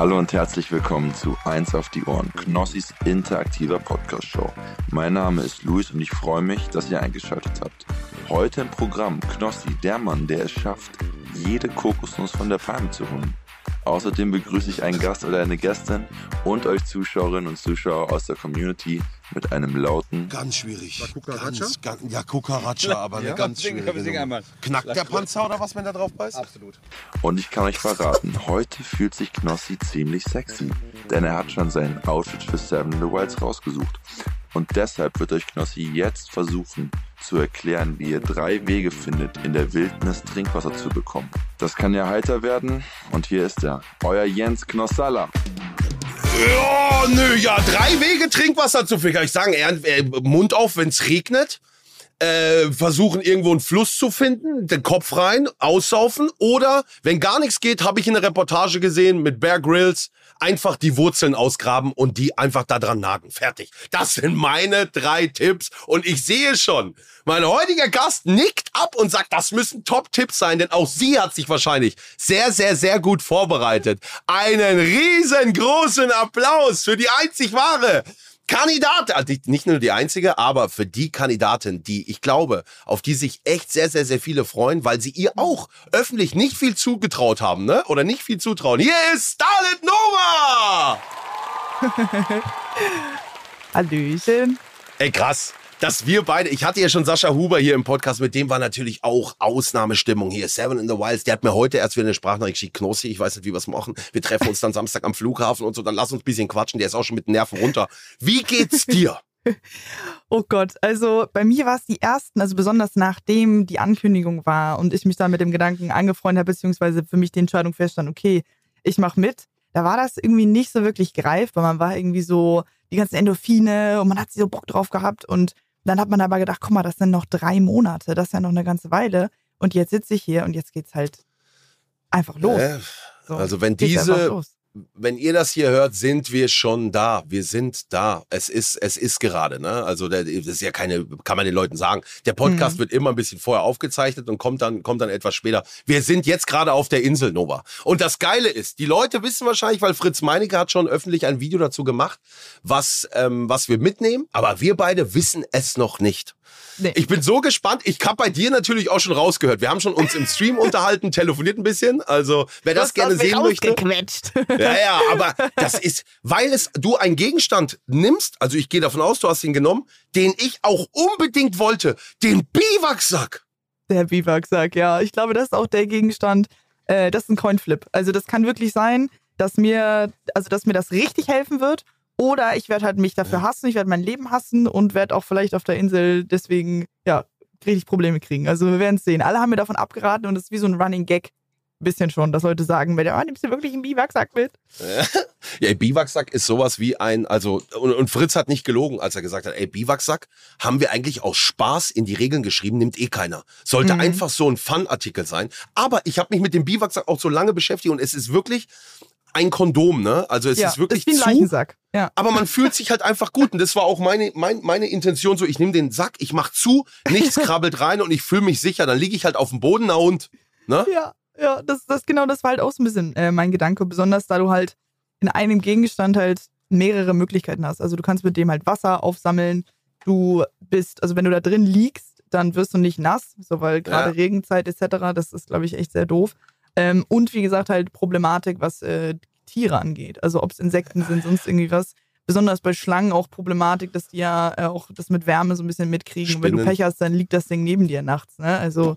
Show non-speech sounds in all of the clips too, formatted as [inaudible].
Hallo und herzlich willkommen zu Eins auf die Ohren, Knossis interaktiver Podcast-Show. Mein Name ist Luis und ich freue mich, dass ihr eingeschaltet habt. Heute im Programm Knossi, der Mann, der es schafft, jede Kokosnuss von der Palme zu holen. Außerdem begrüße ich einen Gast oder eine Gästin und euch Zuschauerinnen und Zuschauer aus der Community mit einem lauten. Ganz schwierig. Ganz, ganz, ja, Kukaracha, aber eine Ja? ganz schwierige einmal. Knackt der Panzer oder was, wenn der drauf beißt? Absolut. Und ich kann euch verraten, heute fühlt sich Knossi ziemlich sexy, denn er hat schon sein Outfit für Seven in the Wilds rausgesucht. Und deshalb wird euch Knossi jetzt versuchen zu erklären, wie ihr drei Wege findet, in der Wildnis Trinkwasser zu bekommen. Das kann ja heiter werden und hier ist er, euer Jens Knossalla. Ja, nö, ja, drei Wege Trinkwasser zu finden. Kann ich sagen, äh, Mund auf, wenn's regnet. Äh, versuchen irgendwo einen Fluss zu finden, den Kopf rein, aussaufen oder wenn gar nichts geht, habe ich in der Reportage gesehen mit Bear Grylls einfach die Wurzeln ausgraben und die einfach da dran nagen. Fertig. Das sind meine drei Tipps und ich sehe schon, mein heutiger Gast nickt ab und sagt, das müssen Top-Tipps sein, denn auch sie hat sich wahrscheinlich sehr, sehr, sehr gut vorbereitet. Einen riesengroßen Applaus für die einzig wahre Kandidat, also nicht nur die einzige, aber für die Kandidatin, die ich glaube, auf die sich echt sehr, sehr, sehr viele freuen, weil sie ihr auch öffentlich nicht viel zugetraut haben, ne? Oder nicht viel zutrauen. Hier ist Starlet Nova! [laughs] Hallöchen. Ey, krass. Dass wir beide, ich hatte ja schon Sascha Huber hier im Podcast, mit dem war natürlich auch Ausnahmestimmung hier. Seven in the Wilds, der hat mir heute erst wieder eine Sprachnachricht geschickt. Knossi, ich weiß nicht, wie wir es machen. Wir treffen uns dann Samstag am Flughafen und so, dann lass uns ein bisschen quatschen. Der ist auch schon mit den Nerven runter. Wie geht's dir? [laughs] Oh Gott, also bei mir war es die ersten, also besonders nachdem die Ankündigung war und ich mich da mit dem Gedanken angefreundet habe, beziehungsweise für mich die Entscheidung feststand, okay, ich mache mit. Da war das irgendwie nicht so wirklich greifbar. Man war irgendwie so die ganzen Endorphine und man hat so Bock drauf gehabt und dann hat man aber gedacht, guck mal, das sind noch drei Monate, das ist ja noch eine ganze Weile. Und jetzt sitze ich hier und jetzt geht's halt einfach los. Äh, So, also wenn diese, los. Wenn ihr das hier hört, sind wir schon da. Wir sind da. Es ist, es ist gerade, ne? Also der, das ist ja keine, kann man den Leuten sagen. Der Podcast Mhm. wird immer ein bisschen vorher aufgezeichnet und kommt dann, kommt dann etwas später. Wir sind jetzt gerade auf der Insel Nova. Und das Geile ist, die Leute wissen wahrscheinlich, weil Fritz Meinecke hat schon öffentlich ein Video dazu gemacht, was, ähm, was wir mitnehmen. Aber wir beide wissen es noch nicht. Nee. Ich bin so gespannt. Ich habe bei dir natürlich auch schon rausgehört. Wir haben schon uns im Stream [laughs] unterhalten, telefoniert ein bisschen. Also wer das gerne sehen möchte. ausgequetscht. Ja, ja, aber das ist, weil es du einen Gegenstand nimmst, also ich gehe davon aus, du hast ihn genommen, den ich auch unbedingt wollte, den Biwaksack. Der Biwaksack, ja. Ich glaube, das ist auch der Gegenstand. Äh, das ist ein Coinflip. Also das kann wirklich sein, dass mir, also dass mir das richtig helfen wird. Oder ich werde halt mich dafür hassen, ich werde mein Leben hassen und werde auch vielleicht auf der Insel deswegen, ja, richtig Probleme kriegen. Also wir werden es sehen. Alle haben mir davon abgeraten und es ist wie so ein Running Gag. Bisschen schon, dass Leute sagen, oh, nimmst du wirklich einen Biwaksack mit? Ja, Biwaksack ist sowas wie ein, also, und, und Fritz hat nicht gelogen, als er gesagt hat, ey, Biwaksack haben wir eigentlich aus Spaß in die Regeln geschrieben, nimmt eh keiner. Sollte Mhm. einfach so ein Fun-Artikel sein. Aber ich habe mich mit dem Biwaksack auch so lange beschäftigt und es ist wirklich ein Kondom, ne? Also es ja, ist wirklich ist wie ein zu, Leichensack. Ja. aber man fühlt sich halt einfach gut. Und das war auch meine, mein, meine Intention so, ich nehme den Sack, ich mach zu, nichts [laughs] krabbelt rein und ich fühle mich sicher. Dann liege ich halt auf dem Boden, na und, ne? Ja, ja, das, das genau, das war halt auch so ein bisschen äh, mein Gedanke, besonders da du halt in einem Gegenstand halt mehrere Möglichkeiten hast. Also du kannst mit dem halt Wasser aufsammeln. Du bist, also wenn du da drin liegst, dann wirst du nicht nass, so weil gerade Ja. Regenzeit etc. Das ist, glaube ich, echt sehr doof. Ähm, und wie gesagt halt Problematik, was äh, Tiere angeht. Also ob es Insekten sind, sonst irgendwie was. Besonders bei Schlangen auch Problematik, dass die ja äh, auch das mit Wärme so ein bisschen mitkriegen. Und wenn du Spinnen. Pech hast, dann liegt das Ding neben dir nachts. Ne? Also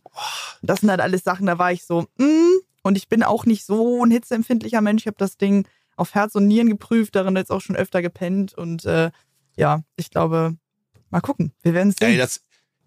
das sind halt alles Sachen, da war ich so, mm, und ich bin auch nicht so ein hitzeempfindlicher Mensch. Ich habe das Ding auf Herz und Nieren geprüft, darin jetzt auch schon öfter gepennt. Und äh, ja, ich glaube, mal gucken. Wir werden es Ey, sehen. das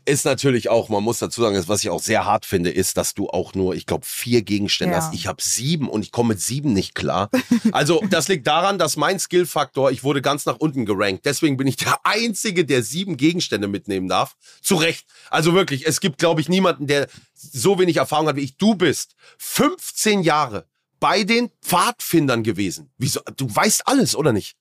ist natürlich auch, man muss dazu sagen, was ich auch sehr hart finde, ist, dass du auch nur, ich glaube, vier Gegenstände Ja. hast. Ich habe sieben und ich komme mit sieben nicht klar. [laughs] Also das liegt daran, dass mein Skillfaktor, ich wurde ganz nach unten gerankt. Deswegen bin ich der Einzige, der sieben Gegenstände mitnehmen darf. Zu Recht. Also wirklich, es gibt, glaube ich, niemanden, der so wenig Erfahrung hat wie ich. Du bist 15 Jahre bei den Pfadfindern gewesen. Wieso? Du weißt alles, oder nicht?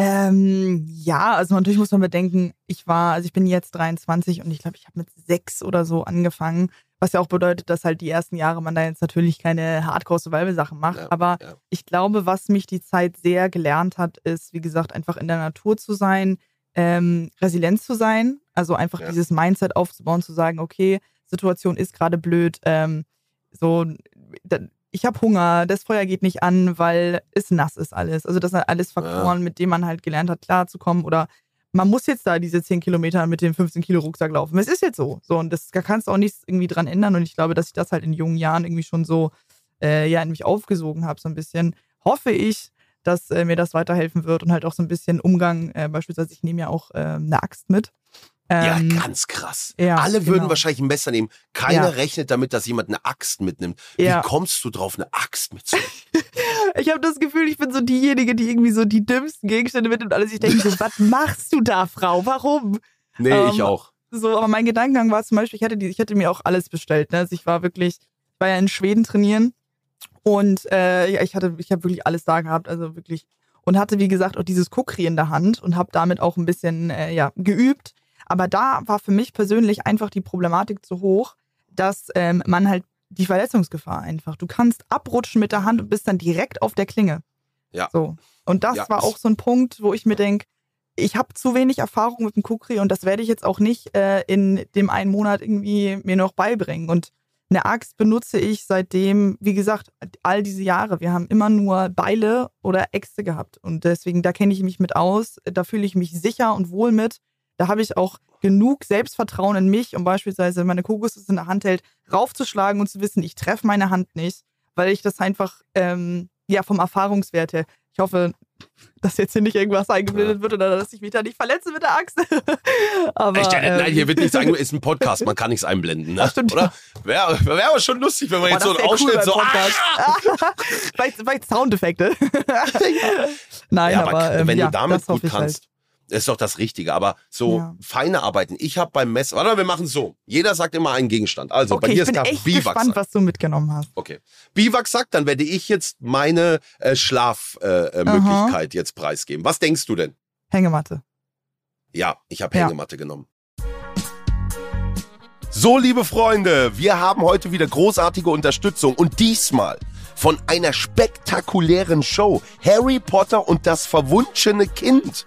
Ähm, ja, also natürlich muss man bedenken, ich war, also ich bin jetzt 23 und ich glaube, ich habe mit sechs oder so angefangen, Was ja auch bedeutet, dass halt die ersten Jahre man da jetzt natürlich keine Hardcore-Survival-Sachen macht. Ja, Aber ja. ich glaube, was mich die Zeit sehr gelernt hat, ist, wie gesagt, einfach in der Natur zu sein, ähm, resilient zu sein. Also einfach Ja. dieses Mindset aufzubauen, zu sagen, okay, Situation ist gerade blöd. Ähm, so, da, ich habe Hunger, das Feuer geht nicht an, weil es nass ist alles. Also das sind alles Faktoren, mit denen man halt gelernt hat, klarzukommen. Oder man muss jetzt da diese 10 Kilometer mit dem 15 Kilo Rucksack laufen. Es ist jetzt so. So, und das da kannst du auch nichts irgendwie dran ändern. Und ich glaube, dass ich das halt in jungen Jahren irgendwie schon so äh, ja, in mich aufgesogen habe, so ein bisschen. Hoffe ich, dass äh, mir das weiterhelfen wird und halt auch so ein bisschen Umgang. Äh, beispielsweise, ich nehme ja auch eine Axt mit. Ähm, ja, ganz krass. ja, Alle würden genau. wahrscheinlich ein Messer nehmen. Keiner Ja. rechnet damit, dass jemand eine Axt mitnimmt. Wie kommst du drauf, eine Axt mitzunehmen? [laughs] Ich habe das Gefühl, ich bin so diejenige, die irgendwie so die dümmsten Gegenstände mitnimmt und alles. Ich denke so, [laughs] was machst du da, Frau? Warum? Nee, Ähm, ich auch. So, aber mein Gedankengang war zum Beispiel, ich hatte, die, ich hatte mir auch alles bestellt. Ne? Also ich war wirklich, ich war ja in Schweden trainieren und äh, ich hatte, ich habe wirklich alles da gehabt, also wirklich. Und hatte, wie gesagt, auch dieses Kukri in der Hand und habe damit auch ein bisschen äh, ja, geübt. Aber da war für mich persönlich einfach die Problematik zu hoch, dass ähm, man halt die Verletzungsgefahr einfach. Du kannst abrutschen mit der Hand und bist dann direkt auf der Klinge. Ja. So. Und das Ja. war auch so ein Punkt, wo ich mir denke, ich habe zu wenig Erfahrung mit dem Kukri und das werde ich jetzt auch nicht äh, in dem einen Monat irgendwie mir noch beibringen. Und eine Axt benutze ich seitdem, wie gesagt, all diese Jahre. Wir haben immer nur Beile oder Äxte gehabt. Und deswegen, da kenne ich mich mit aus. Da fühle ich mich sicher und wohl mit. Da habe ich auch genug Selbstvertrauen in mich, um beispielsweise, meine Kokosnuss in der Hand hält, raufzuschlagen und zu wissen, ich treffe meine Hand nicht, weil ich das einfach, ähm, ja, vom Erfahrungswert her. Ich hoffe, dass jetzt hier nicht irgendwas eingeblendet wird oder dass ich mich da nicht verletze mit der Axt. [laughs] aber, Echt, ja, ähm, nein, hier wird nichts eingeblendet. Ist ein Podcast, man kann nichts einblenden, ne? Ach, stimmt. Oder? Wäre wär aber schon lustig, wenn man jetzt so einen wär cool Ausschnitt so. beim Podcast. [laughs] Ah! vielleicht, vielleicht Soundeffekte. [laughs] Nein, Ja, aber, ähm, wenn ja, du damit hoffe gut ich halt. Kannst, ist doch das Richtige. Aber so Ja. feine Arbeiten. Ich habe beim Messer. Warte mal, wir machen es so. Jeder sagt immer einen Gegenstand. Also bei Okay, dir ich ist bin da echt gespannt, Biwaksack. was du mitgenommen hast. Okay. Biwaksack, dann werde ich jetzt meine äh, Schlafmöglichkeit äh, Möglichkeit jetzt preisgeben. Was denkst du denn? Hängematte. Ja, ich habe Ja. Hängematte genommen. So, liebe Freunde, wir haben heute wieder großartige Unterstützung und diesmal von einer spektakulären Show. Harry Potter und das verwunschene Kind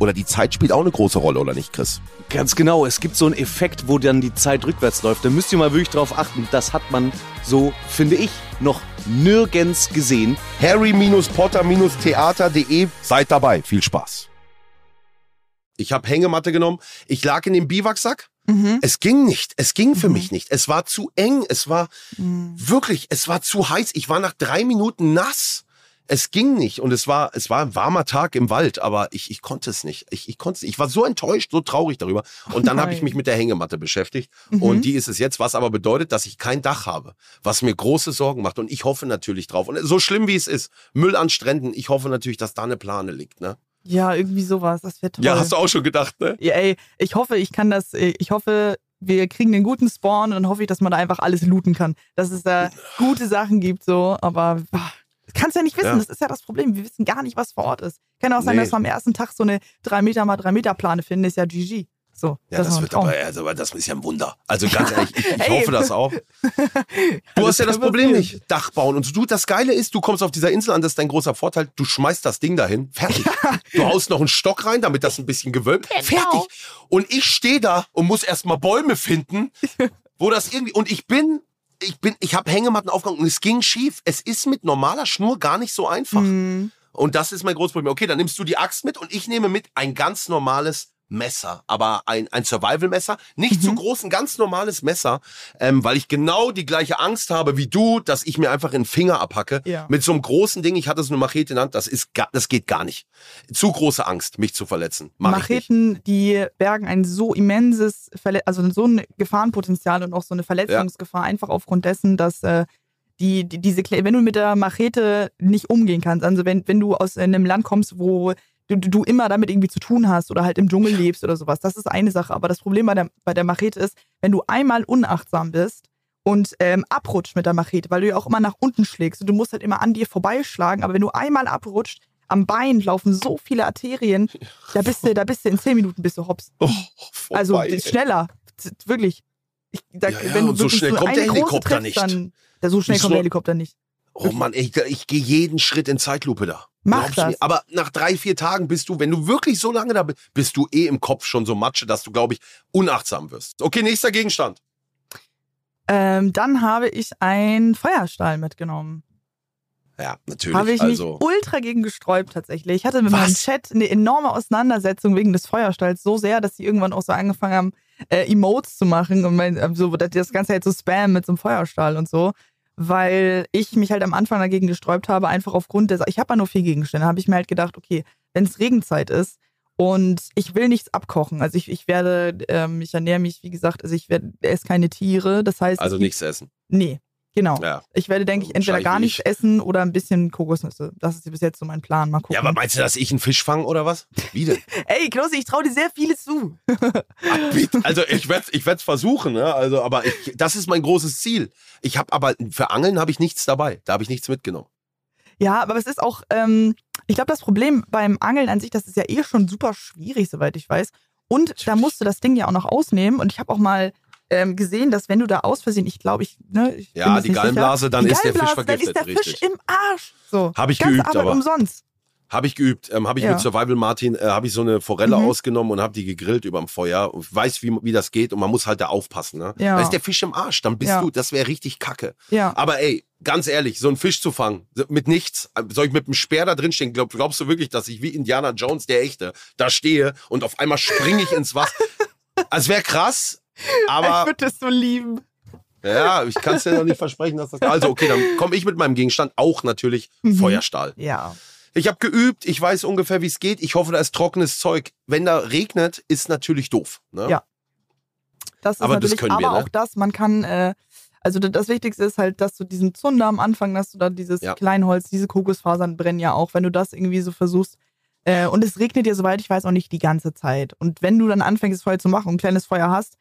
oder die Zeit spielt auch eine große Rolle, oder nicht, Chris? Ganz genau, es gibt so einen Effekt, wo dann die Zeit rückwärts läuft. Da müsst ihr mal wirklich drauf achten. Das hat man so, finde ich, noch nirgends gesehen. harry-potter-theater.de. Seid dabei. Viel Spaß. Ich habe Hängematte genommen. Ich lag in dem Biwaksack. Mhm. Es ging nicht. Es ging für Mhm. mich nicht. Es war zu eng. Es war Mhm. wirklich, es war zu heiß. Ich war nach drei Minuten nass. Es ging nicht. Und es war, es war ein warmer Tag im Wald, aber ich, ich konnte es nicht. Ich, ich konnte es nicht. Ich war so enttäuscht, so traurig darüber. Und dann habe ich mich mit der Hängematte beschäftigt. Mhm. Und die ist es jetzt, was aber bedeutet, dass ich kein Dach habe. Was mir große Sorgen macht. Und ich hoffe natürlich drauf. Und so schlimm wie es ist, Müll an Stränden, ich hoffe natürlich, dass da eine Plane liegt, ne? Ja, irgendwie sowas. Das wäre toll. Ja, hast du auch schon gedacht, ne? Ja, ey, ich hoffe, ich kann das, äh, ich hoffe, wir kriegen einen guten Spawn und dann hoffe ich, dass man da einfach alles looten kann. Dass es da [laughs] gute Sachen gibt, so, aber ah, das kannst du ja nicht wissen, Ja. das ist ja das Problem. Wir wissen gar nicht, was vor Ort ist. Kann auch sein, Nee. dass wir am ersten Tag so eine 3 Meter mal 3 Meter Plane finden, ist ja GG. So, Ja, das, ein wird aber, also, aber das ist ja ein Wunder. Also [laughs] ganz ehrlich, ich, ich hoffe das auch. [laughs] Du hast ja das Problem nicht. Dach bauen. Und du, das Geile ist, du kommst auf dieser Insel an, das ist dein großer Vorteil. Du schmeißt das Ding dahin. Fertig. [laughs] Du haust noch einen Stock rein, damit das ein bisschen gewölbt. Genau. Fertig. Und ich stehe da und muss erstmal Bäume finden, wo das irgendwie. Und ich bin. Ich bin, ich habe Hängematten aufgehangen und es ging schief. Es ist mit normaler Schnur gar nicht so einfach. Hm. Und das ist mein großes Problem. Okay, dann nimmst du die Axt mit und ich nehme mit ein ganz normales Messer, aber ein, ein Survival-Messer. Nicht zu groß, ein ganz normales Messer, ähm, weil ich genau die gleiche Angst habe wie du, dass ich mir einfach in den Finger abhacke. Ja. Mit so einem großen Ding, ich hatte so eine Machete in der Hand, das, ist, das geht gar nicht. Zu große Angst, mich zu verletzen. Mach. Macheten, die bergen ein so immenses, Verle also so ein Gefahrenpotenzial und auch so eine Verletzungsgefahr, einfach aufgrund dessen, dass äh, die, die, diese, wenn du mit der Machete nicht umgehen kannst, also wenn, wenn du aus einem Land kommst, wo du, du immer damit irgendwie zu tun hast oder halt im Dschungel lebst oder sowas, das ist eine Sache. Aber das Problem bei der, bei der Machete ist, wenn du einmal unachtsam bist und ähm, abrutscht mit der Machete, weil du ja auch immer nach unten schlägst und du musst halt immer an dir vorbeischlagen, aber wenn du einmal abrutscht, am Bein laufen so viele Arterien, da bist du, da bist du in zehn Minuten bist du hops. Oh, Also vorbei, ey. schneller, wirklich. Ich, da, Ja, ja, wenn du und so schnell kommt der Helikopter nicht. Dann, da, so schnell kommt der Helikopter nicht. Oh Mann, ich, ich gehe jeden Schritt in Zeitlupe da. Mach das. Aber nach drei, vier Tagen bist du, wenn du wirklich so lange da bist, bist du eh im Kopf schon so Matsche, dass du, glaube ich, unachtsam wirst. Okay, nächster Gegenstand. Ähm, dann habe ich einen Feuerstahl mitgenommen. Ja, natürlich. Habe ich also, mich ultra gegen gesträubt tatsächlich. Ich hatte mit Was? meinem Chat eine enorme Auseinandersetzung wegen des Feuerstalls so sehr, dass sie irgendwann auch so angefangen haben, äh, Emotes zu machen und mein, äh, so das Ganze halt so spam mit so einem Feuerstahl und so. Weil ich mich halt am Anfang dagegen gesträubt habe, einfach aufgrund des, ich habe ja nur vier Gegenstände, habe ich mir halt gedacht, okay, wenn es Regenzeit ist und ich will nichts abkochen, also ich, ich werde, ähm, ich ernähre mich, wie gesagt, also ich werde, esse keine Tiere, das heißt, also ich, nichts essen. Nee, genau. Ja. Ich werde, denke ich, entweder Wahrscheinlich gar nichts ich. essen oder ein bisschen Kokosnüsse. Das ist bis jetzt so mein Plan. Mal gucken. ja, aber meinst du, dass ich einen Fisch fange oder was? Wie denn? [laughs] Ey, Knossi, ich traue dir sehr vieles zu. Bitte. also ich werde ich werd's versuchen, ne? also, aber ich, das ist mein großes Ziel. Ich habe aber, für Angeln habe ich nichts dabei. Da habe ich nichts mitgenommen. Ja, aber es ist auch, ähm, ich glaube, das Problem beim Angeln an sich, das ist ja eh schon super schwierig, soweit ich weiß. Und da musst du das Ding ja auch noch ausnehmen. Und ich habe auch mal ähm, gesehen, dass wenn du da aus Versehen, ich glaube, ich, ne, ich Ja, die sicher, Gallenblase, dann die ist der Fisch vergiftet. Dann ist der Fisch richtig. im Arsch. So. Hab ich geübt, Arbeit aber- umsonst. Habe ich geübt. Ähm, habe ich Ja. mit Survival Martin, äh, habe ich so eine Forelle Mhm. ausgenommen und habe die gegrillt überm Feuer. Und weiß, wie, wie das geht und man muss halt da aufpassen. Ne? Ja. Da ist der Fisch im Arsch, dann bist Ja. du, das wäre richtig kacke. Ja. Aber ey, ganz ehrlich, so einen Fisch zu fangen, mit nichts, äh, soll ich mit einem Speer da drin stehen? Glaub, glaubst du wirklich, dass ich wie Indiana Jones, der Echte, da stehe und auf einmal springe ich ins Wasser? [laughs] Also wäre krass, ich aber würde das so lieben. ja, ich kann es dir noch nicht versprechen, dass das. Also okay, dann komme ich mit meinem Gegenstand auch natürlich Mhm. Feuerstahl. Ja. Ich habe geübt, ich weiß ungefähr, wie es geht. Ich hoffe, da ist trockenes Zeug. Wenn da regnet, ist natürlich doof. Ne? Ja. Das ist Aber das können aber wir, ne? auch das, man kann, äh, also das Wichtigste ist halt, dass du diesen Zunder am Anfang, dass du da dieses Ja. Kleinholz, diese Kokosfasern brennen ja auch, wenn du das irgendwie so versuchst. Äh, und es regnet ja, soweit ich weiß, auch nicht die ganze Zeit. Und wenn du dann anfängst, Feuer zu machen und ein kleines Feuer hast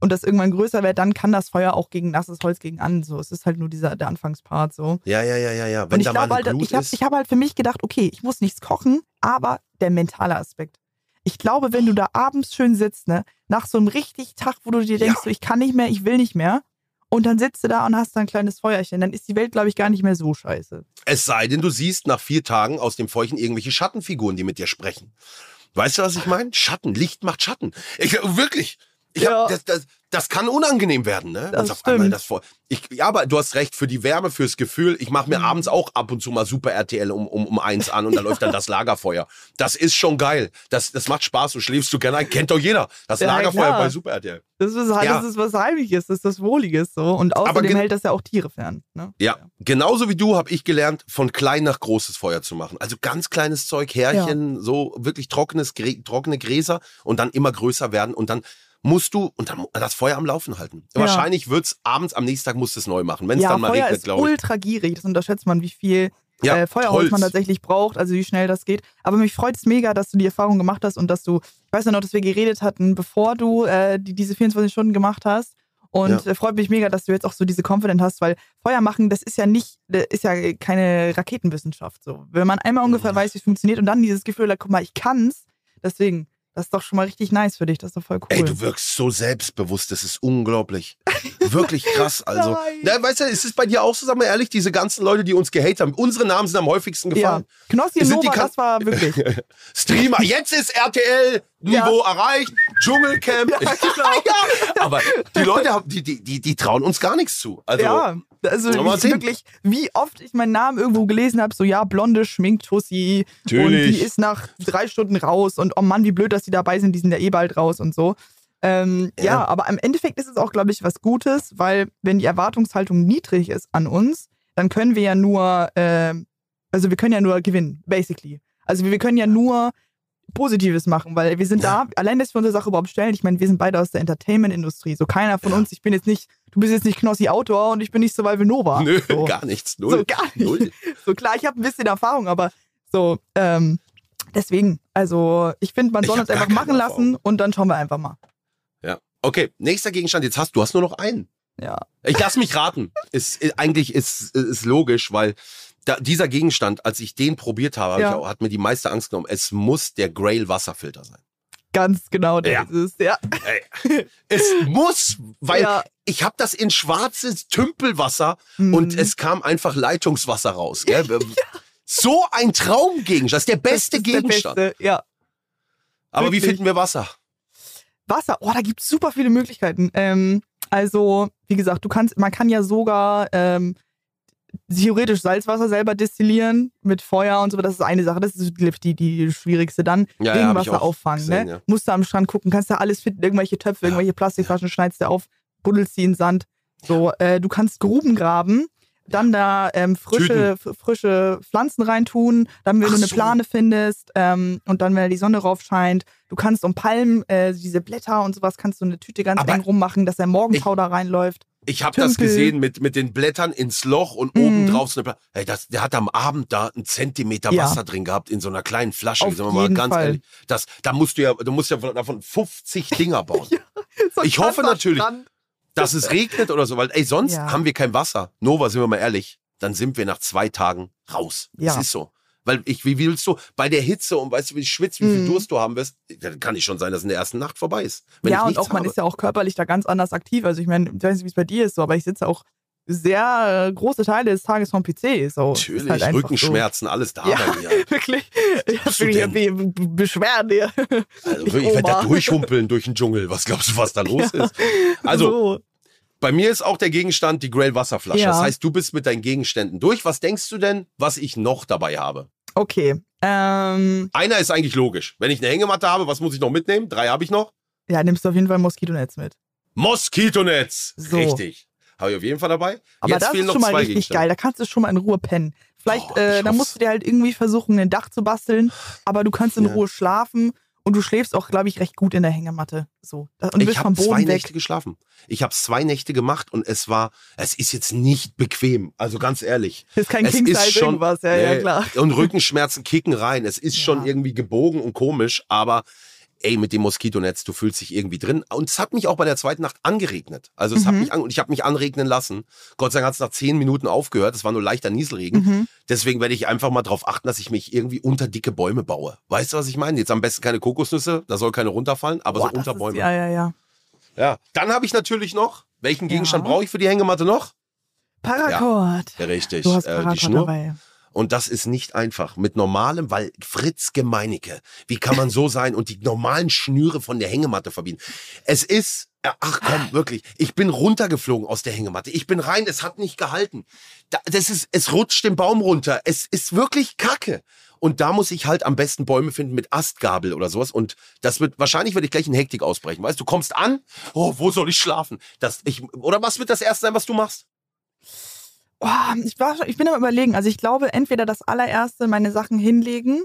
und das irgendwann größer wird, dann kann das Feuer auch gegen nasses Holz gegen an. So, es ist halt nur dieser der Anfangspart so. Ja, ja, ja, ja, ja. Wenn und ich glaube halt, ich habe hab halt für mich gedacht, okay, ich muss nichts kochen, aber der mentale Aspekt. Ich glaube, wenn du da abends schön sitzt, ne, nach so einem richtig Tag, wo du dir denkst, Ja. so, ich kann nicht mehr, ich will nicht mehr, und dann sitzt du da und hast da ein kleines Feuerchen, dann ist die Welt, glaube ich, gar nicht mehr so scheiße. Es sei denn, du siehst nach vier Tagen aus dem Feuchen irgendwelche Schattenfiguren, die mit dir sprechen. Weißt du, was ich meine? Schatten, Licht macht Schatten. Ich, wirklich. Ja. hab, das, das, das kann unangenehm werden, ne? Das auf einmal das Feu- ich, ja, aber du hast recht, für die Wärme, fürs Gefühl. Ich mache mir Mhm. abends auch ab und zu mal Super RTL um, um, um eins an und da [laughs] läuft dann das Lagerfeuer. Das ist schon geil. Das, das macht Spaß. Du schläfst du gerne ein. Kennt doch jeder. Das Ja, Lagerfeuer klar. bei Super RTL. Das ist, halt, Ja. das ist was Heimliches, das ist was Wohliges so. Und außerdem hält das ja auch Tiere fern. Ne? Ja, genauso wie du habe ich gelernt, von klein nach großes Feuer zu machen. Also ganz kleines Zeug, Härchen, so wirklich trockenes, trockene Gräser und dann immer größer werden und dann musst du und dann das Feuer am Laufen halten. Ja. Wahrscheinlich wird's abends, am nächsten Tag musst du es neu machen, wenn es Ja, dann mal Feuer regnet, glaube ich. ultra gierig, das unterschätzt man, wie viel Ja, äh, Feuerholz Holz. man tatsächlich braucht, also wie schnell das geht. Aber mich freut es mega, dass du die Erfahrung gemacht hast und dass du, ich weiß ja noch, dass wir geredet hatten, bevor du äh, die, diese 24 Stunden gemacht hast. Und Ja. äh, freut mich mega, dass du jetzt auch so diese Confidence hast, weil Feuer machen, das ist ja nicht, das ist ja keine Raketenwissenschaft. So. Wenn man einmal ungefähr weiß, wie es funktioniert und dann dieses Gefühl hat, guck mal, ich kann's, deswegen, das ist doch schon mal richtig nice für dich, das ist doch voll cool. Ey, du wirkst so selbstbewusst, das ist unglaublich. Wirklich krass. [laughs] Also, Nein. na, weißt du, ist es bei dir auch so, sag mal ehrlich, diese ganzen Leute, die uns gehatet haben, unsere Namen sind am häufigsten ja. gefallen. Knossi und Sind die Nova, das war wirklich. [laughs] Streamer, jetzt ist RTL-Niveau erreicht, Dschungelcamp. [laughs] Ja, [laughs] genau. ja, aber die Leute, haben, die, die, die, die trauen uns gar nichts zu. Also, ja, also wirklich, wie oft ich meinen Namen irgendwo gelesen habe, so ja, blonde Schminktussi und Natürlich. die ist nach drei Stunden raus und oh Mann, wie blöd, dass die dabei sind, die sind ja eh bald raus und so. Ähm, ja. Ja. aber im Endeffekt ist es auch, glaube ich, was Gutes, weil wenn die Erwartungshaltung niedrig ist an uns, dann können wir ja nur, ähm, also wir können ja nur gewinnen, basically. Also wir können ja nur Positives machen, weil wir sind da, allein, dass wir unsere Sache überhaupt stellen. Ich meine, wir sind beide aus der Entertainment-Industrie. So keiner von Ja. uns, ich bin jetzt nicht, du bist jetzt nicht Knossi Autor und ich bin nicht Survival Nova. nö, so. gar nichts. Null. So gar nicht. Null. So klar, ich habe ein bisschen Erfahrung, aber so, ähm, deswegen, also ich finde, man soll uns einfach machen lassen Erfahrung. und dann schauen wir einfach mal. Ja. Okay, nächster Gegenstand. Jetzt hast du hast nur noch einen. Ja. Ich lass mich raten. Ist, ist, eigentlich ist, ist logisch, weil da, dieser Gegenstand, als ich den probiert habe, hab Ja. ich auch, hat mir die meiste Angst genommen. Es muss der Grail Wasserfilter sein. Ganz genau, der Ja. ist es. Ja. Es muss, weil ja. ich habe das in schwarzes Tümpelwasser Mhm. und es kam einfach Leitungswasser raus. Gell? [laughs] So ein Traumgegenstand. Das ist der beste ist der Gegenstand. Beste. Ja. Aber wie finden wir Wasser? Wasser, oh, da gibt es super viele Möglichkeiten. Ähm, also, wie gesagt, du kannst, man kann ja sogar ähm, theoretisch Salzwasser selber destillieren mit Feuer und so, das ist eine Sache, das ist die, die schwierigste. Dann Ja, ja, ich Regenwasser auch auffangen, gesehen, ne? ja. Musst du am Strand gucken, kannst da alles finden, irgendwelche Töpfe, irgendwelche Plastikflaschen, schneidest du auf, buddelst die in Sand. So, äh, du kannst Gruben graben, dann da ähm, frische, frische Pflanzen reintun, dann wenn Ach du eine so. Plane findest ähm, und dann, wenn da die Sonne rauf scheint, du kannst um Palmen, äh, diese Blätter und sowas, kannst du eine Tüte ganz Aber eng rummachen, dass der Morgentau da reinläuft. Ich habe das gesehen mit, mit den Blättern ins Loch und Mhm. oben drauf so eine Pla hey, das, Der hat am Abend da einen Zentimeter Ja. Wasser drin gehabt in so einer kleinen Flasche. Auf Sagen wir mal jeden ganz Fall. ehrlich. Das, da musst du ja, du musst ja davon 50 Dinger bauen. [laughs] So ein Ich hoffe natürlich- Strand. Dass es regnet oder so, weil ey, sonst Ja. haben wir kein Wasser. Nova, sind wir mal ehrlich, dann sind wir nach zwei Tagen raus. Ja. Das ist so. Weil ich, wie willst du, bei der Hitze und weißt du, wie du schwitzt, wie viel Mhm. Durst du haben wirst, dann kann ich schon sein, dass in der ersten Nacht vorbei ist. Ja, ich und auch man habe. ist ja auch körperlich da ganz anders aktiv. Also ich meine, ich weiß nicht, wie es bei dir ist, so, aber ich sitze auch sehr äh, große Teile des Tages vom PC. So. Ist Natürlich, halt Rückenschmerzen, alles da Ja. bei mir. So. [laughs] Wirklich. Ich hab wirklich Beschwerden hier. Also Ich ich werde da durchhumpeln durch den Dschungel. Was glaubst du, was da los [laughs] ist? Also, so. bei mir ist auch der Gegenstand die Grail Wasserflasche. Ja. Das heißt, du bist mit deinen Gegenständen durch. Was denkst du denn, was ich noch dabei habe? Okay. Ähm, Einer ist eigentlich logisch. Wenn ich eine Hängematte habe, was muss ich noch mitnehmen? Drei habe ich noch. ja, nimmst du auf jeden Fall ein Moskitonetz mit. Moskitonetz. So. Richtig. Habe ich auf jeden Fall dabei. Aber Jetzt das fehlen ist noch schon mal zwei richtig geil. Da kannst du schon mal in Ruhe pennen. Vielleicht, Oh, äh, da musst du dir halt irgendwie versuchen, ein Dach zu basteln, aber du kannst in Ja. Ruhe schlafen und du schläfst auch, glaube ich, recht gut in der Hängematte. So. Und Ich habe zwei weg. Nächte geschlafen. Ich habe zwei Nächte gemacht und es war, es ist jetzt nicht bequem. Also ganz ehrlich. Das [laughs] ist kein Es King ist schon- irgendwas, ja, ja, Nee. klar. Und Rückenschmerzen kicken rein. Es ist [laughs] schon Ja. irgendwie gebogen und komisch, aber ey, mit dem Moskitonetz, du fühlst dich irgendwie drin. Und es hat mich auch bei der zweiten Nacht angeregnet. Also es hat Mhm. mich an, und ich habe mich anregnen lassen. Gott sei Dank hat es nach zehn Minuten aufgehört. Es war nur leichter Nieselregen. Mhm. Deswegen werde ich einfach mal darauf achten, dass ich mich irgendwie unter dicke Bäume baue. Weißt du, was ich meine? Jetzt am besten keine Kokosnüsse, da soll keine runterfallen, aber Boah, so unter ist- Bäume. Ja, ja, ja. Ja. Dann habe ich natürlich noch, welchen Gegenstand Ja. brauche ich für die Hängematte noch? Paracord. Ja, richtig. Du hast äh, Paracord die Schnur. dabei. Und das ist nicht einfach. Mit normalem, weil Fritz Gemeinecke, wie kann man so sein und die normalen Schnüre von der Hängematte verbieten? Es ist, äh, ach komm, wirklich, ich bin runtergeflogen aus der Hängematte. Ich bin rein, es hat nicht gehalten. Da, das ist, es rutscht den Baum runter. Es ist wirklich Kacke. Und da muss ich halt am besten Bäume finden mit Astgabel oder sowas. Und das wird, wahrscheinlich werde ich gleich in Hektik ausbrechen. Weißt du, du kommst an, oh, wo soll ich schlafen? Das, ich, oder was wird das erste sein, was du machst? Oh, ich, war, ich bin am überlegen. Also ich glaube, entweder das allererste meine Sachen hinlegen,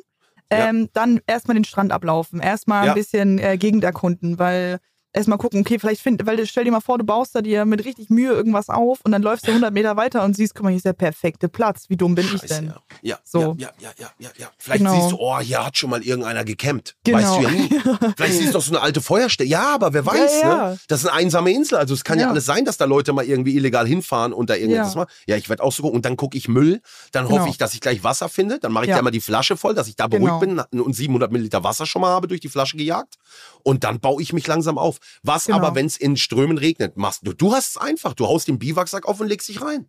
Ja. ähm, dann erstmal den Strand ablaufen, erstmal Ja. ein bisschen äh, Gegend erkunden, weil erstmal gucken, okay, vielleicht find, weil du- stell dir mal vor, du baust da dir mit richtig Mühe irgendwas auf und dann läufst du 100 Meter weiter und siehst, guck mal, hier ist der perfekte Platz. Wie dumm bin ich Scheiße, denn? ja. Ja, So. ja, ja, ja, ja, ja. Vielleicht Genau. siehst du, oh, hier hat schon mal irgendeiner gecampt. Genau. Weißt du ja nie. [laughs] Vielleicht siehst du doch so eine alte Feuerstelle. Ja, aber wer weiß, Ja, ja. ne? Das ist eine einsame Insel. Also es kann ja, alles sein, dass da Leute mal irgendwie illegal hinfahren und da irgendwas Ja. machen. Ja, ich werde auch so gucken. Und dann gucke ich Müll. Dann hoffe Genau. ich, dass ich gleich Wasser finde. Dann mache ich Ja. da mal die Flasche voll, dass ich da beruhigt Genau. bin und 700 Milliliter Wasser schon mal habe durch die Flasche gejagt. Und dann baue ich mich langsam auf. Was Genau. aber, wenn es in Strömen regnet, machst du. Du hast es einfach. Du haust den Biwaksack auf und legst dich rein.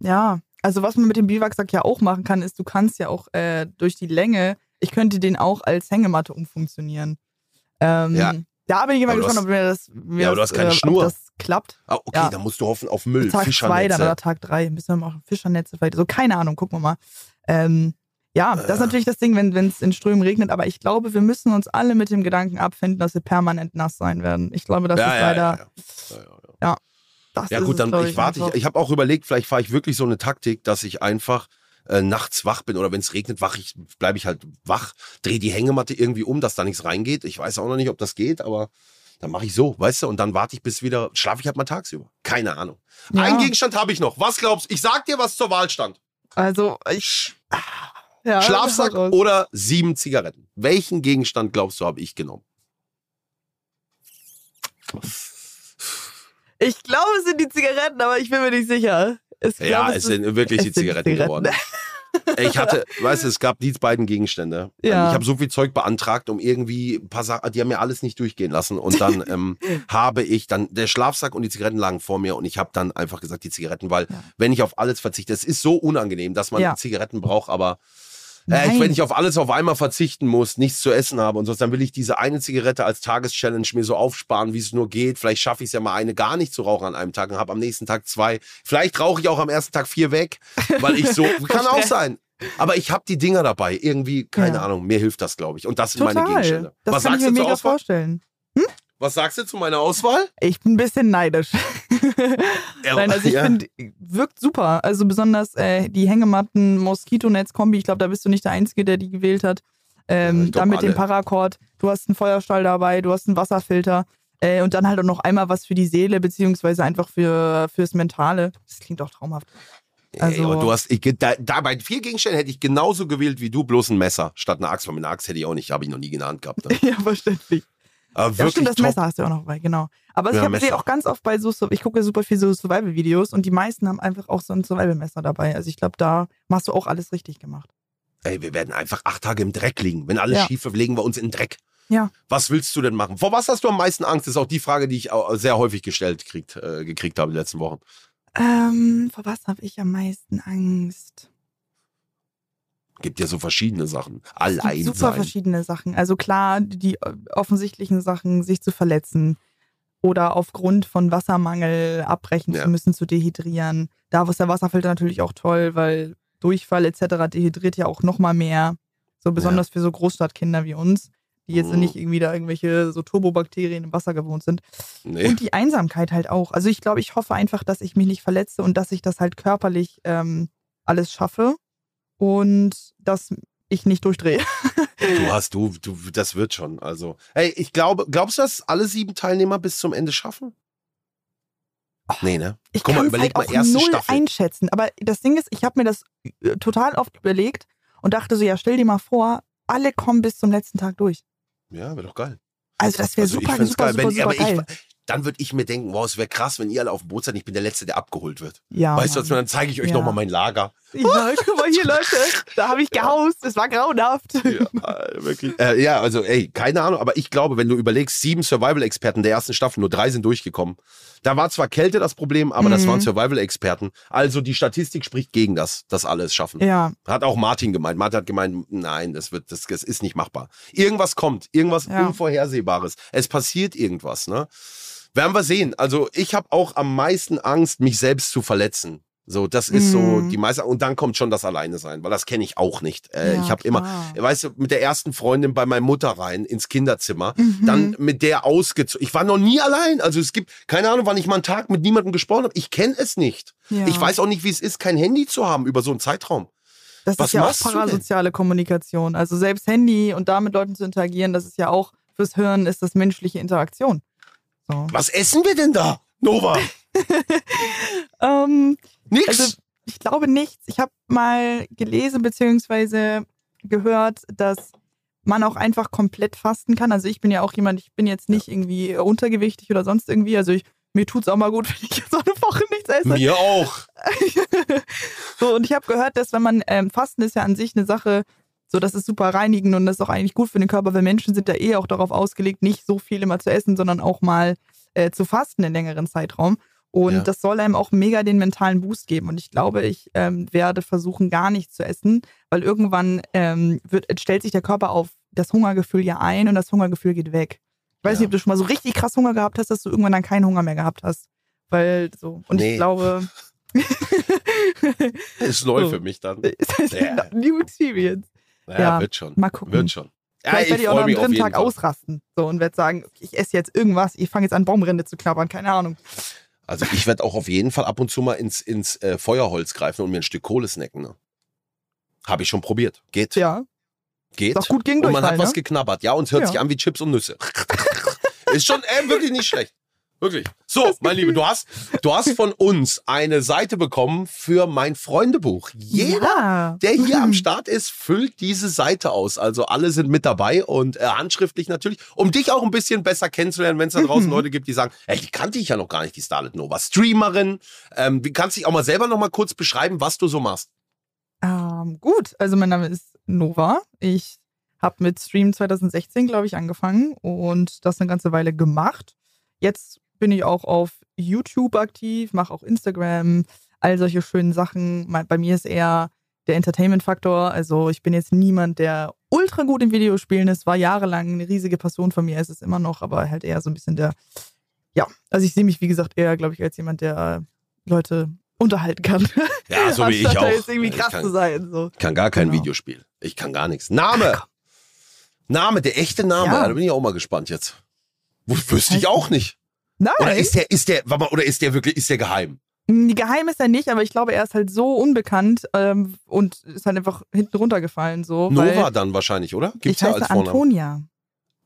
Ja, also was man mit dem Biwaksack ja auch machen kann, ist, du kannst ja auch äh, durch die Länge, ich könnte den auch als Hängematte umfunktionieren. Ähm, Ja. Da bin ich immer Aber gespannt, ob mir das, mir Ja, das, hast keine äh, Schnur. ob das klappt. Ah, okay, Ja. dann musst du hoffen auf Müll, Tag zwei Fischernetze. dann oder Tag drei. Müssen wir mal Fischernetze vielleicht. So, keine Ahnung, gucken wir mal. Ähm, ja, das ist Äh. natürlich das Ding, wenn es in Strömen regnet, aber ich glaube, wir müssen uns alle mit dem Gedanken abfinden, dass wir permanent nass sein werden. Ich glaube, das ja, ist ja, leider. ja, ja. Ja, ja. Das Ja gut, es, dann glaub ich warte. Ich, ich habe auch überlegt, vielleicht fahre ich wirklich so eine Taktik, dass ich einfach äh, nachts wach bin oder wenn es regnet, wach ich, bleibe ich halt wach, drehe die Hängematte irgendwie um, dass da nichts reingeht. Ich weiß auch noch nicht, ob das geht, aber dann mache ich so, weißt du, und dann warte ich bis wieder, schlafe ich halt mal tagsüber. Keine Ahnung. Ja. Einen Gegenstand habe ich noch. Was glaubst du? Ich sag dir, was zur Wahl stand. Also, ich. Ja, Schlafsack oder sieben Zigaretten. Welchen Gegenstand glaubst du, habe ich genommen? Ich glaube, es sind die Zigaretten, aber ich bin mir nicht sicher. Ich Ja, glaube, es sind wirklich es die sind Zigaretten, geworden. Ich hatte, [laughs] weißt du, es gab die beiden Gegenstände. Ja. Ich habe so viel Zeug beantragt, um irgendwie ein paar Sachen, die haben mir alles nicht durchgehen lassen. Und dann [laughs] ähm, habe ich dann, der Schlafsack und die Zigaretten lagen vor mir und ich habe dann einfach gesagt, die Zigaretten, weil Ja. wenn ich auf alles verzichte, es ist so unangenehm, dass man Ja. Zigaretten braucht, aber äh, ich, wenn ich auf alles auf einmal verzichten muss, nichts zu essen habe und so, dann will ich diese eine Zigarette als Tageschallenge mir so aufsparen, wie es nur geht. Vielleicht schaffe ich es ja mal eine gar nicht zu rauchen an einem Tag und habe am nächsten Tag zwei. Vielleicht rauche ich auch am ersten Tag vier weg, weil ich so, [laughs] kann auch sein. Aber ich habe die Dinger dabei. Irgendwie, keine Ja. Ahnung, mir hilft das, glaube ich. Und das sind meine. Gegenstände. Das Was kann ich sagst mir du mega vorstellen. Was sagst du zu meiner Auswahl? Ich bin ein bisschen neidisch. [laughs] Nein, also ich Ja. finde, wirkt super. Also besonders äh, die Hängematten, Moskitonetz-Kombi. Ich glaube, da bist du nicht der Einzige, der die gewählt hat. Ähm, glaub, dann mit dem. Paracord. Du hast einen Feuerstall dabei, du hast einen Wasserfilter. Äh, und dann halt auch noch einmal was für die Seele, beziehungsweise einfach für, fürs Mentale. Das klingt auch traumhaft. Also, Also- du hast, ich, da, da bei vier Gegenständen hätte ich genauso gewählt wie du, bloß ein Messer statt einer Axt. Weil mit einer Axt hätte ich auch nicht, habe ich noch nie in der Hand gehabt. Ne? [laughs] ja, verständlich. Aber Ja, stimmt, das top. Messer hast du auch noch dabei, genau. Aber Ja, ich habe sehe auch ganz oft bei so, ich gucke super viel so Survival-Videos und die meisten haben einfach auch so ein Survival-Messer dabei. Also ich glaube, da machst du auch alles richtig gemacht. Ey, wir werden einfach acht Tage im Dreck liegen. Wenn alles Ja. schief wird, legen wir uns in den Dreck. Ja. Was willst du denn machen? Vor was hast du am meisten Angst? Das ist auch die Frage, die ich sehr häufig gestellt kriegt, äh, gekriegt habe die letzten Wochen. Ähm, vor was habe ich am meisten Angst? Gibt ja so verschiedene Sachen. Allein super sein. verschiedene Sachen. Also klar, die, die offensichtlichen Sachen, sich zu verletzen oder aufgrund von Wassermangel abbrechen Ja. zu müssen, zu dehydrieren. Da ist der Wasserfilter natürlich auch toll, weil Durchfall etc. dehydriert ja auch noch mal mehr. So besonders für so Großstadtkinder wie uns, die jetzt Mhm. nicht irgendwie da irgendwelche so Turbobakterien im Wasser gewohnt sind. Nee. Und die Einsamkeit halt auch. Also ich glaube, ich hoffe einfach, dass ich mich nicht verletze und dass ich das halt körperlich ähm, alles schaffe und dass ich nicht durchdrehe. Du hast, du, du, das wird schon. Also, hey, ich glaube, glaubst du, dass alle sieben Teilnehmer bis zum Ende schaffen? Nee, ne? Ich Guck mal, kann überleg halt mal, erste null Staffel. einschätzen. Aber das Ding ist, ich habe mir das äh, total oft überlegt und dachte so, ja, stell dir mal vor, alle kommen bis zum letzten Tag durch. Ja, wäre doch geil. Also das wäre Also super, super, geil. super, Wenn, super aber geil. ich, dann würde ich mir denken, wow, es wäre krass, wenn ihr alle auf dem Boot seid. Ich bin der Letzte, der abgeholt wird. ja, weißt du, was, Mann. dann zeige ich euch Ja. nochmal mein Lager. Ja, guck mal hier, Leute. Da habe ich gehaust. Es war grauenhaft. Ja, äh, wirklich. Äh, ja, also ey, keine Ahnung, aber ich glaube, wenn du überlegst, sieben Survival-Experten der ersten Staffel, nur drei sind durchgekommen. Da war zwar Kälte das Problem, aber das Mhm. waren Survival-Experten. Also die Statistik spricht gegen das, dass alle es schaffen. Ja, Hat auch Martin gemeint. Martin hat gemeint, nein, das wird, das, das ist nicht machbar. Irgendwas kommt, irgendwas Ja. Unvorhersehbares. Es passiert irgendwas, ne? Werden wir sehen. Also ich habe auch am meisten Angst, mich selbst zu verletzen. So, das ist so Mhm. die meiste. Und dann kommt schon das Alleine sein, weil das kenne ich auch nicht. Äh, Ja, ich habe immer, weißt du, mit der ersten Freundin bei meiner Mutter rein ins Kinderzimmer, Mhm. dann mit der ausgezogen. Ich war noch nie allein. Also es gibt keine Ahnung, wann ich mal einen Tag mit niemandem gesprochen habe. Ich kenne es nicht. Ja. Ich weiß auch nicht, wie es ist, kein Handy zu haben über so einen Zeitraum. Das Was ist ja auch parasoziale Kommunikation. Also selbst Handy und da mit Leuten zu interagieren, das ist ja auch fürs Hirn ist das menschliche Interaktion. So. Was essen wir denn da, Nova? [laughs] [laughs] Ähm, Nix. Also ich glaube nichts. Ich habe mal gelesen beziehungsweise gehört, dass man auch einfach komplett fasten kann. Also ich bin ja auch jemand, ich bin jetzt nicht irgendwie untergewichtig oder sonst irgendwie. Also ich, mir tut's auch mal gut, [laughs] wenn ich jetzt so eine Woche nichts esse. Mir auch. [laughs] so, und ich habe gehört, dass wenn man, ähm, Fasten ist ja an sich eine Sache, so das ist super reinigend und das ist auch eigentlich gut für den Körper, weil Menschen sind da eh auch darauf ausgelegt, nicht so viel immer zu essen, sondern auch mal äh, zu fasten in längeren Zeitraum. Und Ja. das soll einem auch mega den mentalen Boost geben. Und ich glaube, ich ähm, werde versuchen, gar nichts zu essen, weil irgendwann ähm, wird, stellt sich der Körper auf das Hungergefühl ja ein und das Hungergefühl geht weg. Ich weiß Ja. nicht, ob du schon mal so richtig krass Hunger gehabt hast, dass du irgendwann dann keinen Hunger mehr gehabt hast. Weil so. Und Nee. ich glaube. [laughs] Ist neu So. für mich dann. [laughs] [laughs] New Experience. Ja, Ja. wird schon. Mal gucken. Wird schon. Ja, Vielleicht ich werde ich auch noch am dritten Tag Fall. ausrasten. So und werde sagen, ich esse jetzt irgendwas, ich fange jetzt an, Baumrinde zu knabbern, keine Ahnung. Also ich werde auch auf jeden Fall ab und zu mal ins, ins äh, Feuerholz greifen und mir ein Stück Kohle snacken. Ne? Habe ich schon probiert. Geht. Ja. Geht. Ist auch gut gegen und man hat was ne? geknabbert. Ja, und es hört Ja. sich an wie Chips und Nüsse. [laughs] Ist schon äh, wirklich nicht schlecht. Wirklich. So, mein Lieber, du hast, du hast von uns eine Seite bekommen für mein Freundebuch. Jeder, Ja. der hier am [laughs] Start ist, füllt diese Seite aus. Also alle sind mit dabei und äh, handschriftlich natürlich, um dich auch ein bisschen besser kennenzulernen, wenn es da [laughs] draußen Mhm. Leute gibt, die sagen, ey, die kannte ich ja noch gar nicht, die Starlet Nova. Streamerin. Ähm, kannst du dich auch mal selber noch mal kurz beschreiben, was du so machst? Ähm, gut, also mein Name ist Nova. Ich habe mit Stream 2016, glaube ich, angefangen und das eine ganze Weile gemacht. Jetzt bin ich auch auf YouTube aktiv, mache auch Instagram, all solche schönen Sachen. Bei mir ist eher der Entertainment-Faktor. Also ich bin jetzt niemand, der ultra gut im Videospielen ist. War jahrelang eine riesige Passion von mir, ist es immer noch, aber halt eher so ein bisschen der, ja, also ich sehe mich, wie gesagt, eher, glaube ich, als jemand, der Leute unterhalten kann. Ja, so [laughs] wie ich auch. jetzt irgendwie Ich krass kann- zu sein. So. Kann gar kein Genau. Videospiel. Ich kann gar nichts. Name. Name, der echte Name. Ja. Da bin ich auch mal gespannt jetzt. Wüsste ich auch nicht. Nein, Oder ist der, ist der, warte mal, oder ist der wirklich, ist der geheim? die geheim ist er nicht, aber ich glaube, er ist halt so unbekannt ähm, und ist halt einfach hinten runtergefallen. So, Nova dann wahrscheinlich, oder? ich Gibt's ja heiße als Vornamen. Antonia.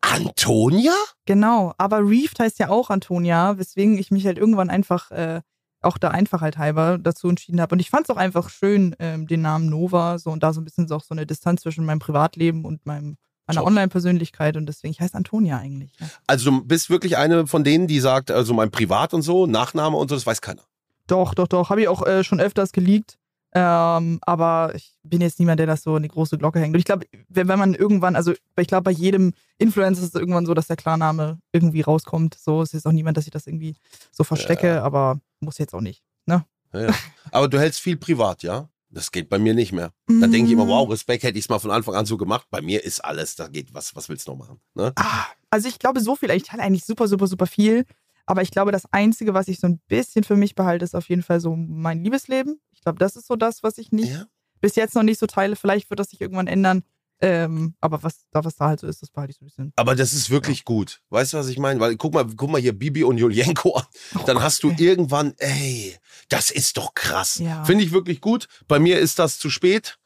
Antonia? Genau, aber Reefed heißt ja auch Antonia, weswegen ich mich halt irgendwann einfach äh, auch der Einfachheit halber dazu entschieden habe. Und ich fand es auch einfach schön, ähm, den Namen Nova, so und da so ein bisschen so auch so eine Distanz zwischen meinem Privatleben und meinem Job. Online-Persönlichkeit und deswegen, ich heiße Antonia eigentlich. Ja. Also du bist wirklich eine von denen, die sagt, also mein Privat und so, Nachname und so, das weiß keiner. Doch, doch, doch. Habe ich auch äh, schon öfters geleakt. Ähm, aber ich bin jetzt niemand, der das so in die große Glocke hängt. Und ich glaube, wenn, wenn man irgendwann, also ich glaube, bei jedem Influencer ist es irgendwann so, dass der Klarname irgendwie rauskommt. So es ist auch niemand, dass ich das irgendwie so verstecke, aber muss jetzt auch nicht. Ne? Ja, ja. Aber du hältst viel privat, ja? Das geht bei mir nicht mehr. Dann denke ich immer, Mm. wow, Respekt hätte ich es mal von Anfang an so gemacht. Bei mir ist alles, da geht, was, was willst du noch machen? Ne? Ah, also ich glaube so viel, ich teile eigentlich super, super, super viel. Aber ich glaube, das Einzige, was ich so ein bisschen für mich behalte, ist auf jeden Fall so mein Liebesleben. Ich glaube, das ist so das, was ich nicht Ja. bis jetzt noch nicht so teile. Vielleicht wird das sich irgendwann ändern. Ähm, aber was da, was da halt so ist, das behalte ich so ein bisschen. Aber das ist wirklich gut. Weißt du, was ich meine? Weil guck mal, guck mal hier Bibi und Julienko an. [laughs] Dann Oh hast du Gott, irgendwann, ey, das ist doch krass. Ja. Finde ich wirklich gut. Bei mir ist das zu spät.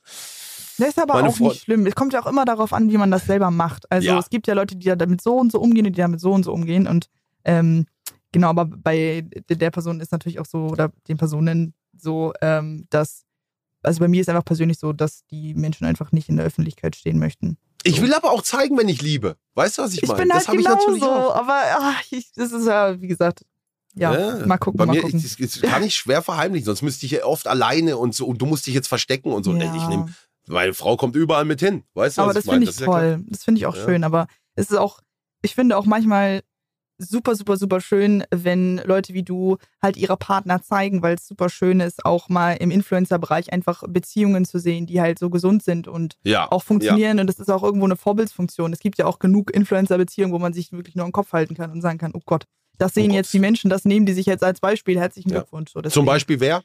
Das ist aber meine auch Freund- nicht schlimm. Es kommt ja auch immer darauf an, wie man das selber macht. Also Ja. es gibt ja Leute, die ja damit so und so umgehen und die damit so und so umgehen. Und ähm, genau, aber bei der der Person ist natürlich auch so, oder den Personen so, ähm, dass, also bei mir ist einfach persönlich so, dass die Menschen einfach nicht in der Öffentlichkeit stehen möchten. Ich will aber auch zeigen, wenn ich liebe. Weißt du, was ich Ich meine? bin das halt habe ich natürlich genauso, auch. aber ach, ich, das ist ja, wie gesagt, ja, mal gucken, Bei mal mir gucken. ist, ist, kann ich schwer verheimlichen, sonst müsste ich ja oft alleine und so und du musst dich jetzt verstecken und so. ja. Ich nehm, meine Frau kommt überall mit hin. Weißt du, aber was das ich meine? finde ich ja klar. toll. das finde ich auch Ja. schön. Aber es ist auch, ich finde auch manchmal super, super, super schön, wenn Leute wie du halt ihre Partner zeigen, weil es super schön ist, auch mal im Influencer-Bereich einfach Beziehungen zu sehen, die halt so gesund sind und Ja. auch funktionieren. Und das ist auch irgendwo eine Vorbildsfunktion. Es gibt ja auch genug Influencer-Beziehungen, wo man sich wirklich nur im Kopf halten kann und sagen kann, oh Gott, das sehen Gott. jetzt die Menschen, das nehmen die sich jetzt als Beispiel. Herzlichen Ja. Glückwunsch. So, Zum Beispiel wer?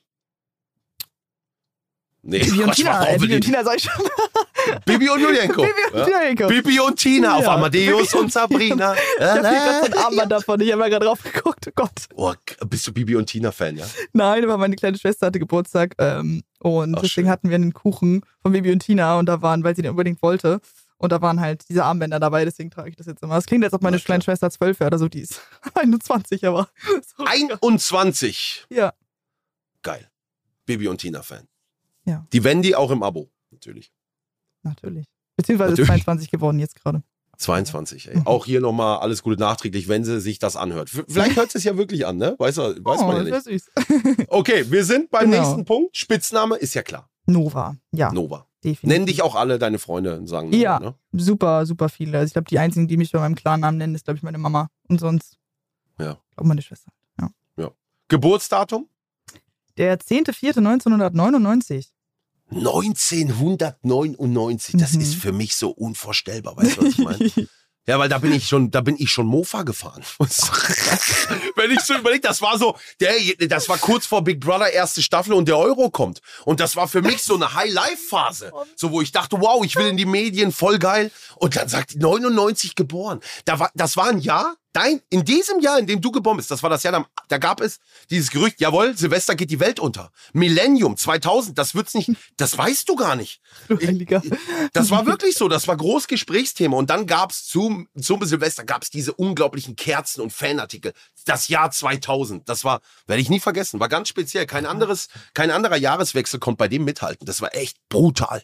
Nee, Bibi und Tina, äh, Bibi und Tina sag ich schon. [laughs] Bibi und Julienko. Bibi und ja. Tina. Bibi und Tina auf Ja. Amadeus und Sabrina. [laughs] Ich hab gerade so ein Armband davon, ich habe mal gerade drauf geguckt, oh Gott. Oh, bist du Bibi und Tina-Fan, ja? Nein, aber meine kleine Schwester hatte Geburtstag ähm, und Ach, deswegen schön. hatten wir einen Kuchen von Bibi und Tina und da waren, weil sie den unbedingt wollte. Und da waren halt diese Armbänder dabei, deswegen trage ich das jetzt immer. Das klingt, als ob meine klar. kleine Schwester zwölf wäre oder so, die ist [laughs] 21, aber. So, 21. ja. Geil. Bibi und Tina-Fan. Ja. Die Wendy auch im Abo, natürlich. Natürlich. Beziehungsweise Natürlich. ist 22 geworden jetzt gerade. 22, ey. Auch hier nochmal alles Gute nachträglich, wenn sie sich das anhört. Vielleicht hört sie es ja wirklich an, ne? Weiß, weiß man ja nicht. [laughs] Okay, wir sind beim Genau. nächsten Punkt. Spitzname ist ja klar. Nova, ja, Nova. definitiv. Nennen dich auch alle deine Freunde und sagen Nova, Ja. ne? Super, super viele. Also ich glaube, die einzigen, die mich bei meinem Klarnamen nennen, ist, glaube ich, meine Mama. Und sonst, Ja. glaube meine Schwester. Ja. Geburtsdatum? Der 10.04.1999. 1999. Das Mhm. ist für mich so unvorstellbar, weißt du, was ich meine? [laughs] Ja, weil da bin ich schon, da bin ich schon Mofa gefahren. [laughs] [laughs] Wenn ich so überlege, das war so, der, das war kurz vor Big Brother erste Staffel und der Euro kommt. Und das war für mich so eine High-Life-Phase. So, wo ich dachte, wow, ich will in die Medien, voll geil. Und dann sagt die 99 geboren. Da war, das war ein Jahr, dein, in diesem Jahr, in dem du geboren bist, das war das Jahr, da, gab es dieses Gerücht, jawohl, Silvester geht die Welt unter. Millennium 2000, das wird's nicht, das weißt du gar nicht. Heiliger. Das war wirklich so, das war groß Gesprächsthema. Und dann gab's zum, zum Silvester gab's diese unglaublichen Kerzen und Fanartikel. Das Jahr 2000, das war, werde ich nie vergessen, war ganz speziell. Kein anderes, kein anderer Jahreswechsel konnte bei dem mithalten. Das war echt brutal.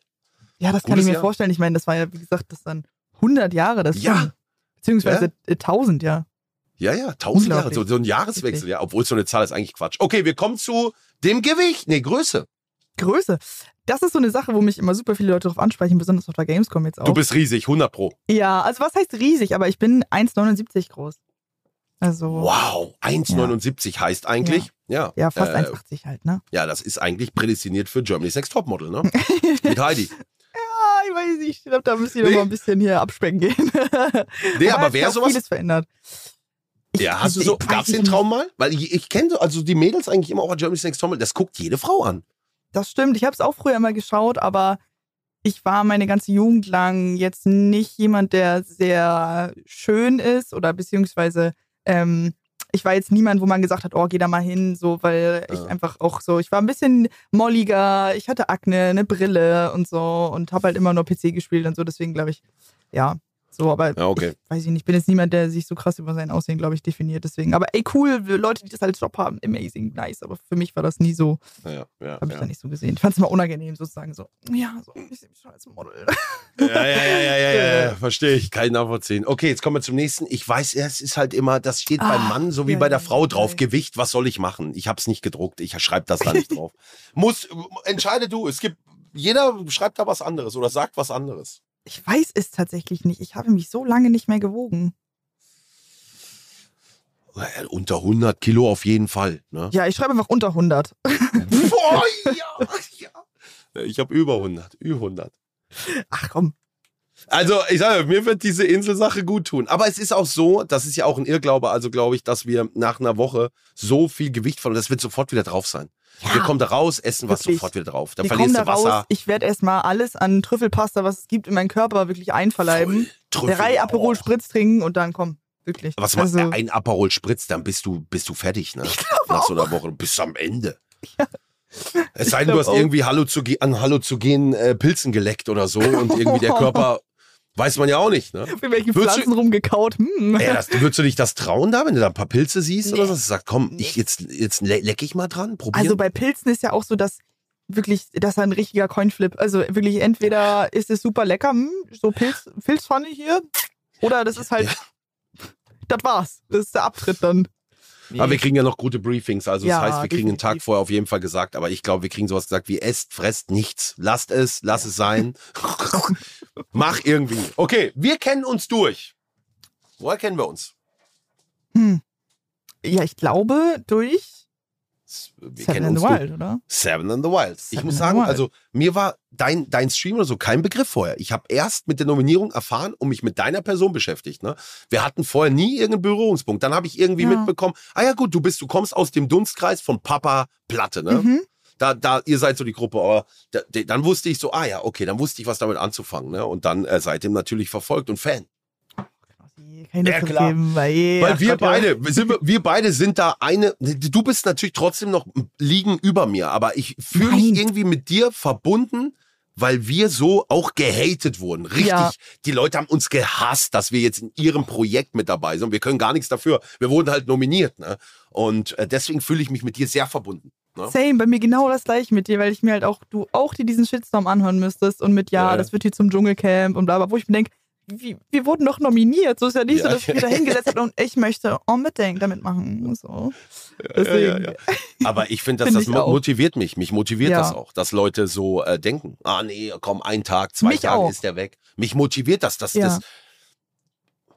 Ja, das kann Gutes ich mir Jahr. vorstellen. Ich meine, das war ja, wie gesagt, das dann 100 Jahre. Das Ja. schon. Beziehungsweise äh, 1000, ja. Ja, ja, tausend Jahre, Unglaublich. so, so ein Jahreswechsel, ja, obwohl so eine Zahl ist eigentlich Quatsch. Okay, wir kommen zu dem Gewicht, nee, Größe. Größe. Das ist so eine Sache, wo mich immer super viele Leute darauf ansprechen, besonders auf der Gamescom jetzt auch. Du bist riesig, 100 pro. ja, also was heißt riesig? Aber ich bin 1,79 groß. Also, Wow, 1,79 heißt eigentlich, ja. ja, fast äh, 1,80 halt, ne? Ja, das ist eigentlich prädestiniert für Germany's Next Topmodel, ne? [laughs] Mit Heidi. Ich weiß nicht. Ich glaube, da müsst ihr Nee. noch mal ein bisschen hier abspecken gehen. [laughs] Nee, aber es wer sowas. vieles verändert. Ich- Ja, hast du so, weiß gab's den. Traum mal? Weil ich, ich kenne so, also die Mädels eigentlich immer auch an Germany's Next Topmodel, das guckt jede Frau an. Das stimmt. Ich habe es auch früher immer geschaut, aber ich war meine ganze Jugend lang jetzt nicht jemand, der sehr schön ist oder beziehungsweise ähm, ich war jetzt niemand, wo man gesagt hat, oh, geh da mal hin, so, weil ich Ja. einfach auch so, ich war ein bisschen molliger, ich hatte Akne, eine Brille und so und habe halt immer nur PC gespielt und so, deswegen glaube ich, ja, so, aber Ja, okay. weiß ich nicht, ich bin jetzt niemand, der sich so krass über sein Aussehen, glaube ich, definiert, deswegen, aber ey, cool, Leute, die das als Job haben, amazing, nice, aber für mich war das nie so, Ja, ja, habe ich ja. da nicht so gesehen. Ich fand es immer unangenehm, sozusagen so, ja, so, ich sehe mich schon als Model. Ja, ja, ja, ja, ja, ja, [laughs] ja, verstehe ich. Ich nachvollziehen. Okay, jetzt kommen wir zum nächsten. Ich weiß, es ist halt immer, das steht beim Ah, Mann so wie ja, bei der Frau drauf. Gewicht, was soll ich machen? Ich habe es nicht gedruckt. Ich schreibe das da nicht [laughs] drauf. Muss, entscheide du. Es gibt, jeder schreibt da was anderes oder sagt was anderes. Ich weiß es tatsächlich nicht. Ich habe mich so lange nicht mehr gewogen. Äh, Unter 100 Kilo auf jeden Fall. Ne? Ja, ich schreibe einfach unter 100. [laughs] Boah, ja, ja. Ich habe über 100, über 100. Ach komm. Also, ich sage, mir wird diese Inselsache gut tun. Aber es ist auch so, das ist ja auch ein Irrglaube, also glaube ich, dass wir nach einer Woche so viel Gewicht verlieren, das wird sofort wieder drauf sein. Wir kommen da raus, essen was Wirklich. sofort wieder drauf. Dann Wir verlierst kommen du da Wasser. raus. Ich werde erstmal alles an Trüffelpasta, was es gibt, in meinen Körper wirklich einverleiben. Drei Aperol Oh. Spritz trinken und dann komm. Wirklich. Was also, macht ein Aperol Spritz, dann bist du, bist du fertig, ne? Nach so einer Woche. Du bist am Ende. [laughs] Es sei denn, du hast auch. irgendwie Halluzuge an halluzogenen äh, Pilzen geleckt oder so und irgendwie der [laughs] Körper, weiß man ja auch nicht, ne? [laughs] Auf welchen Würdest du- Pflanzen rumgekaut. Hm. Ey, das, würdest du dich das trauen da, wenn du da ein paar Pilze siehst oder Nee. so? Dass du sagst, komm, ich, jetzt, jetzt le leck ich mal dran, probier. Also bei Pilzen ist ja auch so, dass wirklich, das ist ein richtiger Coinflip. Also wirklich, entweder ist es super lecker, hm, so Pilz, Pilzpfanne hier, oder das ist halt, [laughs] das war's. Das ist der Abtritt dann. Aber wir kriegen ja noch gute Briefings. Also Ja, das heißt, wir kriegen einen Tag definitiv. vorher auf jeden Fall gesagt. Aber ich glaube, wir kriegen sowas gesagt wie esst, fresst nichts. Lasst es, lass es sein. [laughs] Mach irgendwie. Okay, wir kennen uns durch. Woher kennen wir uns? Hm. Ja, ich glaube durch Wir Seven in the. Wild, oder? Seven in the Wild. Ich Seven muss in the sagen, also mir war dein, dein Stream oder so kein Begriff vorher. Ich habe erst mit der Nominierung erfahren und mich mit deiner Person beschäftigt. Ne? Wir hatten vorher nie irgendeinen Berührungspunkt. Dann habe ich irgendwie Ja. mitbekommen, ah ja gut, du bist, du kommst aus dem Dunstkreis von Papa Platte, ne? Mhm. Da, da, ihr seid so die Gruppe, aber da, dann wusste ich so, ah ja, okay, dann wusste ich, was damit anzufangen, ne? Und dann äh, seitdem natürlich verfolgt und Fan. Keine Ja, klar. weil, Weil wir beide, wir, sind, wir beide sind da eine, du bist natürlich trotzdem noch liegen über mir, aber ich fühle mich irgendwie mit dir verbunden, weil wir so auch gehatet wurden. Richtig. Ja. Die Leute haben uns gehasst, dass wir jetzt in ihrem Projekt mit dabei sind. Wir können gar nichts dafür. Wir wurden halt nominiert. Ne? Und äh, deswegen fühle ich mich mit dir sehr verbunden. Ne? Same, bei mir genau das gleiche mit dir, weil ich mir halt auch, du auch dir diesen Shitstorm anhören müsstest und mit, ja, Ja, das wird hier zum Dschungelcamp und bla bla, wo ich mir denke, wir, wir wurden doch nominiert. So ist ja nicht so, Ja, dass ich mich da [laughs] hingesetzt habe und ich möchte unbedingt damit machen. So. Ja, ja. Aber ich finde, dass Find das ich mo- auch. motiviert mich. Mich motiviert das auch, dass Leute so äh, denken. Ah nee, komm, ein Tag, zwei Mich Tage auch. ist der weg. Mich motiviert das, dass das.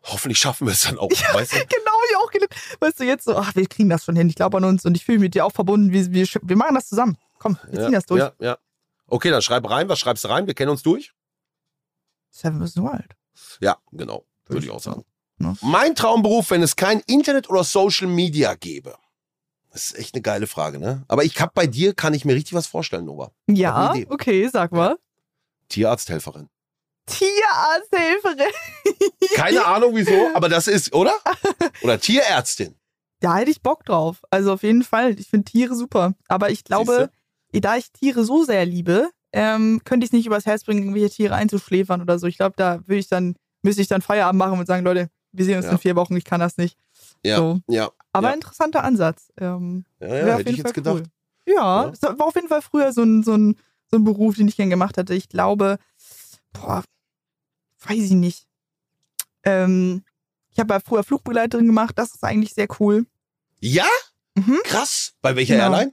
Hoffentlich schaffen wir es dann auch. [laughs] Weißt du? Genau, ich auch gedacht. Weißt du, jetzt so, ach, wir kriegen das schon hin. Ich glaube an uns und ich fühle mich mit dir auch verbunden. Wir, wir, wir machen das zusammen. Komm, wir ziehen das durch. Ja, ja. Okay, dann schreib rein. Was schreibst du rein? Wir kennen uns durch. Seven vs. Wild. Ja, genau. Würde ich auch sagen. Ne? Mein Traumberuf, wenn es kein Internet oder Social Media gäbe. Das ist echt eine geile Frage, ne? Aber ich hab bei dir, kann ich mir richtig was vorstellen, Nova. Ja, okay, sag mal. Tierarzthelferin. Tierarzthelferin. Keine Ahnung wieso, aber das ist, oder? Oder Tierärztin. Da hätte ich Bock drauf. Also auf jeden Fall. Ich finde Tiere super. Aber ich glaube, da ich Tiere so sehr liebe, ähm, könnte ich es nicht übers Herz bringen, irgendwelche Tiere einzuschläfern oder so. Ich glaube, da würde ich dann, müsste ich dann Feierabend machen und sagen, Leute, wir sehen uns Ja. in vier Wochen, ich kann das nicht. Ja, So. ja. Aber Ja. interessanter Ansatz. Ähm, Ja, ja hätte ich jeden jetzt Fall gedacht. Cool. Ja, Ja. es war auf jeden Fall früher so ein, so, ein, so ein Beruf, den ich gern gemacht hätte. Ich glaube, boah, weiß ich nicht. Ähm, ich habe ja früher Flugbegleiterin gemacht, das ist eigentlich sehr cool. Ja? Mhm. Krass. Bei welcher Genau. Airline?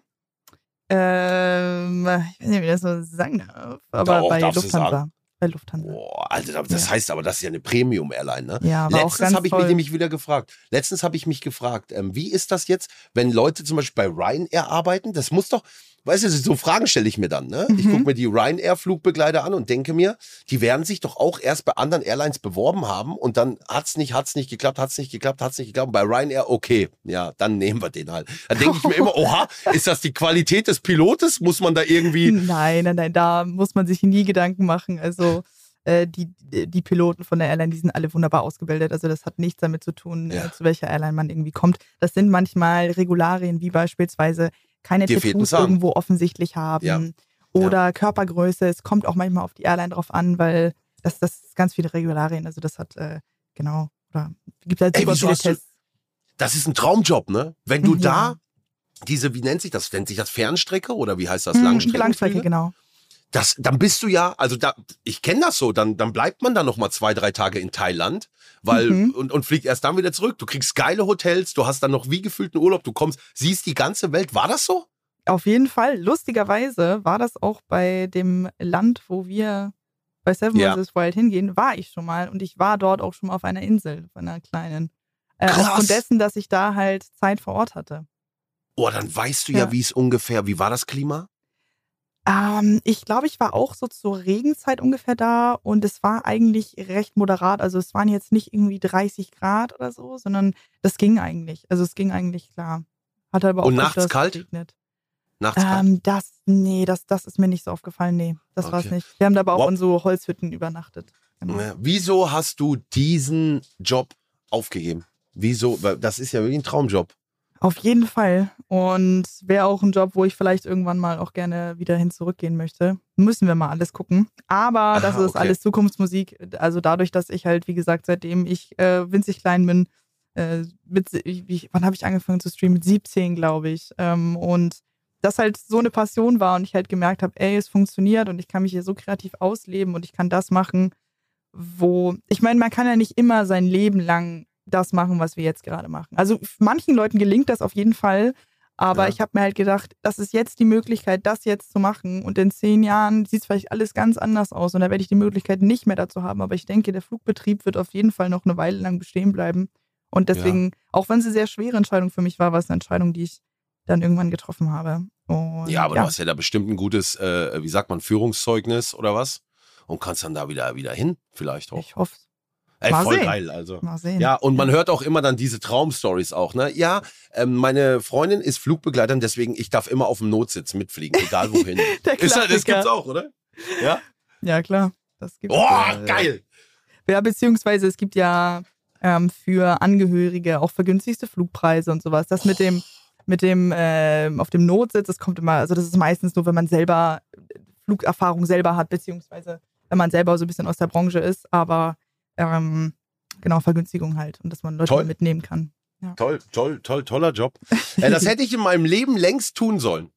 Ähm, ich weiß nicht, wie das so sagen darf, aber Doch, bei Lufthansa. Bei Lufthansa. Boah, Alter, das Ja. heißt aber, das ist ja eine Premium-Airline, ne? Ja, auch Letztens habe ich mich nämlich wieder gefragt. Letztens habe ich mich gefragt, ähm, wie ist das jetzt, wenn Leute zum Beispiel bei Ryanair arbeiten? Das muss doch, weißt du, so Fragen stelle ich mir dann. Ne? Ich Mhm. gucke mir die Ryanair-Flugbegleiter an und denke mir, die werden sich doch auch erst bei anderen Airlines beworben haben und dann hat's nicht, hat's nicht geklappt, hat's nicht geklappt, hat's nicht geklappt. Und bei Ryanair, okay, ja, dann nehmen wir den halt. Dann denke ich mir immer, [laughs] oha, ist das die Qualität des Pilotes? Muss man da irgendwie Nein, nein, nein, da muss man sich nie Gedanken machen. Also äh, die, die Piloten von der Airline, die sind alle wunderbar ausgebildet. Also das hat nichts damit zu tun, Ja. äh, zu welcher Airline man irgendwie kommt. Das sind manchmal Regularien, wie beispielsweise keine Dir Tattoos irgendwo offensichtlich haben. Ja. Oder Körpergröße. Es kommt auch manchmal auf die Airline drauf an, weil das, das ist ganz viele Regularien. Also das hat, äh, genau, oder gibt halt Ey, super du- Tests. das ist ein Traumjob, ne? Wenn du [laughs] Ja. da diese, wie nennt sich das? Nennt sich das Fernstrecke oder wie heißt das? Hm, Langstrecke? Langstrecke, genau. Das, dann bist du ja, also da, ich kenne das so, dann, dann bleibt man da noch mal zwei, drei Tage in Thailand, weil Mhm. und, und fliegt erst dann wieder zurück. Du kriegst geile Hotels, du hast dann noch wie gefühlten Urlaub, du kommst, siehst die ganze Welt. War das so? Auf jeden Fall. Lustigerweise war das auch bei dem Land, wo wir bei Seven Ja. vs. Wild hingehen, war ich schon mal und ich war dort auch schon mal auf einer Insel, auf einer kleinen. Äh, aufgrund dessen, dass ich da halt Zeit vor Ort hatte. Oh, dann weißt du ja, Ja. wie es ungefähr, wie war das Klima? Ähm, ich glaube, ich war auch so zur Regenzeit ungefähr da und es war eigentlich recht moderat. Also es waren jetzt nicht irgendwie 30 Grad oder so, sondern das ging eigentlich. Also es ging eigentlich klar. Hat aber auch Und nachts kalt? geregnet. Nachts kalt? Ähm, das, nee, das, das ist mir nicht so aufgefallen. Nee, das war's Okay. nicht. Wir haben da aber auch Wow. in so Holzhütten übernachtet. Genau. Ja, Wieso hast du diesen Job aufgegeben? Wieso? Weil Das ist ja wirklich ein Traumjob. Auf jeden Fall. Und wäre auch ein Job, wo ich vielleicht irgendwann mal auch gerne wieder hin zurückgehen möchte. Müssen wir mal alles gucken. Aber das Aha, ist okay. alles Zukunftsmusik. Also dadurch, dass ich halt, wie gesagt, seitdem ich äh, winzig klein bin, äh, mit, wie, wann habe ich angefangen zu streamen? Mit 17, glaube ich. Ähm, und das halt so eine Passion war und ich halt gemerkt habe, ey, es funktioniert und ich kann mich hier so kreativ ausleben und ich kann das machen, wo, ich meine, man kann ja nicht immer sein Leben lang das machen, was wir jetzt gerade machen. Also manchen Leuten gelingt das auf jeden Fall, aber Ja. ich habe mir halt gedacht, das ist jetzt die Möglichkeit, das jetzt zu machen und in zehn Jahren sieht es vielleicht alles ganz anders aus und da werde ich die Möglichkeit nicht mehr dazu haben, aber ich denke, der Flugbetrieb wird auf jeden Fall noch eine Weile lang bestehen bleiben und deswegen, auch wenn es eine sehr schwere Entscheidung für mich war, war es eine Entscheidung, die ich dann irgendwann getroffen habe. Und, Ja, aber du hast ja da bestimmt ein gutes, äh, wie sagt man, Führungszeugnis oder was? Und kannst dann da wieder, wieder hin, vielleicht auch. ich hoffe, Ey, mal voll sehen. geil, also. mal sehen. Ja, und man hört auch immer dann diese Traumstories auch, ne? Ja, ähm, meine Freundin ist Flugbegleiterin, deswegen ich darf immer auf dem Notsitz mitfliegen, egal wohin. [laughs] Der ist halt, das gibt's auch, oder? Ja. Ja, klar. Das gibt's. Oh, äh, geil. Ja, beziehungsweise es gibt ja ähm, für Angehörige auch vergünstigste Flugpreise und sowas. Das mit dem, mit dem ähm, auf dem Notsitz, das kommt immer, also das ist meistens nur, wenn man selber Flugerfahrung selber hat, beziehungsweise wenn man selber so ein bisschen aus der Branche ist, aber ähm, genau, Vergünstigung halt und dass man Leute Toll. mitnehmen kann. Toll, toll, toll, toller Job. äh, das hätte ich in meinem Leben längst tun sollen.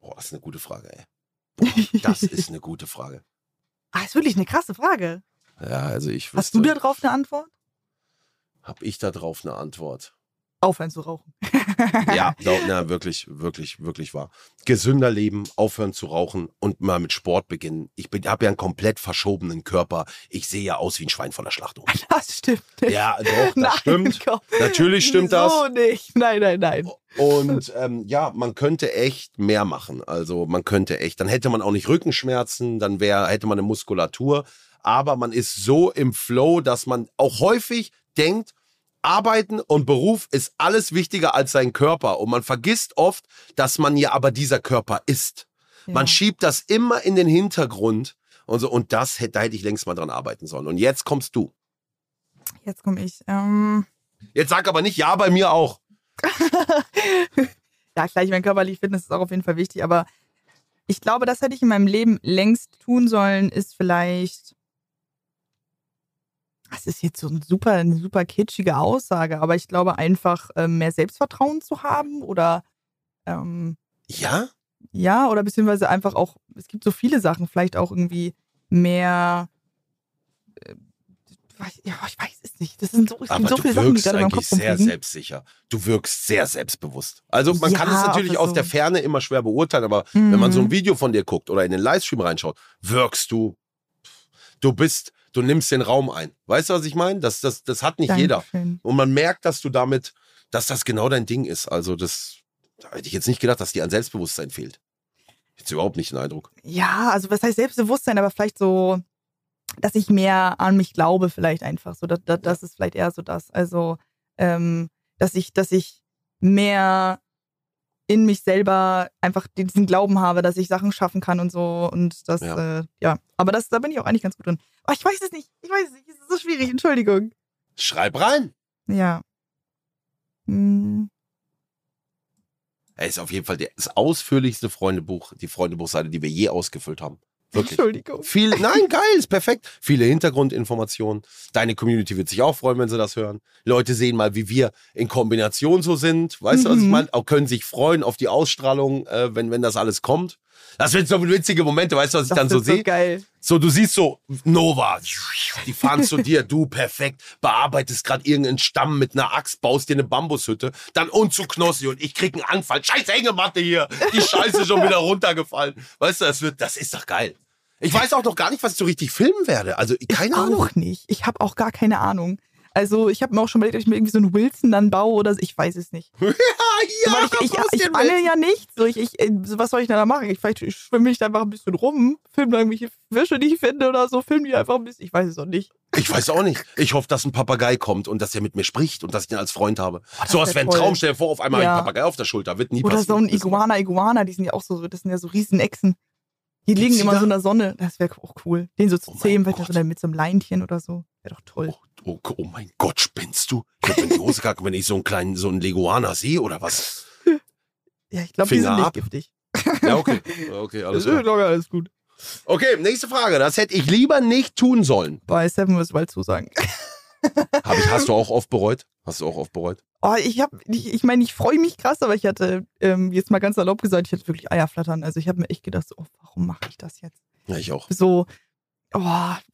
Boah, das ist eine gute Frage, ey. Boah, das [laughs] ist eine gute Frage. Ah, ist wirklich eine krasse Frage. Ja, also ich Hast du da drauf eine Antwort? Hab ich da drauf eine Antwort? Aufhören zu rauchen. Ja, [laughs] na, wirklich, wirklich, wirklich wahr. Gesünder leben, aufhören zu rauchen und mal mit Sport beginnen. Ich habe ja einen komplett verschobenen Körper. Ich sehe ja aus wie ein Schwein von der Schlachtung. [laughs] Das stimmt nicht. Ja, doch, das Nein, stimmt. komm. Natürlich stimmt das. So nicht. Nein, nein, nein. Und ähm, ja, man könnte echt mehr machen. Also man könnte echt, dann hätte man auch nicht Rückenschmerzen, dann wäre, hätte man eine Muskulatur. Aber man ist so im Flow, dass man auch häufig denkt, Arbeiten und Beruf ist alles wichtiger als sein Körper. Und man vergisst oft, dass man ja aber dieser Körper ist. Man Ja. schiebt das immer in den Hintergrund. Und, so, und das hätte, da hätte ich längst mal dran arbeiten sollen. Und jetzt kommst du. Jetzt komme ich. Ähm, Jetzt sag aber nicht, ja, bei mir auch. [laughs] ja, klar, ich meine, körperliche Fitness ist auch auf jeden Fall wichtig, aber ich glaube, das hätte ich in meinem Leben längst tun sollen, ist vielleicht. Das ist jetzt so ein super, eine super kitschige Aussage, aber ich glaube einfach, ähm, mehr Selbstvertrauen zu haben oder ähm, Ja? ja, oder beziehungsweise einfach auch, es gibt so viele Sachen, vielleicht auch irgendwie mehr. äh, Ja, ich weiß es nicht. Das sind so, es Aber so du viele Sachen, die gerade in meinem eigentlich Kopf sehr rumfliegen. selbstsicher. Du wirkst sehr selbstbewusst. Also man kann es Ja, natürlich aus so- der Ferne immer schwer beurteilen, aber wenn man so ein Mhm. Video von dir guckt oder in den Livestream reinschaut, wirkst du, du bist, du nimmst den Raum ein. Weißt du, was ich meine? Das, das, das hat nicht jeder. Dankeschön. Und man merkt, dass du damit, dass das genau dein Ding ist. Also das, da hätte ich jetzt nicht gedacht, dass dir an Selbstbewusstsein fehlt. Jetzt überhaupt nicht den Eindruck. Ja, also was heißt Selbstbewusstsein, aber vielleicht so, dass ich mehr an mich glaube, vielleicht einfach. So, das, das, das ist vielleicht eher so das. Also, ähm, dass ich, dass ich mehr in mich selber einfach diesen Glauben habe, dass ich Sachen schaffen kann und so. Und das, Ja. äh, ja. aber das, da bin ich auch eigentlich ganz gut drin. Aber ich weiß es nicht. Ich weiß es nicht. Es ist so schwierig. Entschuldigung. Schreib rein. Ja. Hm. Er ist auf jeden Fall das ausführlichste Freundebuch, die Freundebuchseite, die wir je ausgefüllt haben. Wirklich. Entschuldigung. Viel, nein, geil, ist perfekt. Viele Hintergrundinformationen. Deine Community wird sich auch freuen, wenn sie das hören. Leute sehen mal, wie wir in Kombination so sind. Weißt du, was ich Mhm. meine? Auch können sich freuen auf die Ausstrahlung, äh, wenn, wenn das alles kommt. Das wird so witzige Momente, weißt du, was ich Das dann so wird so sehe? geil. So, du siehst so, Nova, die fahren zu dir, du perfekt, bearbeitest gerade irgendeinen Stamm mit einer Axt, baust dir eine Bambushütte, dann und zu Knossi und ich krieg einen Anfall. Scheiß Hängematte hier, die Scheiße ist schon wieder runtergefallen. Weißt du, das wird, das ist doch geil. Ich weiß auch noch gar nicht, was ich so richtig filmen werde. Also, keine ich Ahnung. auch nicht. Ich habe auch gar keine Ahnung. Also ich habe mir auch schon überlegt, ob ich mir irgendwie so einen Wilson dann baue oder so. Ich weiß es nicht. [laughs] Ja, ja, Weil ich, ich, ich denn angel ja nicht. So, ich, ich, äh, was soll ich denn da machen? Ich, vielleicht schwimme ich da einfach ein bisschen rum, filme da irgendwelche Fische, die ich finde oder so, filme die einfach ein bisschen. Ich weiß es auch nicht. Ich weiß auch nicht. Ich hoffe, dass ein Papagei kommt und dass er mit mir spricht und dass ich ihn als Freund habe. das so was wär wäre ein. Traum. Stell dir vor, auf einmal Ja. ein Papagei auf der Schulter. Wird nie Oder passieren. so ein. Iguana, Iguana, die sind ja auch so, das sind ja so riesen Echsen. Die liegen immer da? so in der Sonne. Das wäre auch cool. Den so zu Oh zähmen, vielleicht so mit so einem Leinchen oder so. Wäre doch toll. Oh, oh, oh mein Gott, spinnst du? Ich hab in die Hose kacken, wenn ich so einen kleinen, so einen Leguana sehe oder was? [laughs] Ja, ich glaube, die sind nicht ab. giftig. Ja, okay. Okay, alles Das [laughs] ist locker alles gut. Okay, nächste Frage. Das hätte ich lieber nicht tun sollen. Bei Seven du bald zusagen. Hab ich, hast du auch oft bereut? Hast du auch oft bereut? Oh, ich habe, ich, ich meine, ich freue mich krass, aber ich hatte ähm, jetzt mal ganz erlaubt gesagt, ich hatte wirklich Eierflattern. Also ich habe mir echt gedacht, so, oh, warum mache ich das jetzt? Ja, ich auch. So, oh,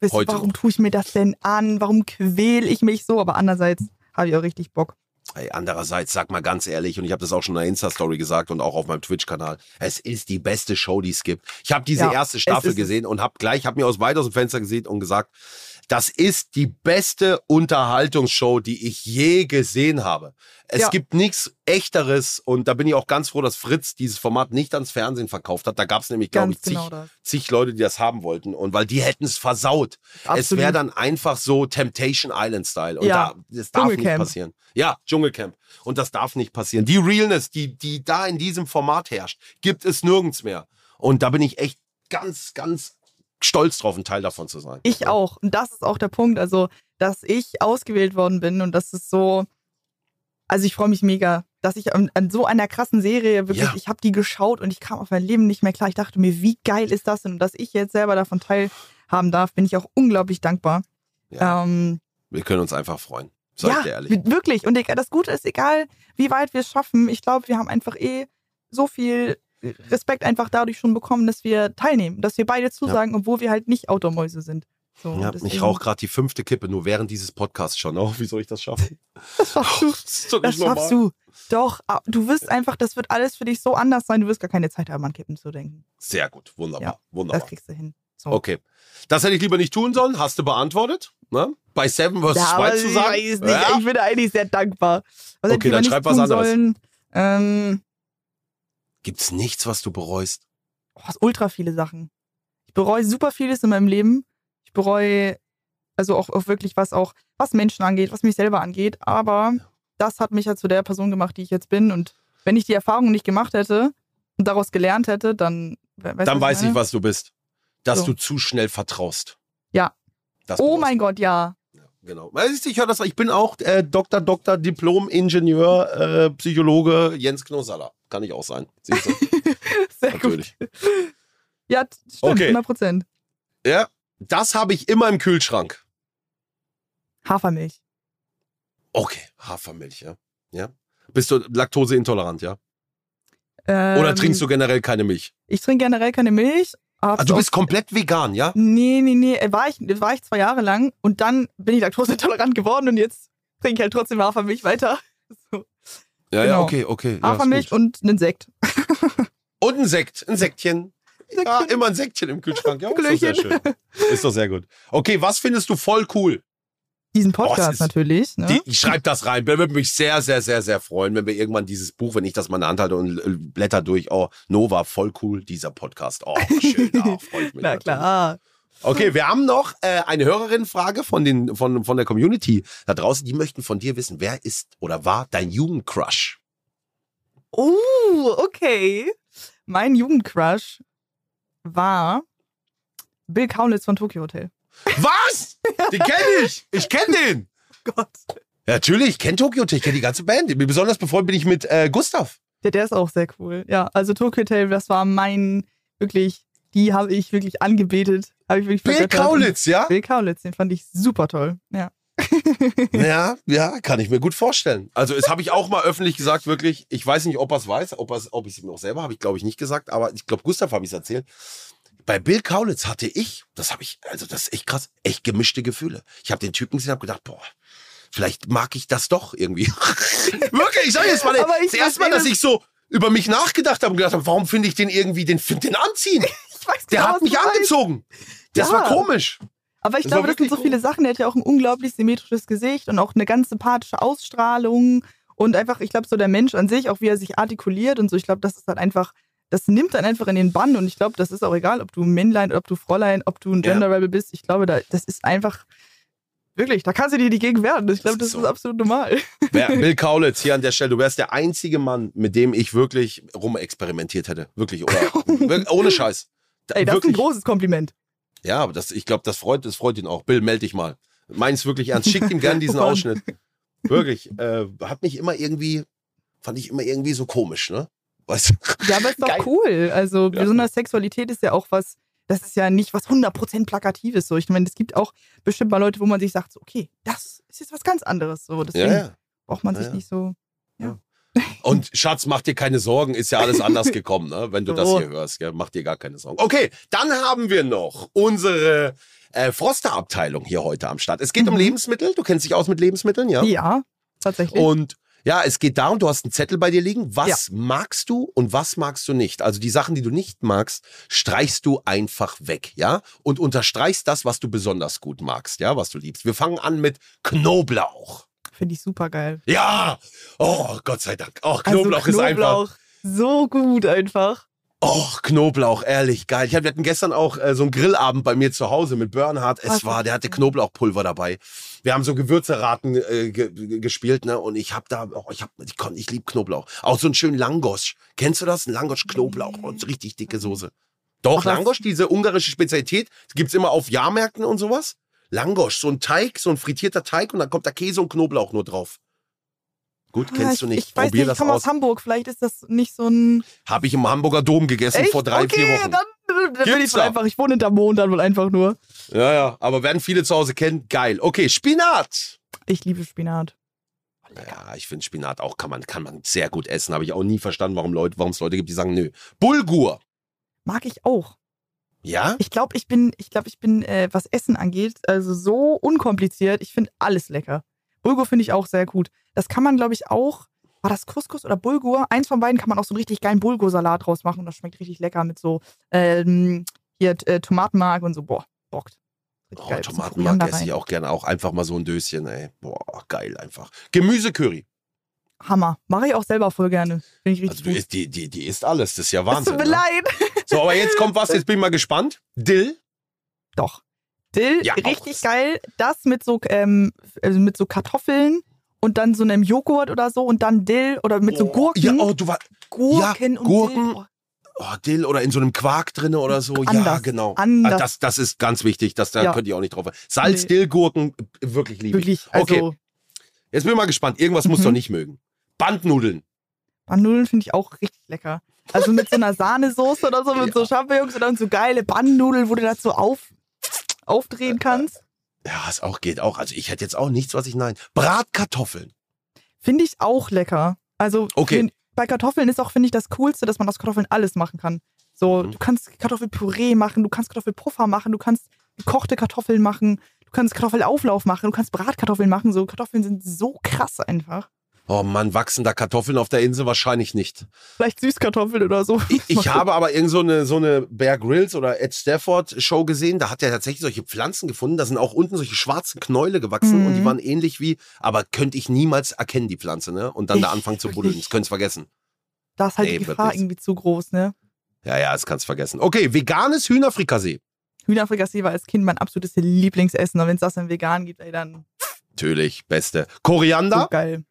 ihr, Heute warum tue ich mir das denn an? Warum quäl ich mich so? Aber andererseits habe ich auch richtig Bock. Ey, andererseits, sag mal ganz ehrlich, und ich habe das auch schon in der Insta-Story gesagt und auch auf meinem Twitch-Kanal, es ist die beste Show, die es gibt. Ich habe diese Ja, erste Staffel gesehen und habe gleich, habe mir aus weit aus dem Fenster gesehen und gesagt, das ist die beste Unterhaltungsshow, die ich je gesehen habe. Es Ja. gibt nichts Echteres und da bin ich auch ganz froh, dass Fritz dieses Format nicht ans Fernsehen verkauft hat. Da gab es nämlich, glaube ich, zig, genau zig Leute, die das haben wollten und weil die hätten es versaut. Es wäre dann einfach so Temptation Island Style und Ja. da, das darf nicht passieren. Ja, Dschungelcamp. Und das darf nicht passieren. Die Realness, die, die da in diesem Format herrscht, gibt es nirgends mehr. Und da bin ich echt ganz, ganz stolz drauf, ein Teil davon zu sein. Ich auch. Und das ist auch der Punkt, also, dass ich ausgewählt worden bin und das ist so, also ich freue mich mega. Dass ich an, an so einer krassen Serie wirklich, Ja. ich habe die geschaut und ich kam auf mein Leben nicht mehr klar. Ich dachte mir, wie geil ist das denn? Und dass ich jetzt selber davon teilhaben darf, bin ich auch unglaublich dankbar. Ja, Ähm, wir können uns einfach freuen. Sag ja, ich dir ehrlich. wi- wirklich. Und egal- das Gute ist, egal wie weit wir es schaffen, ich glaube, wir haben einfach eh so viel Respekt einfach dadurch schon bekommen, dass wir teilnehmen, dass wir beide zusagen, obwohl wir halt nicht Automäuse sind. So, Ja, ich rauche gerade die fünfte Kippe, nur während dieses Podcasts schon. Oh, wie soll ich das schaffen? Das schaffst [laughs] du. Das Das schaffst du. Doch, du wirst einfach, das wird alles für dich so anders sein, du wirst gar keine Zeit haben, an Kippen zu denken. Sehr gut, wunderbar, Ja, wunderbar. Das kriegst du hin. So. Okay. Das hätte ich lieber nicht tun sollen, hast du beantwortet. Ne? Bei Seven vs. Ja, aber Wild zu ich sagen. weiß nicht, Ja. ich bin eigentlich sehr dankbar. Was Okay, ich dann schreib was anderes. Sollen? Ähm, Gibt's nichts, was du bereust? oh, ultra viele Sachen. Ich bereue super vieles in meinem Leben. Ich bereue also auch, auch wirklich was auch, was Menschen angeht, was mich selber angeht. Aber das hat mich ja zu der Person gemacht, die ich jetzt bin. Und wenn ich die Erfahrung nicht gemacht hätte und daraus gelernt hätte, dann we- weißt Dann weiß ich, was du bist. Dass So. du zu schnell vertraust. Ja. Das Oh mein. Gott, ja. Genau. Weißt du, Ich höre das. Ich bin auch äh, Doktor, Doktor, Diplom-Ingenieur, äh, Psychologe Jens Knosaller. Kann ich auch sein. Siehst du? [laughs] Sehr Natürlich. gut. Ja, stimmt, Okay. 100 Prozent. Ja. Das habe ich immer im Kühlschrank. Hafermilch. Okay. Hafermilch, ja. Ja. Bist du laktoseintolerant, ja? Ähm, Oder trinkst du generell keine Milch? Ich trinke generell keine Milch. Also du bist komplett vegan, ja? Nee, nee, nee. äh, War ich, war ich zwei Jahre lang und dann bin ich laktoseintolerant geworden und jetzt trinke ich halt trotzdem Hafermilch weiter. [laughs] So. Ja, ja, Genau. okay, okay. Ja, Hafermilch gut. und einen Sekt. [laughs] und ein Sekt, ein Sektchen. Ja, immer ein Sektchen im Kühlschrank. Ja, ist doch sehr schön. Ist doch sehr gut. Okay, was findest du voll cool? Diesen Oh, es Podcast ist- natürlich. Ne? Die, ich schreib das rein. Würde mich sehr, sehr, sehr, sehr freuen, wenn wir irgendwann dieses Buch, wenn ich das mal in der Hand halte und blätter durch. Oh, Nova, voll cool, dieser Podcast. Oh, schön. Oh, [laughs] freue ich mich. Na klar. Okay, wir haben noch äh, eine Hörerin-Frage von, den, von, von der Community da draußen. Die möchten von dir wissen, wer ist oder war dein Jugendcrush? Oh, okay. Mein Jugendcrush war Bill Kaulitz von Tokyo Hotel. Was? Den kenne ich. Ich kenne den. [laughs] Gott. Ja, natürlich, ich kenne Tokyo Hotel, ich kenne die ganze Band. Besonders befreundet bin ich mit äh, Gustav. Der, der ist auch sehr cool. Ja, also Tokyo Hotel, das war mein, wirklich, die habe ich wirklich angebetet. Habe ich wirklich Bill. Kaulitz, ja? Bill Kaulitz, den fand ich super toll. Ja. [laughs] Ja, ja, kann ich mir gut vorstellen. Also, das habe ich auch mal öffentlich gesagt, wirklich. Ich weiß nicht, ob er es weiß, ob, ob ich es mir auch selber habe ich, glaube ich, nicht gesagt, aber ich glaube, Gustav habe ich es erzählt. Bei Bill Kaulitz hatte ich, das habe ich, also das ist echt krass, echt gemischte Gefühle. Ich habe den Typen gesehen und habe gedacht, boah, vielleicht mag ich das doch irgendwie. [laughs] Wirklich, ich sage jetzt mal, Aber ich das erste Mal, dass ich so über mich nachgedacht habe und gedacht habe, warum finde ich den irgendwie, den den anziehen? [laughs] Ich weiß Der genau, hat was mich angezogen. Das Ja. war komisch. Aber ich Das glaube, das sind so viele Sachen. Der hat ja auch ein unglaublich symmetrisches Gesicht und auch eine ganz sympathische Ausstrahlung. Und einfach, ich glaube, so der Mensch an sich, auch wie er sich artikuliert und so, ich glaube, das ist halt einfach, das nimmt dann einfach in den Bann. Und ich glaube, das ist auch egal, ob du Männlein, ob du Fräulein, ob du ein Ja. Gender Rebel bist. Ich glaube, da, das ist einfach, wirklich, da kannst du dir nicht gegen wehren. Ich glaube, Das das ist ist so. absolut normal. [laughs] Bill Kaulitz hier an der Stelle, du wärst der einzige Mann, mit dem ich wirklich rumexperimentiert hätte. Wirklich, oder? [laughs] ohne Scheiß. Ey, das ist wirklich. ein großes Kompliment. Ja, aber das, ich glaube, das freut, das freut ihn auch. Bill, meld dich mal. Meins wirklich ernst. Schick ihm gern diesen. [laughs] Ausschnitt. Wirklich. Äh, hat mich immer irgendwie, fand ich immer irgendwie so komisch, ne? Weißt du? [laughs] Ja, aber ist doch Geil. cool. Also, Ja. besonders Sexualität ist ja auch was, das ist ja nicht was 100% Plakatives. So. Ich meine, es gibt auch bestimmt mal Leute, wo man sich sagt, so, okay, das ist jetzt was ganz anderes. So. Deswegen Ja, ja. braucht man sich nicht so. Und Schatz, mach dir keine Sorgen, ist ja alles anders [laughs] gekommen, ne? wenn du das hier hörst. Gell? Mach dir gar keine Sorgen. Okay, dann haben wir noch unsere äh, Froster-Abteilung hier heute am Start. Es geht um Mhm. Lebensmittel. Du kennst dich aus mit Lebensmitteln, ja? Ja, tatsächlich. Und ja, es geht darum, du hast einen Zettel bei dir liegen. Was magst du und was magst du nicht? Also die Sachen, die du nicht magst, streichst du einfach weg, ja? Und unterstreichst das, was du besonders gut magst, ja, was du liebst. Wir fangen an mit Knoblauch. Finde ich super geil. Ja! Oh, Gott sei Dank. Oh, Knoblauch, also, ist einfach. Knoblauch so gut einfach. Oh, Knoblauch, ehrlich, geil. Ich hab, wir hatten gestern auch äh, so einen Grillabend bei mir zu Hause mit Bernhard. Es Was? war, der hatte Knoblauchpulver dabei. Wir haben so Gewürzeraten äh, ge ge- gespielt, ne? Und ich hab da, oh, ich hab, ich konnte, ich lieb Knoblauch. Auch so einen schönen Langosch. Kennst du das? Ein Langosch Knoblauch und so richtig dicke Soße. Doch, Ach? Langosch, diese ungarische Spezialität, gibt's immer auf Jahrmärkten und sowas. Langosch, so ein Teig, so ein frittierter Teig und dann kommt da Käse und Knoblauch nur drauf. Gut, Ah, kennst du nicht. Ich weiß Probier nicht, ich komme aus. Hamburg. Vielleicht ist das nicht so ein. Habe ich im Hamburger Dom gegessen Echt? vor drei, okay, vier Wochen. dann, dann bin ich da? einfach. Ich wohne hinter Mond dann wohl einfach nur. Ja, ja, aber werden viele zu Hause kennen, geil. Okay, Spinat. Ich liebe Spinat. Ja, ich finde Spinat auch kann man, kann man sehr gut essen. Habe ich auch nie verstanden, warum Leute, warum es Leute gibt, die sagen, nö. Bulgur. Mag ich auch. Ja? Ich glaube, ich bin, ich glaube, ich bin, äh, was Essen angeht, also so unkompliziert. Ich finde alles lecker. Bulgur finde ich auch sehr gut. Das kann man, glaube ich, auch. War das Couscous oder Bulgur? Eins von beiden kann man auch so einen richtig geilen Bulgursalat draus machen und das schmeckt richtig lecker mit so ähm, hier äh, Tomatenmark und so. Boah, bockt. Oh, Tomatenmark esse ich auch gerne. Auch einfach mal so ein Döschen, ey. Boah, geil einfach. Gemüsecurry. Hammer. Mache ich auch selber voll gerne. Finde ich richtig Also du gut. isst, die, die, die isst alles. Das ist ja Wahnsinn. tut mir ne? leid. So, aber jetzt kommt was, jetzt bin ich mal gespannt. Dill. Doch. Dill, Ja, auch. richtig geil. Das mit so, ähm, also mit so Kartoffeln und dann so einem Joghurt oder so und dann Dill oder mit so Oh, Gurken. Ja, oh, du war, Gurken ja, und Gurken. Dill. Oh, oh, Dill oder in so einem Quark drinne oder so. Ja, Anders. genau. Anders. Ah, Das, das ist ganz wichtig. Das, da Ja. könnt ihr auch nicht drauf. Salz, Nee. Dill, Gurken, wirklich liebe ich. Wirklich, also Okay, jetzt bin ich mal gespannt. Irgendwas musst Mhm. du nicht mögen. Bandnudeln. Bandnudeln finde ich auch richtig lecker. Also mit so einer [laughs] Sahnesoße oder so, mit so Champignons und dann so geile Bandnudeln, wo du das so auf, aufdrehen kannst. Ja, es auch geht auch. Also ich hätte jetzt auch nichts, was ich nein. Bratkartoffeln. Finde ich auch lecker. Also Okay. find- bei Kartoffeln ist auch, finde ich, das Coolste, dass man aus Kartoffeln alles machen kann. So, Mhm. du kannst Kartoffelpüree machen, du kannst Kartoffelpuffer machen, du kannst gekochte Kartoffeln machen, du kannst Kartoffelauflauf machen, du kannst Bratkartoffeln machen. So, Kartoffeln sind so krass einfach. Oh Mann, wachsen da Kartoffeln auf der Insel? Wahrscheinlich nicht. Vielleicht Süßkartoffeln oder so. Ich, ich habe aber irgend so eine, so eine Bear Grylls oder Ed Stafford Show gesehen. Da hat er tatsächlich solche Pflanzen gefunden. Da sind auch unten solche schwarzen Knäule gewachsen Mhm. und die waren ähnlich wie, aber könnte ich niemals erkennen, die Pflanze, ne? Und dann da Ich anfangen zu buddeln. Das könnt's vergessen. Da ist halt Nee, die Gefahr irgendwie zu groß, ne? Ja, ja, das kannst vergessen. Okay, veganes Hühnerfrikassee. Hühnerfrikassee war als Kind mein absolutes Lieblingsessen. Und wenn es das dann vegan gibt, ey, dann Natürlich, beste. Koriander. so geil.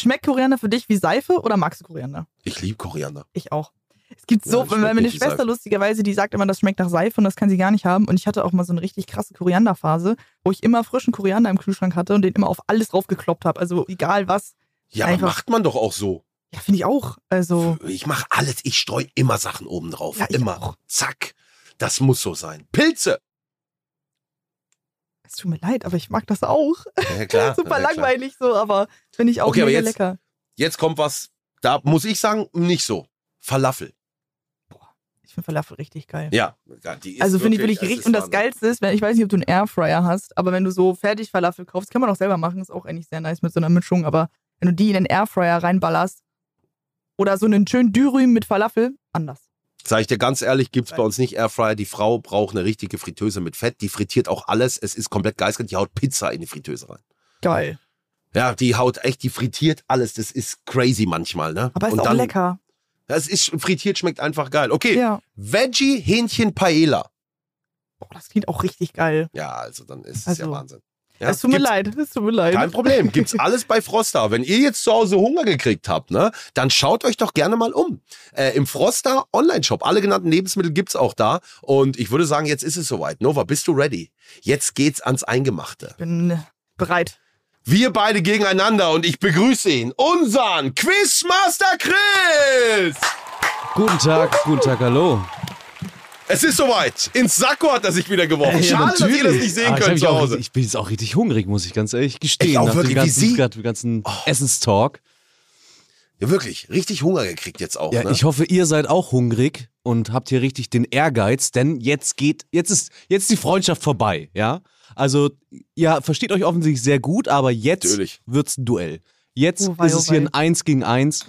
Schmeckt Koriander für dich wie Seife oder magst du Koriander? Ich liebe Koriander. Ich auch. Es gibt Ja, so, weil meine Schwester Seife. lustigerweise, die sagt immer, das schmeckt nach Seife und das kann sie gar nicht haben. Und ich hatte auch mal so eine richtig krasse Korianderphase, wo ich immer frischen Koriander im Kühlschrank hatte und den immer auf alles draufgekloppt habe. Also egal was. Ja, aber Einfach- macht man doch auch so. Ja, finde ich auch. Also, Ich mache alles. Ich streue immer Sachen oben drauf. Ja, immer. auch. Zack. Das muss so sein. Pilze. Es tut mir leid, aber ich mag das auch. Ja, klar. [laughs] Super ja, klar. langweilig so, aber finde ich auch Okay, mega jetzt- lecker. Jetzt kommt was, da muss ich sagen, nicht so. Falafel. Ich finde Falafel richtig geil. Ja, die ist Also finde ich wirklich richtig. Und das. Geilste ist, wenn, ich weiß nicht, ob du einen Airfryer hast, aber wenn du so fertig Falafel kaufst, kann man auch selber machen, ist auch eigentlich sehr nice mit so einer Mischung, aber wenn du die in den Airfryer reinballerst oder so einen schönen Dürüm mit Falafel, anders. Sag ich dir ganz ehrlich, gibt's bei uns nicht Airfryer. Die Frau braucht eine richtige Fritteuse mit Fett. Die frittiert auch alles. Es ist komplett geisteskrank. Die haut Pizza in die Fritteuse rein. Geil. Ja, die haut echt, die frittiert alles. Das ist crazy manchmal, ne? Aber ist Und auch dann, lecker. Das ist frittiert, schmeckt einfach geil. Okay, Ja. Veggie Hähnchen Paella. Boah, das klingt auch richtig geil. Ja, also dann ist es ja Also, Wahnsinn. Ja, es tut mir leid, es tut mir leid. Kein Problem, gibt's alles bei Froster. Wenn ihr jetzt zu Hause Hunger gekriegt habt, ne, dann schaut euch doch gerne mal um. Äh, Im Froster Online-Shop, alle genannten Lebensmittel gibt's auch da. Und ich würde sagen, jetzt ist es soweit. Nova, bist du ready? Jetzt geht's ans Eingemachte. Ich bin äh, bereit. Wir beide gegeneinander und ich begrüße ihn, unseren Quizmaster Chris! Guten Tag, guten Tag, hallo. Es ist soweit. Ins Sakko hat er sich wieder geworfen. Ja, Schade, dass ihr das nicht sehen Ah, könnt zu Hause. richtig- Ich bin jetzt auch richtig hungrig, muss ich ganz ehrlich gestehen. Ich auch nach wirklich, dem wie ganzen, Sie. grad dem ganzen Essenstalk. Ja, wirklich. Richtig Hunger gekriegt jetzt auch. Ja, ne? ich hoffe, ihr seid auch hungrig und habt hier richtig den Ehrgeiz, denn jetzt geht, jetzt ist, jetzt ist die Freundschaft vorbei, ja? Also, ihr versteht euch offensichtlich sehr gut, aber jetzt Natürlich. wird's ein Duell. Jetzt Oh wei, ist oh es hier wei. ein Eins gegen Eins,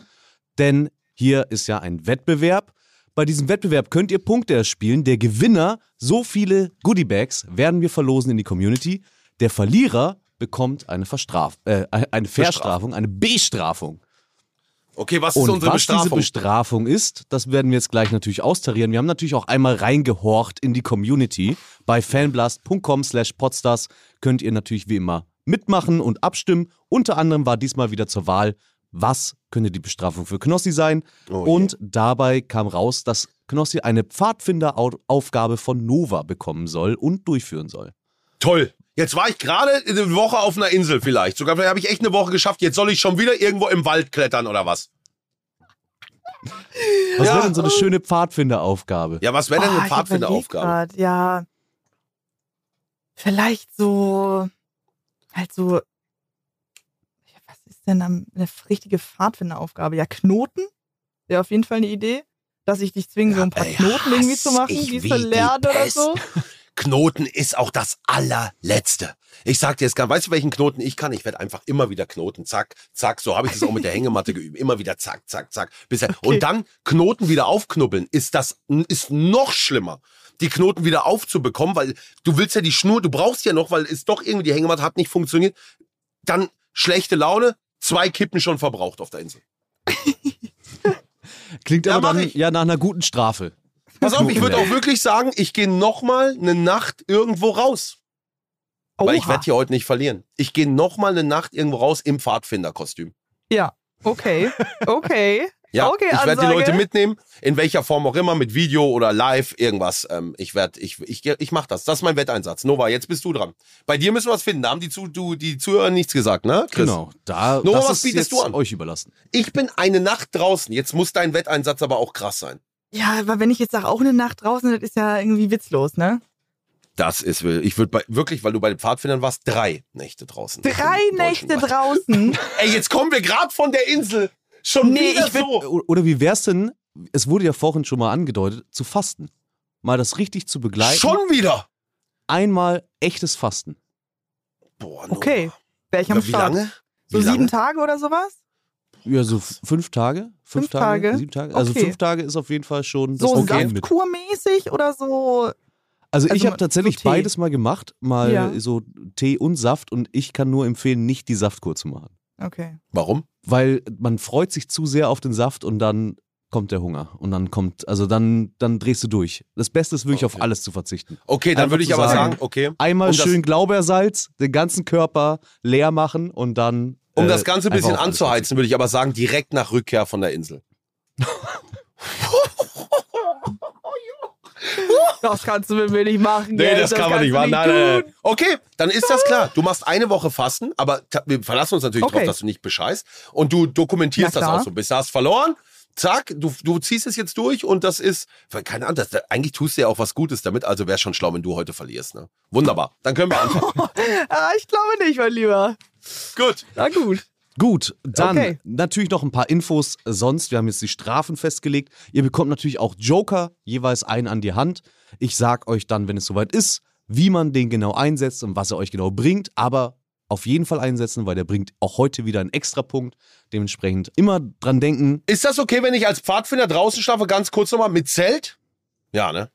denn hier ist ja ein Wettbewerb. Bei diesem Wettbewerb könnt ihr Punkte erspielen. Der Gewinner, so viele Goodiebags werden wir verlosen in die Community. Der Verlierer bekommt eine Verstraf äh, eine Verstrafung, eine Bestrafung. Okay, was ist Und unsere was diese Bestrafung? Bestrafung ist, das werden wir jetzt gleich natürlich austarieren. Wir haben natürlich auch einmal reingehorcht in die Community. Bei fanblast.com slash podstars könnt ihr natürlich wie immer mitmachen und abstimmen. Unter anderem war diesmal wieder zur Wahl, was könnte die Bestrafung für Knossi sein. Oh je. und dabei kam raus, dass Knossi eine Pfadfinderaufgabe von Nova bekommen soll und durchführen soll. Toll. Jetzt war ich gerade eine Woche auf einer Insel vielleicht. Sogar vielleicht habe ich echt eine Woche geschafft. Jetzt soll ich schon wieder irgendwo im Wald klettern oder was? Was Ja. wäre denn so eine schöne Pfadfinderaufgabe? Ja, was wäre denn Oh, eine ich Pfadfinderaufgabe? Ja. Vielleicht so, halt so, denn eine richtige Pfadfinderaufgabe? Ja, Knoten wäre auf jeden Fall eine Idee, dass ich dich zwinge, so ein paar Knoten irgendwie zu machen, die die lernen oder so. [laughs] Knoten ist auch das allerletzte. Ich sag dir jetzt gar, weißt du, welchen Knoten ich kann? Ich werde einfach immer wieder Knoten, zack, zack. So habe ich das auch mit der Hängematte [laughs] geübt. Immer wieder zack, zack, zack. Bis Okay. Und dann Knoten wieder aufknubbeln ist das ist noch schlimmer. Die Knoten wieder aufzubekommen, weil du willst ja die Schnur, du brauchst ja noch, weil es doch irgendwie die Hängematte hat nicht funktioniert. Dann schlechte Laune, zwei Kippen schon verbraucht auf der Insel. [laughs] Klingt Ja, aber dann ich. ja nach einer guten Strafe. Pass auf, ich würde auch wirklich sagen, ich gehe noch mal eine Nacht irgendwo raus. Weil ich Oha. werde hier heute nicht verlieren. Ich gehe noch mal eine Nacht irgendwo raus im Pfadfinderkostüm. Ja, okay, okay. [laughs] Ja, okay, ich werde die. Leute mitnehmen, in welcher Form auch immer, mit Video oder live, irgendwas. Ähm, ich werde, ich, ich, ich mach das. Das ist mein Wetteinsatz. Nova, jetzt bist du dran. Bei dir müssen wir was finden. Da haben die, zu, du, die Zuhörer nichts gesagt, ne? Chris? Genau. Da, das was ist bietest jetzt du an? euch überlassen. Ich bin eine Nacht draußen. Jetzt muss dein Wetteinsatz aber auch krass sein. Ja, aber wenn ich jetzt sage, auch eine Nacht draußen, das ist ja irgendwie witzlos, ne? Das ist, ich würde wirklich, weil du bei den Pfadfindern warst, drei Nächte draußen. Drei Nächte draußen. [laughs] Ey, jetzt kommen wir gerade von der Insel. Schon Nee, wieder ich will- so. Oder wie wär's denn, es wurde ja vorhin schon mal angedeutet, zu fasten. Mal das richtig zu begleiten. Schon wieder. Einmal echtes Fasten. Boah, Nova. Okay, wäre ich am Ja, wie Start. lange? So Wie lange? sieben Tage oder sowas? Ja, so fünf Tage? Fünf Tage? Sieben Tage? Also Okay. fünf Tage ist auf jeden Fall schon das So okay mit. Saftkurmäßig oder so? Also, ich Also habe tatsächlich so beides mal gemacht, mal Ja. so Tee und Saft und ich kann nur empfehlen, nicht die Saftkur zu machen. Okay. Warum? Weil man freut sich zu sehr auf den Saft und dann kommt der Hunger und dann kommt, also dann, dann drehst du durch. Das Beste ist wirklich Okay. auf alles zu verzichten. Okay, dann Einfach würde ich aber sagen, sagen, okay. Einmal Um schön Glaubersalz, den ganzen Körper leer machen und dann. Um äh, das Ganze ein bisschen anzuheizen, würde ich aber sagen, direkt nach Rückkehr von der Insel. [laughs] [laughs] [laughs] Das kannst du mit mir nicht machen. Nee, gell? das, kann man nicht machen. Nein, nein, nein. Okay, dann ist das klar. Du machst eine Woche Fasten, aber wir verlassen uns natürlich Okay. darauf, dass du nicht bescheißt. Und du dokumentierst das auch so. Bis du hast verloren. Zack, du, du ziehst es jetzt durch und das ist, keine Ahnung, das, eigentlich tust du ja auch was Gutes damit, also wäre schon schlau, wenn du heute verlierst. Ne? Wunderbar, dann können wir anfangen. [laughs] Ah, ich glaube nicht, mein Lieber. Gut. Na gut. Gut, dann Okay. natürlich noch ein paar Infos sonst. Wir haben jetzt die Strafen festgelegt. Ihr bekommt natürlich auch Joker, jeweils einen an die Hand. Ich sag euch dann, wenn es soweit ist, wie man den genau einsetzt und was er euch genau bringt. Aber auf jeden Fall einsetzen, weil der bringt auch heute wieder einen Extrapunkt. Dementsprechend immer dran denken. Ist das okay, wenn ich als Pfadfinder draußen schlafe, ganz kurz nochmal mit Zelt? Ja, ne?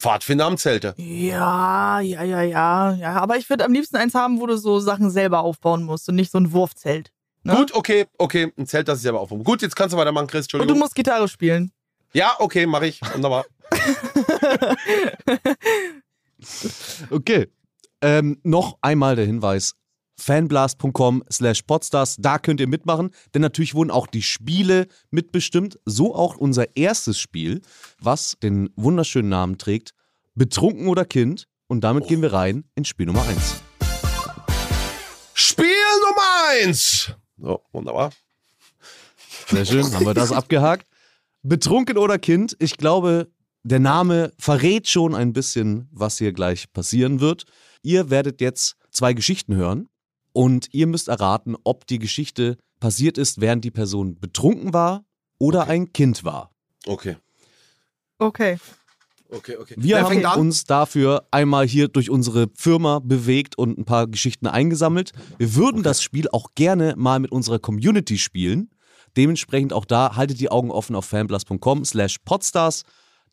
Pfadfinder haben Zelte. Ja, ja, ja, ja. Ja, aber ich würde am liebsten eins haben, wo du so Sachen selber aufbauen musst und nicht so ein Wurfzelt. Ne? Gut, okay, okay. Ein Zelt, das ich selber aufbauen. Gut, jetzt kannst du weitermachen, Chris. Und du Entschuldigung. musst Gitarre spielen. Ja, okay, mache ich. Wunderbar. [laughs] Okay. Ähm, noch einmal der Hinweis. fanblast.com slash podstars, da könnt ihr mitmachen, denn natürlich wurden auch die Spiele mitbestimmt, so auch unser erstes Spiel, was den wunderschönen Namen trägt, Betrunken oder Kind und damit gehen wir rein in Spiel Nummer 1. Spiel Nummer eins. So, wunderbar. Sehr schön, haben wir das abgehakt. Betrunken oder Kind, ich glaube, der Name verrät schon ein bisschen, was hier gleich passieren wird. Ihr werdet jetzt zwei Geschichten hören und ihr müsst erraten, ob die Geschichte passiert ist, während die Person betrunken war oder ein Kind war. Okay. Okay. Okay, okay. Wir Wer haben uns dafür einmal hier durch unsere Firma bewegt und ein paar Geschichten eingesammelt. Wir würden das Spiel auch gerne mal mit unserer Community spielen. Dementsprechend auch da haltet die Augen offen auf fanblast.com slash podstars,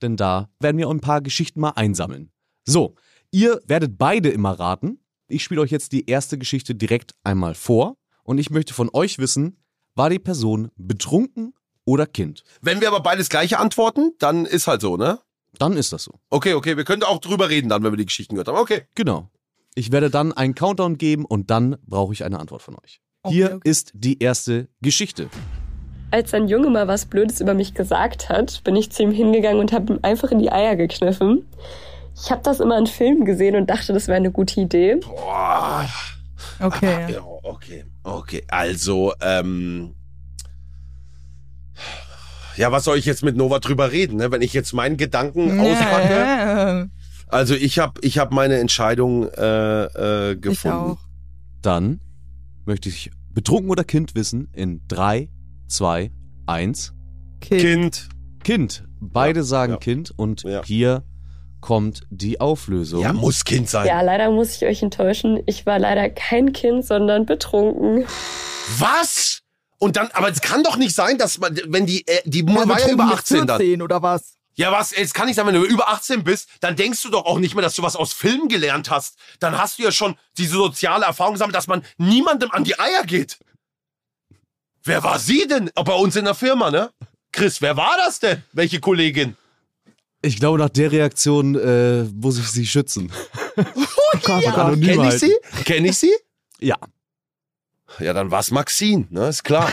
denn da werden wir ein paar Geschichten mal einsammeln. So, ihr werdet beide immer raten. Ich spiele euch jetzt die erste Geschichte direkt einmal vor und ich möchte von euch wissen, war die Person betrunken oder Kind? Wenn wir aber beides gleiche antworten, dann ist halt so, ne? Dann ist das so. Okay, okay, wir können auch drüber reden dann, wenn wir die Geschichten gehört haben. Okay. Genau. Ich werde dann einen Countdown geben und dann brauche ich eine Antwort von euch. Okay, Hier okay. ist die erste Geschichte. Als ein Junge mal was Blödes über mich gesagt hat, bin ich zu ihm hingegangen und habe ihm einfach in die Eier gekniffen. Ich habe das immer in Filmen gesehen und dachte, das wäre eine gute Idee. Boah. Okay. Ja, okay. Okay. Also, ähm. Ja, was soll ich jetzt mit Nova drüber reden, ne? wenn ich jetzt meinen Gedanken auspacke? Ja, Also ich habe ich hab meine Entscheidung äh, äh, ich gefunden. auch. Dann möchte ich betrunken oder Kind wissen in 3, 2, 1. Kind. Kind. Kind. Beide Ja, sagen ja. Kind und Ja. hier kommt die Auflösung. Ja, muss Kind sein. Ja, leider muss ich euch enttäuschen. Ich war leider kein Kind, sondern betrunken. Was? Und dann, aber es kann doch nicht sein, dass man, wenn die, äh, die Ja, war ja betrunken über mit 18 dann. 14 oder was? Ja, was? Es kann nicht sein, wenn du über 18 bist, dann denkst du doch auch nicht mehr, dass du was aus Filmen gelernt hast. Dann hast du ja schon diese soziale Erfahrung gesammelt, dass man niemandem an die Eier geht. Wer war sie denn? Bei uns in der Firma, ne? Chris, wer war das denn? Welche Kollegin? Ich glaube, nach der Reaktion äh, muss ich sie schützen. [laughs] Oh [laughs] Ja. oh Gott. anonym Kenn ich sie? Kenn ich sie? Ja. Ja, dann war's Maxine, ne? Ist klar.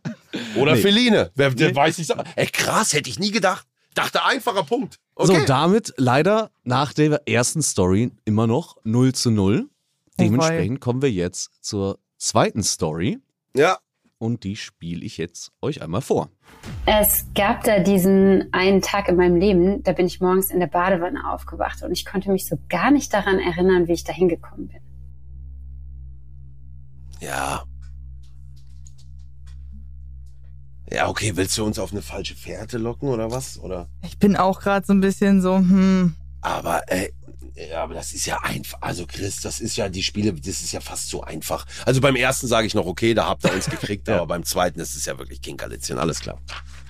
[laughs] Oder Nee. Feline. Wer, der Nee. weiß ich. Ey, krass, hätte ich nie gedacht. Dachte einfacher Punkt. So, Okay. damit leider nach der ersten Story immer noch 0 zu 0. Dementsprechend kommen wir jetzt zur zweiten Story ja. Und die spiele ich jetzt euch einmal vor. Es gab da diesen einen Tag in meinem Leben, da bin ich morgens in der Badewanne aufgewacht und ich konnte mich so gar nicht daran erinnern, wie ich da hingekommen bin. Ja. Ja, okay, willst du uns auf eine falsche Fährte locken oder was? Oder? Ich bin auch gerade so ein bisschen so, hm. Aber, ey, ja, aber das ist ja einfach. Also, Chris, das ist ja die Spiele, das ist ja fast so einfach. Also beim ersten sage ich noch, okay, da habt ihr uns gekriegt, [laughs] Ja. aber beim zweiten ist es ja wirklich Kinkerlitzchen, alles klar.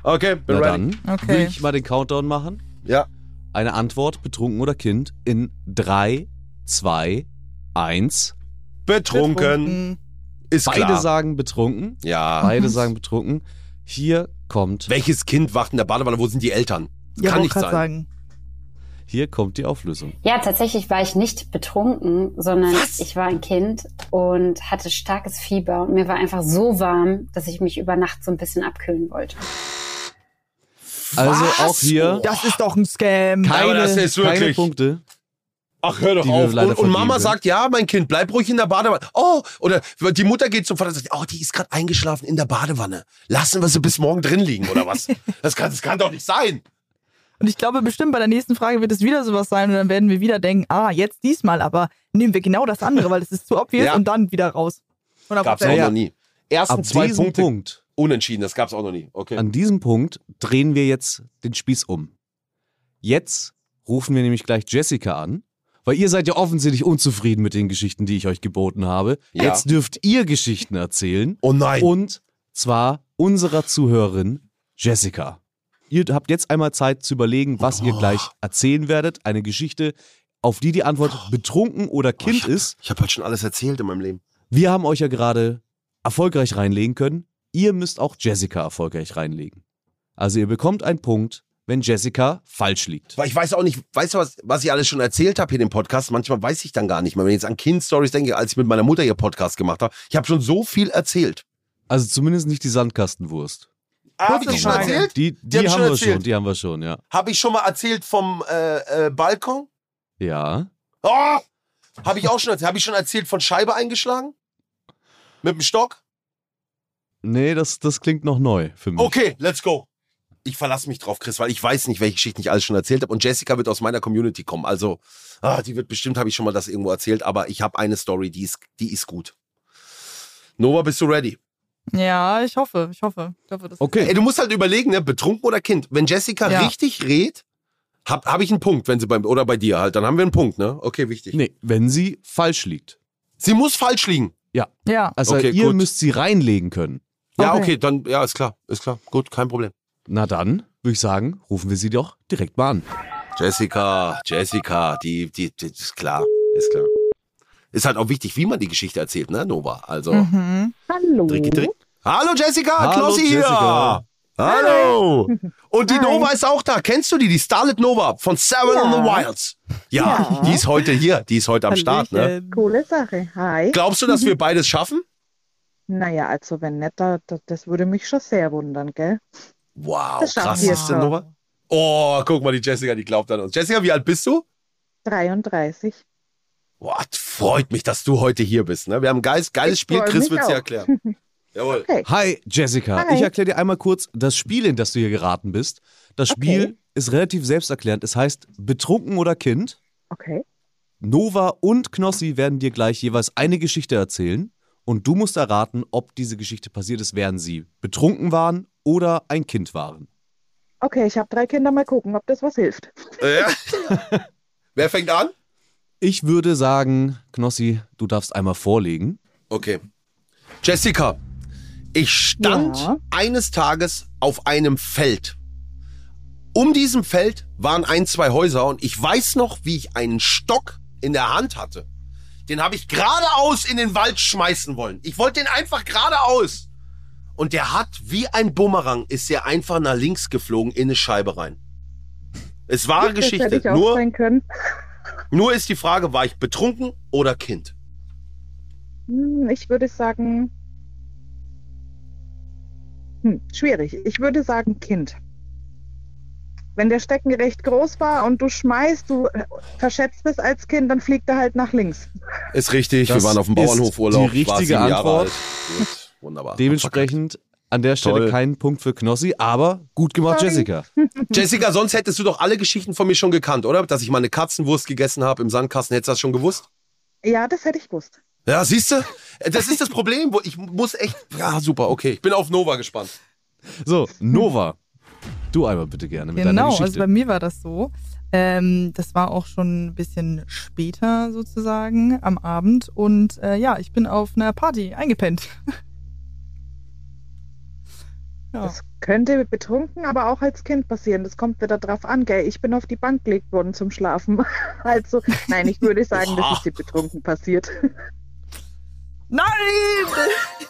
Okay, bin Na ready. dann Okay. will ich mal den Countdown machen. Ja. Eine Antwort, betrunken oder Kind, in 3, 2, 1. Betrunken, ist Beide klar. sagen betrunken. ja. Beide sagen betrunken. Hier kommt, Welches Kind wacht in der Badewanne? Wo sind die Eltern? Ja, Kann nicht sein. sagen. Hier kommt die Auflösung. Ja, tatsächlich war ich nicht betrunken, sondern Was? ich war ein Kind und hatte starkes Fieber und mir war einfach so warm, dass ich mich über Nacht so ein bisschen abkühlen wollte. Also Was? auch hier Das ist doch ein Scam. Keine, das ist keine wirklich- Punkte. Ach, hör doch auf. Und, und Mama sagt, ja, mein Kind, bleib ruhig in der Badewanne. Oh, oder die Mutter geht zum Vater und sagt, oh, die ist gerade eingeschlafen in der Badewanne. Lassen wir sie bis morgen drin liegen, oder was? [laughs] Das kann, das kann doch nicht sein. Und ich glaube bestimmt bei der nächsten Frage wird es wieder sowas sein und dann werden wir wieder denken, ah, jetzt diesmal, aber nehmen wir genau das andere, weil es ist zu obvious Ja. und dann wieder raus. 100%. Gab's auch Ja. noch nie. Ersten Ab zwei diesem Punkte Punkt, unentschieden, das gab's auch noch nie. Okay. an diesem Punkt drehen wir jetzt den Spieß um. Jetzt rufen wir nämlich gleich Jessica an, weil ihr seid ja offensichtlich unzufrieden mit den Geschichten, die ich euch geboten habe. Ja. Jetzt dürft ihr Geschichten erzählen Oh nein. und zwar unserer Zuhörerin Jessica. Ihr habt jetzt einmal Zeit zu überlegen, was ihr Oh. gleich erzählen werdet. Eine Geschichte, auf die die Antwort betrunken oder Oh, Kind ich hab, ist. Ich habe halt schon alles erzählt in meinem Leben. Wir haben euch ja gerade erfolgreich reinlegen können. Ihr müsst auch Jessica erfolgreich reinlegen. Also ihr bekommt einen Punkt, wenn Jessica falsch liegt. Weil ich weiß auch nicht, weißt du, was, was ich alles schon erzählt habe hier im Podcast? Manchmal weiß ich dann gar nicht mehr. Wenn ich jetzt an Kind-Stories denke, als ich mit meiner Mutter hier Podcast gemacht habe, ich habe schon so viel erzählt. Also zumindest nicht die Sandkastenwurst. Habe ich die schon erzählt? Die, die, hab ich haben schon wir erzählt. schon, die haben wir schon, ja. Habe ich schon mal erzählt vom äh, äh, Balkon? Ja. Oh! Habe ich auch schon erzählt. Habe ich schon erzählt von Scheibe eingeschlagen? Mit dem Stock? Nee, das, das klingt noch neu für mich. Okay, let's go. Ich verlasse mich drauf, Chris, weil ich weiß nicht, welche Geschichten ich alles schon erzählt habe. Und Jessica wird aus meiner Community kommen. Also, ah, die wird bestimmt, habe ich schon mal das irgendwo erzählt, aber ich habe eine Story, die ist, die ist gut. Nova, bist du ready? Ja, ich hoffe, ich hoffe. Ich hoffe das Okay. Ey, du musst halt überlegen, ne, betrunken oder Kind. Wenn Jessica Ja. richtig redet, hab, hab ich einen Punkt, wenn sie beim, oder bei dir halt, dann haben wir einen Punkt, ne? Okay, wichtig. Nee, wenn sie falsch liegt. Sie muss falsch liegen. Ja, Also Okay, ihr gut. müsst sie reinlegen können. Ja, Okay. okay, dann, ja, ist klar, ist klar. Gut, kein Problem. Na dann, würde ich sagen, rufen wir sie doch direkt mal an. Jessica, Jessica, die, die, die ist klar, ist klar. Ist halt auch wichtig, wie man die Geschichte erzählt, ne, Nova? Also, mhm. Hallo. Dricki, drick. Hallo Jessica, Hallo, Knossi hier. Hallo. Und die Hi. Nova ist auch da. Kennst du die? Die Starlet Nova von Seven Ja. on the Wilds. Ja, Ja. die ist heute hier. Die ist heute am Start, ne? Coole Sache. Hi. Glaubst du, dass wir beides schaffen? Naja, also wenn nicht, da, da, das würde mich schon sehr wundern, gell? Wow, krass. Ist denn. Nova? Oh, guck mal, die Jessica, die glaubt an uns. Jessica, wie alt bist du? 33. Boah, freut mich, dass du heute hier bist. Ne? Wir haben ein geiles, geiles Ich Spiel. Chris wird dir auch. erklären. [laughs] Jawohl. Okay. Hi, Jessica. Hi. Ich erkläre dir einmal kurz das Spiel, in das du hier geraten bist. Das Spiel Okay. ist relativ selbsterklärend. Es heißt Betrunken oder Kind. Okay. Nova und Knossi werden dir gleich jeweils eine Geschichte erzählen. Und du musst erraten, ob diese Geschichte passiert ist, während sie betrunken waren oder ein Kind waren. Okay, ich habe drei Kinder. Mal gucken, ob das was hilft. Ja. [laughs] Wer fängt an? Ich würde sagen, Knossi, du darfst einmal vorlegen. Okay. Jessica, ich stand Ja. eines Tages auf einem Feld. Um diesem Feld waren ein, zwei Häuser und ich weiß noch, wie ich einen Stock in der Hand hatte. Den habe ich geradeaus in den Wald schmeißen wollen. Ich wollte den einfach geradeaus. Und der hat wie ein Bumerang, ist er einfach nach links geflogen in eine Scheibe rein. Es war hätte Geschichte. Nur, nur ist die Frage, war ich betrunken oder Kind? Hm, Ich würde sagen. Hm, schwierig. Ich würde sagen Kind. Wenn der Stecken recht groß war und du schmeißt, du äh, verschätzt es als Kind, dann fliegt er halt nach links. Ist richtig, Das wir waren auf dem ist Bauernhofurlaub. die richtige Antwort. Gut, wunderbar. Dementsprechend an der Stelle Toll. kein Punkt für Knossi, aber gut gemacht, Sorry. Jessica. [laughs] Jessica, sonst hättest du doch alle Geschichten von mir schon gekannt, oder? Dass ich mal eine Katzenwurst gegessen habe im Sandkasten, hättest du das schon gewusst? Ja, das hätte ich gewusst. Ja, siehst du? Das ist das Problem, wo ich muss echt. Ja, super, okay. Ich bin auf Nova gespannt. So, Nova. Du einmal bitte gerne mit deiner Genau, Geschichte. also bei mir war das so. Ähm, das war auch schon ein bisschen später sozusagen am Abend und äh, ja, ich bin auf einer Party eingepennt. [laughs] ja. Das könnte betrunken, aber auch als Kind passieren. Das kommt wieder drauf an, gell? Ich bin auf die Bank gelegt worden zum Schlafen. [laughs] Also, nein, ich würde sagen, das ist dir betrunken passiert. [laughs] Nein!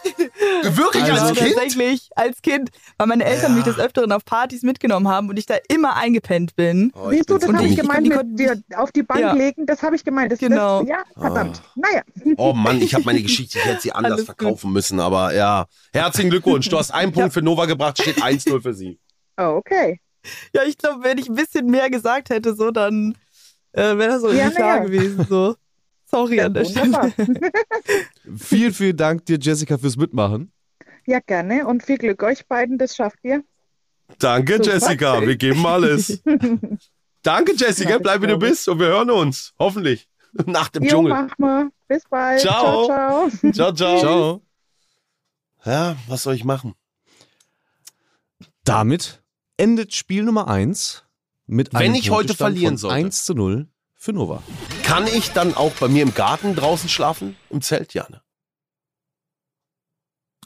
[laughs] Wirklich Also- als Kind? Tatsächlich als Kind, weil meine Eltern mich des Öfteren auf Partys mitgenommen haben und ich da immer eingepennt bin. Oh, ich Siehst du, das habe ich gemeint die mit dir auf die Bank Ja. legen. Das habe ich gemeint. Das, Genau. Das, ja, verdammt. Naja. Oh Mann, ich habe meine Geschichte, ich hätte sie [laughs] anders Alles gut. verkaufen müssen, aber ja. Herzlichen Glückwunsch. Du hast einen Punkt für Nova gebracht, steht 1-0 für sie. Oh, okay. Ja, ich glaube, wenn ich ein bisschen mehr gesagt hätte, so, dann äh, wäre das so Ja, klar ja. gewesen. So. Sorry Ja, an der wunderbar. Stelle. [laughs] vielen, vielen Dank dir, Jessica, fürs Mitmachen. Ja, gerne. Und viel Glück euch beiden. Das schafft ihr. Danke, Super. Jessica. Wir geben alles. [laughs] Danke, Jessica. Ja, Bleib, wie du bist und wir hören uns. Hoffentlich. [laughs] Nach dem Jo, Dschungel. mach mal. Bis bald. Ciao. ciao. ciao. Ciao, ciao. Ciao. Ja, was soll ich machen? Damit endet Spiel Nummer 1 mit Wenn einem ich heute verlieren von sollte. 1 zu 0 für Nova. Kann ich dann auch bei mir im Garten draußen schlafen? Im Zelt, ja, ne?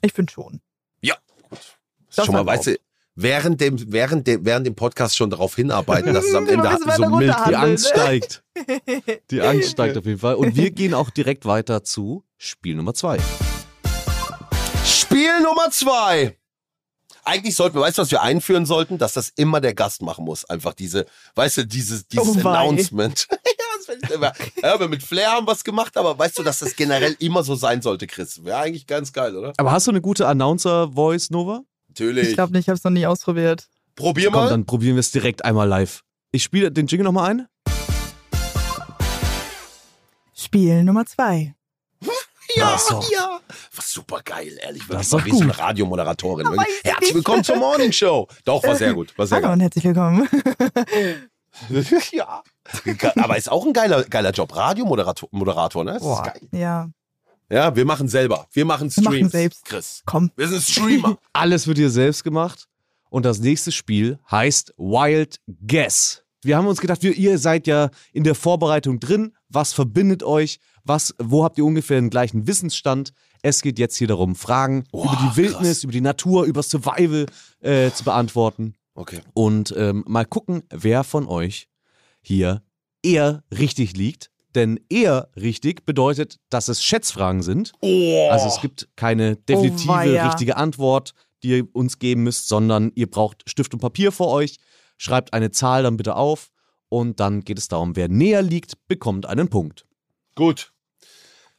Ich finde schon. Das ist schon mal, weißt du, während dem, während dem, während dem Podcast schon darauf hinarbeiten, dass es am [laughs] Ende weiter so mild. Die Angst ne? steigt. Die Angst steigt auf jeden Fall. Und wir gehen auch direkt weiter zu Spiel Nummer 2. Spiel Nummer zwei. Eigentlich sollten wir, weißt du, was wir einführen sollten? Dass das immer der Gast machen muss. Einfach diese, weißt du, dieses, dieses Oh. Announcement. [laughs] ja, wir mit Flair haben was gemacht, aber weißt du, dass das generell immer so sein sollte, Chris? Wäre eigentlich ganz geil, oder? Aber hast du eine gute Announcer-Voice, Nova? Natürlich. Ich glaube nicht, ich habe es noch nie ausprobiert. Probier Komm, mal. dann probieren wir es direkt einmal live. Ich spiele den Jingle nochmal ein. Spiel Nummer zwei. Ja, Das ist doch- ja. Was super geil, ehrlich. Das Wirklich ist doch mal wie so eine gut. Radiomoderatorin. Herzlich nicht. willkommen zur Morning Show. Doch, war sehr gut. War sehr Hallo geil. und herzlich willkommen. [laughs] ja. Aber ist auch ein geiler, geiler Job. Radiomoderator, Moderator, ne? Das ist Boah, geil. ja, Ja, wir machen selber. Wir machen Wir machen Streams. selbst. Chris. komm. Wir sind Streamer. [laughs] Alles wird hier selbst gemacht. Und das nächste Spiel heißt Wild Guess. Wir haben uns gedacht, wir, ihr seid ja in der Vorbereitung drin. Was verbindet euch? Was, wo habt ihr ungefähr den gleichen Wissensstand? Es geht jetzt hier darum, Fragen Boah, über die Wildnis, krass. über die Natur, über Survival äh, zu beantworten. Okay. Und ähm, mal gucken, wer von euch hier eher richtig liegt. Denn eher richtig bedeutet, dass es Schätzfragen sind. Oh. Also es gibt keine definitive weia. richtige Antwort, die ihr uns geben müsst, sondern ihr braucht Stift und Papier vor euch, schreibt eine Zahl dann bitte auf und dann geht es darum, wer näher liegt, bekommt einen Punkt. Gut.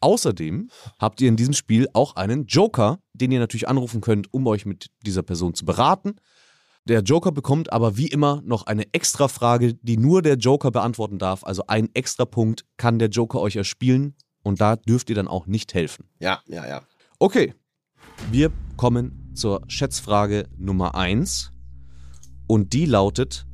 Außerdem habt ihr in diesem Spiel auch einen Joker, den ihr natürlich anrufen könnt, um euch mit dieser Person zu beraten. Der Joker bekommt aber wie immer noch eine extra Frage, die nur der Joker beantworten darf. Also ein extra Punkt kann der Joker euch erspielen und da dürft ihr dann auch nicht helfen. Ja, ja, ja. Okay, wir kommen zur Schätzfrage Nummer 1 und die lautet,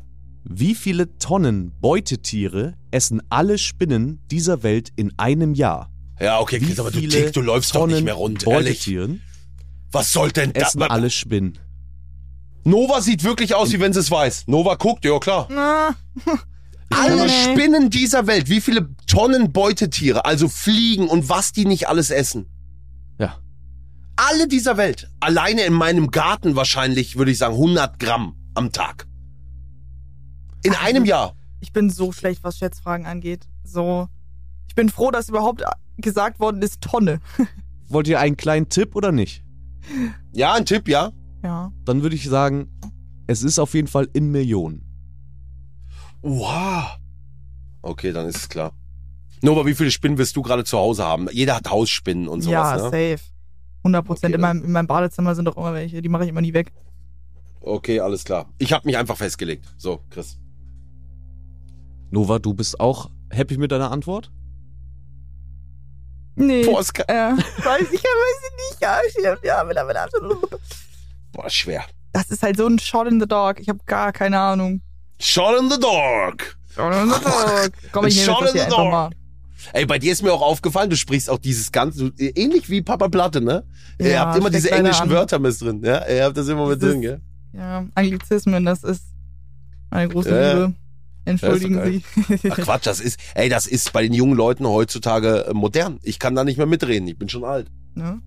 wie viele Tonnen Beutetiere essen alle Spinnen dieser Welt in einem Jahr? Ja, okay, Wie Chris, aber du viele tick, du läufst doch nicht Tonnen mehr rund, ehrlich. Was soll denn das? essen alle Spinnen? Nova sieht wirklich aus, wie wenn sie es weiß. Nova guckt, ja klar. Na, [laughs] Alle. Spinnen dieser Welt, wie viele Tonnen Beutetiere, also Fliegen und was die nicht alles essen. Ja. Alle dieser Welt. Alleine in meinem Garten wahrscheinlich, würde ich sagen, 100 Gramm am Tag. In einem Jahr. ich bin so schlecht, was Schätzfragen angeht. So. Ich bin froh, dass überhaupt gesagt worden ist Tonne. [laughs] Wollt ihr einen kleinen Tipp oder nicht? Ja, ein Tipp, ja. Ja. Dann würde ich sagen, es ist auf jeden Fall in Millionen. Wow. Okay, dann ist es klar. Nova, wie viele Spinnen wirst du gerade zu Hause haben? Jeder hat Hausspinnen und sowas, ja, ne? safe. 100 Prozent. Okay, in, meinem, in meinem Badezimmer sind doch immer welche. Die mache ich immer nie weg. Okay, alles klar. Ich habe mich einfach festgelegt. So, Chris. Nova, du bist auch happy mit deiner Antwort? Nee. Boah, ist äh, [laughs] weiß ich, weiß ich nicht. Ja. Ja, mit, mit, Boah, schwer. Das ist halt so ein Shot in the Dark. Ich habe gar keine Ahnung. Shot in the dark. Shot in the Dark. [laughs] Komm, ich nehme Shot das in hier the dark. mal. Ey, bei dir ist mir auch aufgefallen, du sprichst auch dieses ganze, du- ähnlich wie Papa Platte, ne? ihr Ja, habt immer diese englischen an. Wörter mit drin, ja? Ihr habt das immer mit Dieses- drin, gell? Ja, Anglizismen, das ist meine große ja. Liebe. Entschuldigen Ja, Sie. Ach Quatsch, das ist, ey, das ist bei den jungen Leuten heutzutage äh, modern. Ich kann da nicht mehr mitreden, ich bin schon alt. ne?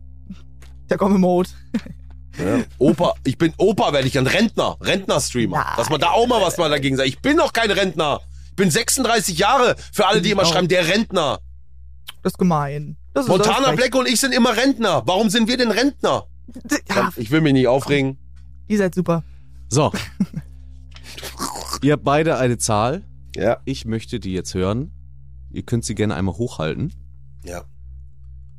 Der komme Mode. Ja. Opa, ich bin Opa, werde ich dann Rentner, Rentner-Streamer. Dass man da auch mal was mal dagegen sagt. Ich bin doch kein Rentner. Ich bin 36 Jahre. Für alle, die immer Genau. schreiben, der Rentner. Das ist gemein. Das ist Montana Black und ich sind immer Rentner. Warum sind wir denn Rentner? Ja, Ich will mich nicht aufregen. ihr seid super. So. [laughs] ihr habt beide eine Zahl. Ja. Ich möchte die jetzt hören. Ihr könnt sie gerne einmal hochhalten. Ja.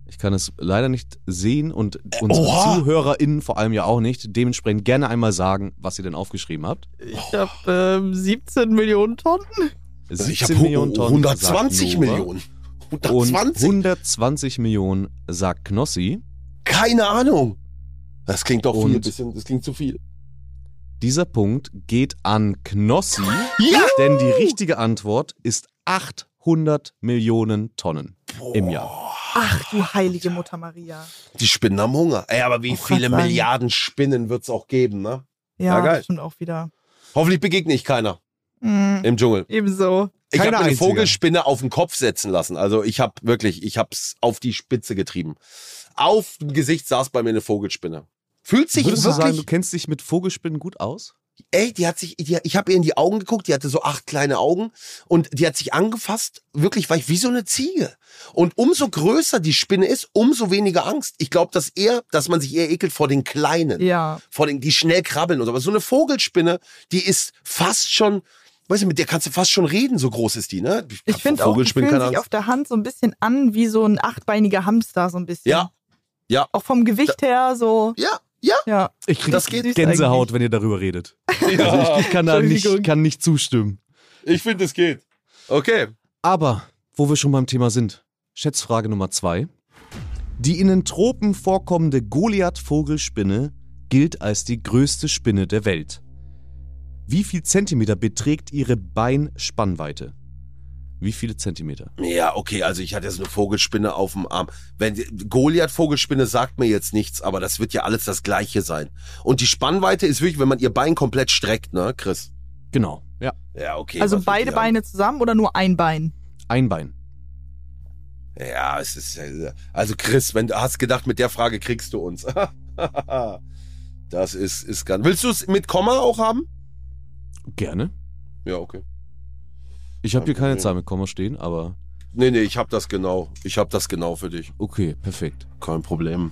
Ich kann es leider nicht sehen und unsere oha. ZuhörerInnen vor allem ja auch nicht. Dementsprechend gerne einmal sagen, was ihr denn aufgeschrieben habt. Ich habe ähm, 17 Millionen Tonnen. Ich 17 habe Millionen Tonnen. 120 sagt Nova. Millionen. Und 120? 120 Millionen sagt Knossi. Keine Ahnung. Das klingt doch viel, bisschen, das klingt zu viel. Dieser Punkt geht an Knossi, Ja! denn die richtige Antwort ist 800 Millionen Tonnen im Jahr. Ach du heilige Mutter Maria. Die Spinnen haben Hunger. Ey, aber wie Oh, viele. Milliarden Spinnen wird's auch geben, ne? Ja, Ja, geil. stimmt auch wieder. Hoffentlich begegne ich keiner Mhm. im Dschungel. Ebenso. Ich habe eine. Vogelspinne auf den Kopf setzen lassen. Also ich habe wirklich, ich hab's auf die Spitze getrieben. Auf dem Gesicht saß bei mir eine Vogelspinne. Fühlt sich Würdest du wirklich, sagen, du kennst dich mit Vogelspinnen gut aus? ey, die hat sich, die, ich habe ihr in die Augen geguckt, die hatte so acht kleine Augen und die hat sich angefasst, wirklich war ich wie so eine Ziege. Und umso größer die Spinne ist, umso weniger Angst. Ich glaube, dass eher, dass man sich eher ekelt vor den Kleinen, Ja. vor den, die schnell krabbeln oder was. So eine Vogelspinne, die ist fast schon, weißt du, mit der kannst du fast schon reden, so groß ist die, ne? Ich hab finde auch, die fühlen sich auf der Hand so ein bisschen an wie so ein achtbeiniger Hamster, so ein bisschen. Ja, ja. Auch vom Gewicht her so. Ja, ja. Ja. Ich krieg Das geht süß Gänsehaut, eigentlich. wenn ihr darüber redet. Also ich, ich kann da nicht, kann nicht zustimmen. Ich finde, es geht. Okay. Aber, wo wir schon beim Thema sind, Schätzfrage Nummer zwei. Die in den Tropen vorkommende Goliath-Vogelspinne gilt als die größte Spinne der Welt. Wie viel Zentimeter beträgt ihre Beinspannweite? Wie viele Zentimeter? Ja, okay, also ich hatte jetzt eine Vogelspinne auf dem Arm. Wenn Goliath-Vogelspinne sagt mir jetzt nichts, aber das wird ja alles das Gleiche sein. Und die Spannweite ist wirklich, wenn man ihr Bein komplett streckt, ne, Chris? Genau, ja. Ja, okay. also beide Beine zusammen oder nur ein Bein? Ein Bein. Ja, es ist also Chris, wenn du hast gedacht, mit der Frage kriegst du uns. [laughs] das ist ist ganz. Willst du es mit Komma auch haben? Gerne. Ja, okay. Ich habe hier keine. Zahl mit Komma stehen, aber Nee, nee, ich hab das genau. Ich hab das genau für dich. okay, perfekt. Kein Problem.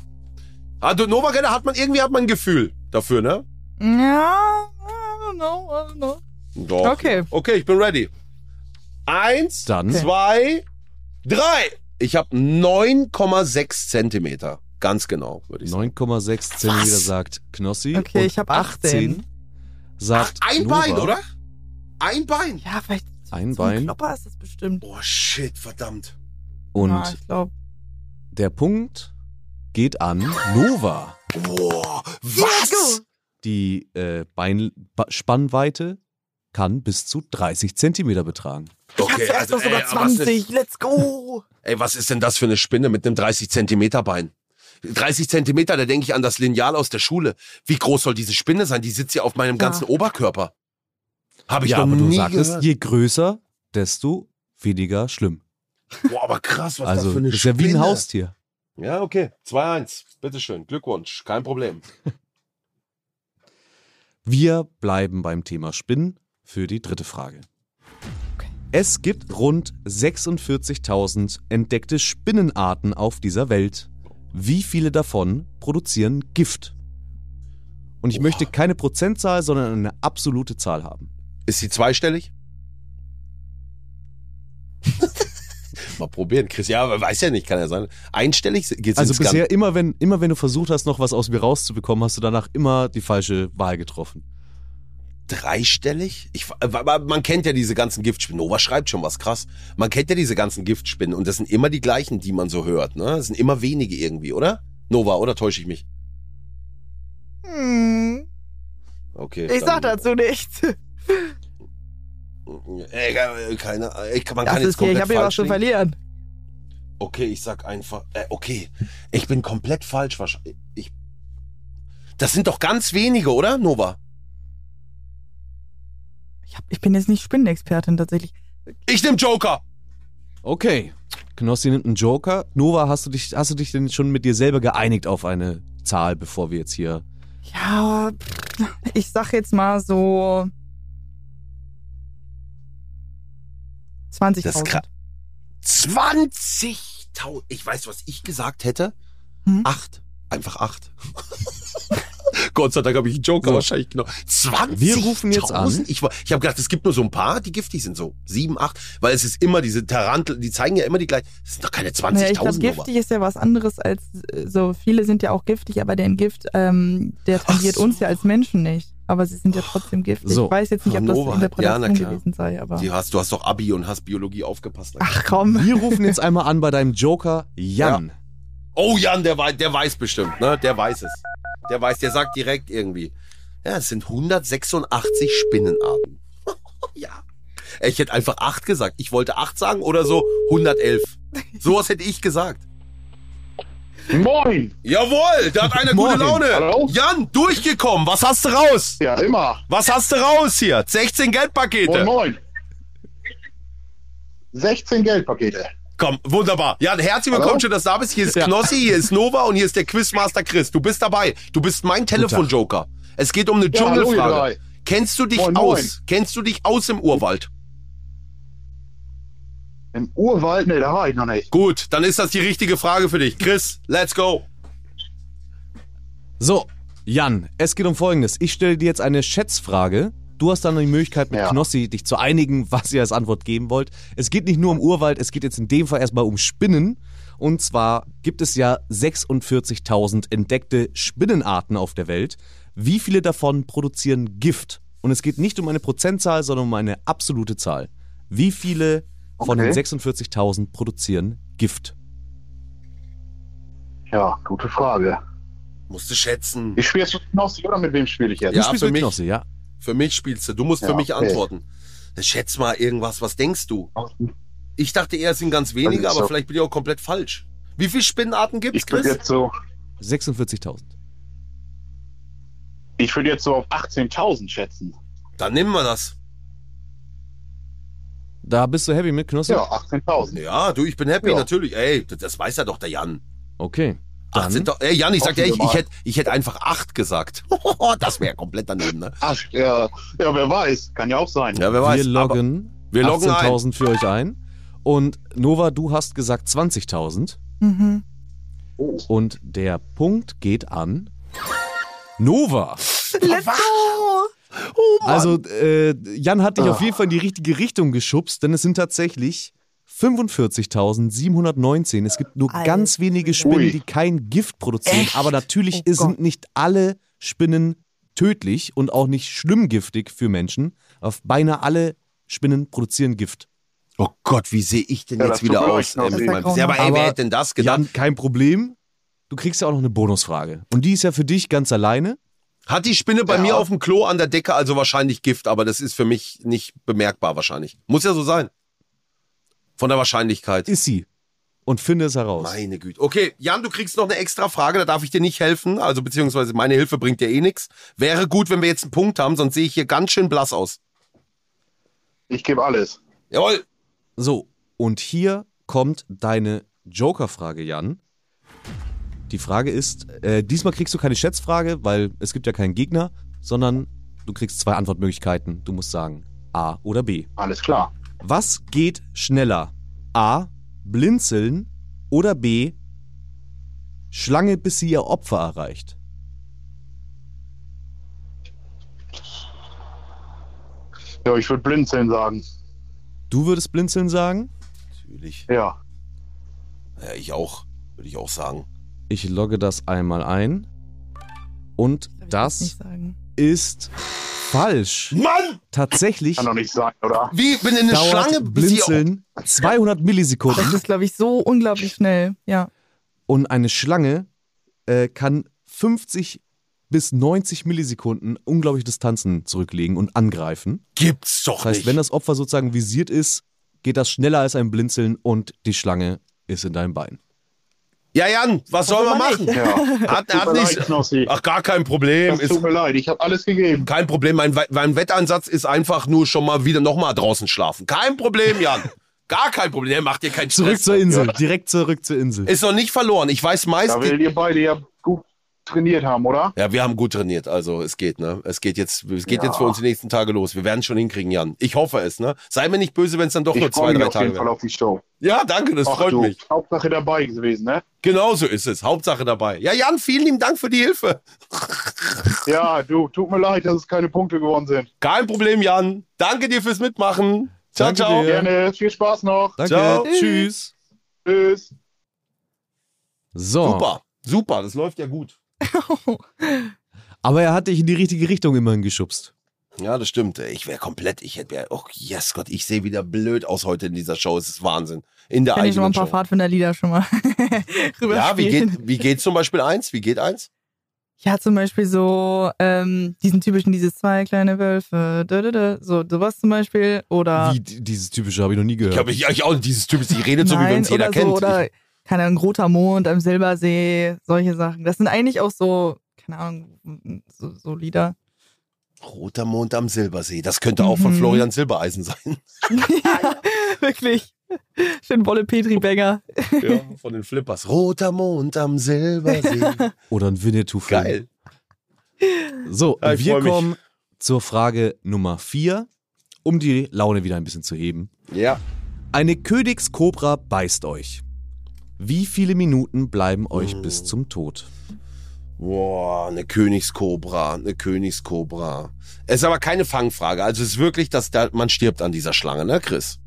Ah, du Nova da hat man irgendwie hat man ein Gefühl dafür, ne? Ja, I don't know, I don't know. Doch. Okay. Okay, ich bin ready. Eins, Dann- zwei, drei. Ich habe 9,6 Zentimeter. Ganz genau, würde ich sagen. 9,6 Zentimeter Was? sagt Knossi. Okay, und ich hab 18. sagt Ein Nova. Bein, oder? Ein Bein. Ja, vielleicht Ein so ein Bein. Klopper ist das bestimmt. Oh shit, verdammt. Und ja, ich glaube. der Punkt geht an Nova. Boah, was? Die äh, Beinspannweite kann bis zu 30 Zentimeter betragen. Okay, ja, also, sogar ey, was ist, 20. Let's go. ey, was ist denn das für eine Spinne mit einem 30 Zentimeter Bein? 30 Zentimeter, da denke ich an das Lineal aus der Schule. Wie groß soll diese Spinne sein? Die sitzt ja auf meinem Ja. ganzen Oberkörper. Habe ich ja, noch aber du nie sagtest, gehört. je größer, desto weniger schlimm. Boah, aber krass, was also das für eine das ist ja wie ein Spinne. Haustier. Ja, okay. 2-1. Bitteschön. Glückwunsch. Kein Problem. [laughs] Wir bleiben beim Thema Spinnen für die dritte Frage. Es gibt rund 46.000 entdeckte Spinnenarten auf dieser Welt. Wie viele davon produzieren Gift? Und ich Boah. möchte keine Prozentzahl, sondern eine absolute Zahl haben. Ist sie zweistellig? [laughs] Mal probieren, Chris. Ja, aber weiß ja nicht, kann ja sein. Einstellig geht's Also bisher immer wenn, immer wenn du versucht hast, noch was aus mir rauszubekommen, hast du danach immer die falsche Wahl getroffen. dreistellig? Ich, aber man kennt ja diese ganzen Giftspinnen. Nova schreibt schon was krass. Man kennt ja diese ganzen Giftspinnen und das sind immer die gleichen, die man so hört. Ne? Das sind immer wenige irgendwie, oder? Nova, oder täusche ich mich? Hm, Okay. ich sag dazu nichts. Ey, äh, keine, ich, man Das kann jetzt okay, ich komplett habe hier was falsch zu liegen. verlieren. Okay, ich sag einfach, äh, okay, ich bin komplett falsch wahrscheinlich. Ich, das sind doch ganz wenige, oder, Nova? Ich, hab, ich bin jetzt nicht Spinnenexpertin tatsächlich. Ich nehm Joker. Okay. Knossi nimmt einen Joker. Nova, hast du dich, hast du dich denn schon mit dir selber geeinigt auf eine Zahl, bevor wir jetzt hier. Ja, ich sag jetzt mal so 20.000. Das ist krass. 20.000. Ich weiß, was ich gesagt hätte. Hm? Acht. Einfach acht. [laughs] Gott sei Dank habe ich einen Joker So. wahrscheinlich genommen. 20. Wir rufen jetzt an. Ich, war- ich habe gedacht, es gibt nur so ein paar, die giftig sind. So sieben, acht. Weil es ist immer diese Tarantel, die zeigen ja immer die gleichen. Das sind doch keine 20.000. Naja, ich glaube, giftig ist ja was anderes als äh, so. Viele sind ja auch giftig, aber der Gift, ähm, der tangiert so. uns ja als Menschen nicht. Aber sie sind ja trotzdem giftig. So. Ich weiß jetzt nicht, ob das ja, Interpretation klar. gewesen sei, aber. Die hast, du hast doch Abi und hast Biologie aufgepasst. Ach komm. Wir rufen jetzt einmal an bei deinem Joker Jan. Oh, Jan, der, wei- der weiß bestimmt, ne? Der weiß es. Der weiß, der sagt direkt irgendwie. Ja, es sind 186 Spinnenarten. [laughs] ja. Ich hätte einfach acht gesagt. Ich wollte acht sagen oder so 111. [laughs] Sowas hätte ich gesagt. Moin! Jawohl, da hat einer gute Moin. Laune. Hallo? Jan, durchgekommen. Was hast du raus? Ja, immer. Was hast du raus hier? 16 Moin, Geldpakete. moin. 16 Geldpakete. Komm, wunderbar. Jan, herzlich willkommen, Hallo? schön, dass du da bist. Hier ist Ja. Knossi, hier ist Nova und hier ist der Quizmaster Chris. Du bist dabei. Du bist mein Telefonjoker. Es geht um eine Ja, hallo, Dschungelfrage. drei. Kennst du dich Moin, moin. aus? Kennst du dich aus im Urwald? Im Urwald? Ne, da war ich noch nicht. Gut, dann ist das die richtige Frage für dich. Chris, let's go. So, Jan, es geht um Folgendes. Ich stelle dir jetzt eine Schätzfrage. Du hast dann die Möglichkeit, mit Ja. Knossi dich zu einigen, [laughs] was ihr als Antwort geben wollt. Es geht nicht nur um Urwald, es geht jetzt in dem Fall erstmal um Spinnen. Und zwar gibt es ja 46.000 entdeckte Spinnenarten auf der Welt. Wie viele davon produzieren Gift? Und es geht nicht um eine Prozentzahl, sondern um eine absolute Zahl. Wie viele von Okay. den 46.000 produzieren Gift? Ja, gute Frage. Musst du schätzen. Ich spiele jetzt mit Knossi oder mit wem spiele ich jetzt? Du Ja, spielst für mit mich. Knossi, ja? Für mich spielst du. Du musst für Ja, mich okay. antworten. Schätz mal irgendwas. Was denkst du? Ich dachte eher, es sind ganz wenige, Also, aber so- vielleicht bin ich auch komplett falsch. Wie viele Spinnenarten gibt's, Ich würde Chris? jetzt so, 46.000. ich würde jetzt so auf 18.000 schätzen. Dann nehmen wir das. Da bist du happy mit Knossi? Ja, 18.000. Ja, du, ich bin happy, Ja. natürlich. Ey, das, das weiß ja doch der Jan. Okay. Dann 18. Ey, Jan, ich sag dir, Hoffen ich, hätte ich hätt einfach 8 gesagt. [laughs] das wäre komplett daneben, ne? Ach, ja, ja, wer weiß. Kann ja auch sein. Ja, wer weiß. wir loggen, wir loggen ein. 18.000 für euch ein. Und Nova, du hast gesagt 20.000. Mhm. Oh. Und der Punkt geht an Nova. Let's go! Oh, Mann. Also äh, Jan hat dich Ah. auf jeden Fall in die richtige Richtung geschubst, denn es sind tatsächlich 45.719. Es gibt nur Alter. ganz wenige Spinnen, Ui. die kein Gift produzieren. Echt? Aber natürlich Oh sind nicht alle Spinnen tödlich und auch nicht schlimm giftig für Menschen. Auf beinahe alle Spinnen produzieren Gift. Oh Gott, wie sehe ich denn Ja, jetzt wieder aus? äh, meinem- Ja, aber ey, wer hätte denn das gedacht? Jan, kein Problem. Du kriegst ja auch noch eine Bonusfrage. Und die ist ja für dich ganz alleine. Hat die Spinne bei Ja. mir auf dem Klo an der Decke also wahrscheinlich Gift, aber das ist für mich nicht bemerkbar wahrscheinlich. Muss ja so sein. Von der Wahrscheinlichkeit. Ist sie. Und finde es heraus. Meine Güte. Okay, Jan, du kriegst noch eine extra Frage, da darf ich dir nicht helfen. Also beziehungsweise meine Hilfe bringt dir eh nichts. Wäre gut, wenn wir jetzt einen Punkt haben, sonst sehe ich hier ganz schön blass aus. Ich gebe alles. Jawohl. So, und hier kommt deine Joker-Frage, Jan. Die Frage ist, äh, diesmal kriegst du keine Schätzfrage, weil es gibt ja keinen Gegner, sondern du kriegst zwei Antwortmöglichkeiten. Du musst sagen A oder B. Alles klar. Was geht schneller? A. Blinzeln oder B. Schlange, bis sie ihr Opfer erreicht. Ja, ich würde blinzeln sagen. Du würdest blinzeln sagen? Natürlich. Ja. Ja, ich auch. Würde ich auch sagen. Ich logge das einmal ein. Und das nicht sagen. ist falsch. Mann! Tatsächlich Kann doch nicht sein, oder? Wie? Bin in eine Schlange? Blinzeln 200 Millisekunden. Das ist, glaube ich, so unglaublich schnell. Ja. Und eine Schlange äh, kann 50 bis 90 Millisekunden unglaubliche Distanzen zurücklegen und angreifen. Gibt's doch Das heißt, nicht. wenn das Opfer sozusagen visiert ist, geht das schneller als ein Blinzeln und die Schlange ist in deinem Bein. Ja, Jan, was soll man machen? Ja. Hat, hat nicht. leid. Ach, gar kein Problem. Ist tut mir leid, ich habe alles gegeben. kein Problem. Mein, mein Wetteinsatz ist einfach nur schon mal wieder nochmal draußen schlafen. Kein Problem, Jan. [laughs] Gar kein Problem. Der macht dir keinen Zurück Stress. zur Insel, direkt zurück zur Insel. Ist noch nicht verloren. Ich weiß meist. Da werdet ihr beide ja gut trainiert haben, oder? Ja, wir haben gut trainiert, also es geht, ne? Es geht jetzt, es geht Ja. jetzt für uns die nächsten Tage los. Wir werden es schon hinkriegen, Jan. Ich hoffe es, ne? Sei mir nicht böse, wenn es dann doch nur Ich zwei, freue mich drei auf Tage jeden Fall auf die Show. Ja, danke, das Ach freut du, mich. Hauptsache dabei gewesen, ne? Genauso ist es. Hauptsache dabei. Ja, Jan, vielen lieben Dank für die Hilfe. Ja, [laughs] du, tut mir leid, dass es keine Punkte geworden sind. Kein Problem, Jan. Danke dir fürs Mitmachen. Ciao, Danke ciao. dir. Gerne, viel Spaß noch. Danke, Ciao. tschüss. Tschüss. So, Super, super, das läuft ja gut. [laughs] aber er hat dich in die richtige Richtung immerhin geschubst. Ja, das stimmt. Ich wäre komplett, ich hätte, oh yes Gott, ich sehe wieder blöd aus heute in dieser Show. Es ist Wahnsinn. In der Kann ich schon mal ein paar Show. Pfadfinderlieder schon mal [laughs] rüber Ja, wie spielen. geht, wie geht zum Beispiel eins? Wie geht eins? Ja, zum Beispiel so ähm, diesen typischen, dieses zwei kleine Wölfe, dö, dö, dö, so sowas zum Beispiel. Oder Wie, dieses typische habe ich noch nie Ich gehört. habe ich, ich auch dieses Typ, die redet so, wie wenn es jeder oder kennt. so, oder keine Ahnung, roter Mond am Silbersee, solche Sachen. Das sind eigentlich auch so, keine Ahnung, so, so Lieder. Roter Mond am Silbersee. Das könnte auch von Mhm. Florian Silbereisen sein. [laughs] ja, wirklich. Schön Wolle Petri Bänger. ja, von den Flippers. Roter Mond am Silbersee. [laughs] Oder ein Winnetou-Film. Geil. So, Ja, wir mich. kommen zur Frage Nummer 4, um die Laune wieder ein bisschen zu heben. Ja. Eine Königskobra beißt euch. Wie viele Minuten bleiben euch bis zum Tod? Boah, eine Königskobra, eine Königskobra. Es ist aber keine Fangfrage. Also es ist wirklich, dass da, man stirbt an dieser Schlange, ne, Chris?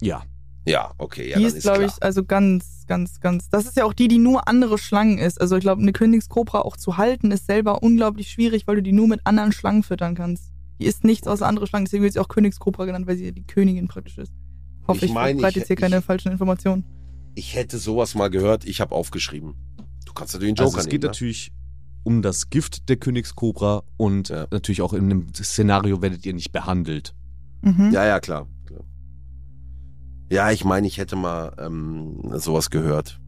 Ja. Ja, okay, ja, die dann ist, ist glaube ich, also ganz, ganz, ganz. Das ist ja auch die, die nur andere Schlangen ist. Also ich glaube, eine Königskobra auch zu halten, ist selber unglaublich schwierig, weil du die nur mit anderen Schlangen füttern kannst. Die ist nichts außer andere Schlangen, deswegen wird sie auch Königskobra genannt, weil sie die Königin praktisch ist. Hoffe, Ich ich, meine, verbreite ich- jetzt hier keine ich- falschen Informationen. Ich hätte sowas mal gehört, ich habe aufgeschrieben. Du kannst natürlich einen Joker Also es geht nehmen. natürlich um das Gift der Königskobra und Ja. natürlich auch in einem Szenario werdet ihr nicht behandelt. Mhm. Ne? Ja, ja, klar. klar. Ja, ich meine, ich hätte mal ähm, sowas gehört.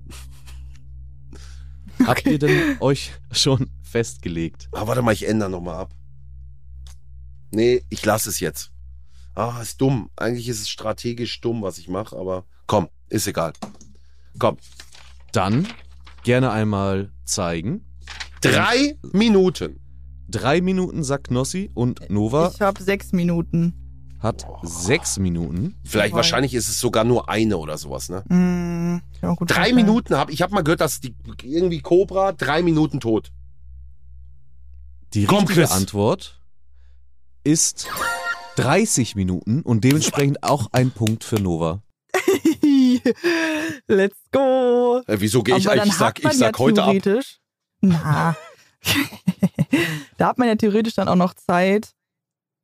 [laughs] Habt ihr denn euch schon festgelegt? Ah, warte mal, ich ändere nochmal ab. Nee, ich lasse es jetzt. Ah, ist dumm. Eigentlich ist es strategisch dumm, was ich mache, aber komm, ist egal. Komm. Dann gerne einmal zeigen. Drei Minuten. Drei Minuten sagt Knossi und Nova Ich habe sechs Minuten. hat sechs Minuten. Vielleicht wahrscheinlich ist es sogar nur eine oder sowas, ne? Hm, gut Drei vorstellen. Minuten habe ich habe mal gehört, dass die irgendwie Cobra drei Minuten tot. Die Komm, richtige Chris. Antwort ist 30 Minuten und dementsprechend auch ein Punkt für Nova. [laughs] Let's go. Äh, wieso gehe ich Aber eigentlich? Ich sag, ich sag ja heute ab. theoretisch. Na, [laughs] da hat man ja theoretisch dann auch noch Zeit.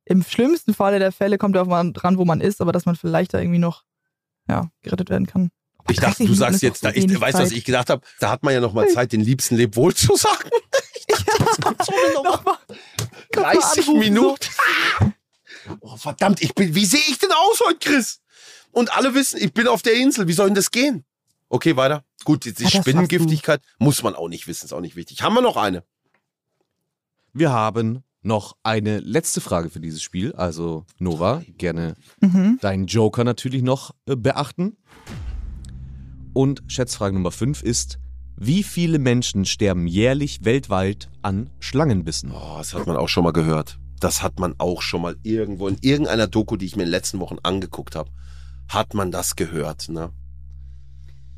Im schlimmsten Falle der Fälle kommt ja auch mal dran, wo man ist, aber dass man vielleicht da irgendwie noch ja, gerettet werden kann. Ich dachte, 30 du sagst jetzt, ist da, so ich, du, was ich gedacht habe? Da hat man ja noch mal Zeit, den Liebsten lebt wohl zu sagen. [laughs] Ich dachte, das kommt so eine Nummer. Nochmal. 30 anrufen, Minuten. [laughs] Oh, verdammt, ich bin, wie sehe ich denn aus heute, Chris? Und alle wissen, ich bin auf der Insel. Wie soll denn das gehen? Okay, weiter. Gut, die das schaffst Spinnengiftigkeit muss man auch nicht wissen, ist auch nicht wichtig. Haben wir noch eine? Wir haben noch eine letzte Frage für dieses Spiel. Also, Nova, gerne Mhm. deinen Joker natürlich noch äh, beachten. Und Schätzfrage Nummer 5 ist: Wie viele Menschen sterben jährlich weltweit an Schlangenbissen? Oh, das hat man auch schon mal gehört. Das hat man auch schon mal irgendwo in irgendeiner Doku, die ich mir in den letzten Wochen angeguckt habe, hat man das gehört. Ne?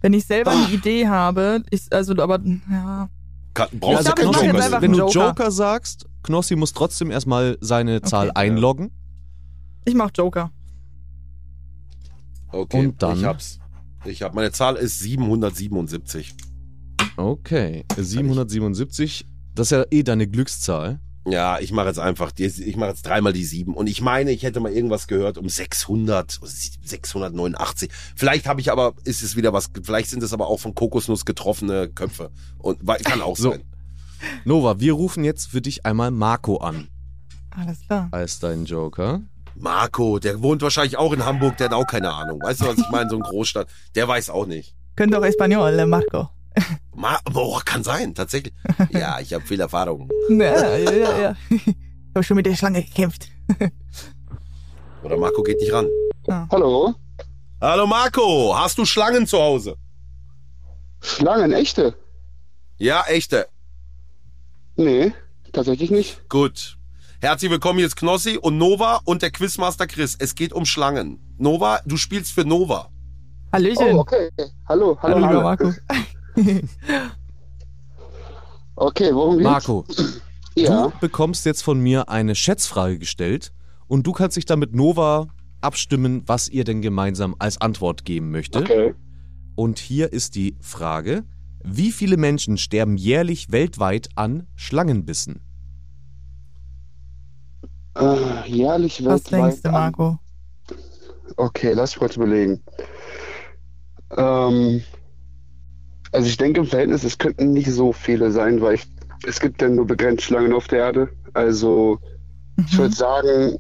Wenn ich selber Ah. eine Idee habe, ich, also aber ja, Kann, Ich brauchst glaub, du ich keinen mach jetzt Joker. Wenn du Joker. Joker sagst, Knossi muss trotzdem erstmal seine Zahl Okay. einloggen. ich mach Joker. Okay, Und dann? Ich hab's. Ich hab, meine Zahl ist 777. Okay, 777. Das ist ja eh deine Glückszahl. Ja, ich mache jetzt einfach, die- ich mache jetzt dreimal die sieben. Und ich meine, ich hätte mal irgendwas gehört um 600, 689. Vielleicht habe ich aber, ist es wieder was, vielleicht sind es aber auch von Kokosnuss getroffene Köpfe. Und weil- kann auch [laughs] So. sein. Nova, wir rufen jetzt für dich einmal Marco an Alles klar. als deinen Joker. Marco, der wohnt wahrscheinlich auch in Hamburg, der hat auch keine Ahnung. Weißt du, was ich meine? So ein Großstadt. Der weiß auch nicht. Könnte auch Espanol, äh, Marco. Ma Boah, kann sein, tatsächlich. [laughs] Ja, ich habe viel Erfahrung. Ja, ja, ja, ja. [laughs] Ich habe schon mit der Schlange gekämpft. [laughs] Oder Marco geht nicht ran. Hallo? Hallo Marco, hast du Schlangen zu Hause? Schlangen, echte? Ja, echte. Nee, tatsächlich nicht. Gut. Herzlich willkommen, hier ist Knossi und Nova und der Quizmaster Chris. Es geht um Schlangen. Nova, du spielst für Nova. Hallöchen. Oh, okay. Hallo, hallo, Hallo, hallo. lieber Marco. Okay, worum geht's? Marco, [clears throat] Ja. du bekommst jetzt von mir eine Schätzfrage gestellt und du kannst dich dann mit Nova abstimmen, was ihr denn gemeinsam als Antwort geben möchte. Okay. Und hier ist die Frage: Wie viele Menschen sterben jährlich weltweit an Schlangenbissen? Äh, jährlich Was weltweit. denkst du, an- Marco? Okay, lass mich kurz überlegen. Ähm, also ich denke im Verhältnis, es könnten nicht so viele sein, weil ich, es gibt ja nur begrenzt Schlangen auf der Erde. Also ich Mhm. würde sagen,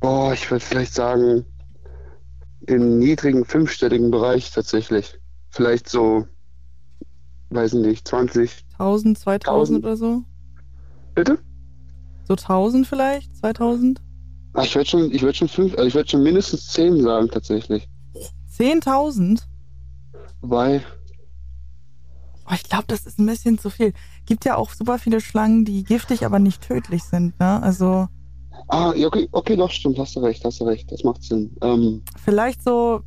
oh, ich würde vielleicht sagen, im niedrigen fünfstelligen Bereich tatsächlich. Vielleicht so, weiß ich nicht, 20. 1000, 2000 1000. oder so? Bitte? So 1000 vielleicht? 2000? Ah, ich würde schon, ich würde schon fünf, also ich würde schon mindestens zehn sagen tatsächlich. 10.000? Wobei, Oh, ich glaube, das ist ein bisschen zu viel. Gibt ja auch super viele Schlangen, die giftig, aber nicht tödlich sind, ne? Also ah, okay, okay, doch, stimmt, hast du recht, hast du recht, das macht Sinn. Ähm, vielleicht so.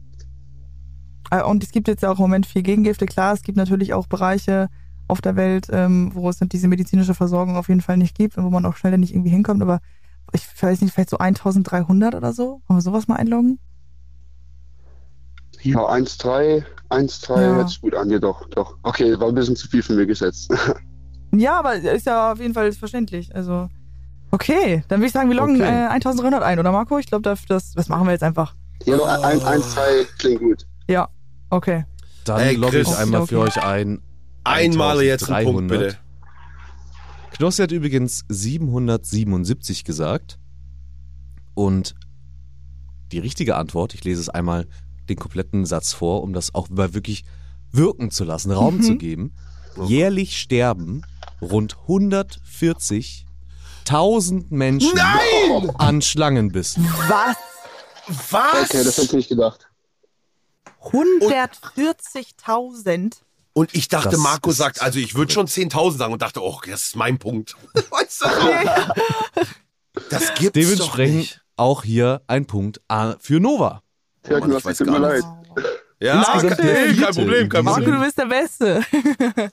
äh, Und es gibt jetzt ja auch im Moment viel Gegengifte. Klar, es gibt natürlich auch Bereiche auf der Welt, ähm, wo es diese medizinische Versorgung auf jeden Fall nicht gibt und wo man auch schneller nicht irgendwie hinkommt. Aber ich weiß nicht, vielleicht so 1300 oder so. Wollen wir sowas mal einloggen? Ja, 1-3, 1-3 Ja. hört sich gut an, ja doch, doch. Okay, war ein bisschen zu viel für mir gesetzt. [laughs] Ja, aber ist ja auf jeden Fall verständlich. Also, okay, dann würde ich sagen, wir loggen Okay. äh, 1300 ein, oder Marco? Ich glaube, das, das, machen wir jetzt einfach. ja, doch, 1-2 klingt gut. Ja, okay. Dann Hey, logge ich einmal für Okay. euch ein. Einmal jetzt einen Punkt, 1300. bitte. Knossi hat übrigens 777 gesagt. Und die richtige Antwort, ich lese es einmal den kompletten Satz vor, um das auch mal wirklich wirken zu lassen, Raum Mhm. zu geben. Jährlich sterben rund 140.000 Menschen Nein! an Schlangenbissen. Was? Was? Okay, das hätte ich nicht gedacht. 140.000? und ich dachte, Das Marco sagt, also ich würde schon 10.000 sagen und dachte, oh, das ist mein Punkt. [laughs] Weißt du so? Das gibt's doch Dementsprechend nicht. auch hier ein Punkt für Nova. Ja, Mann, ich weiß gar leid. Ja, Insgesamt nee, kein vierte Problem, kein in Marco, Problem. du bist der Beste.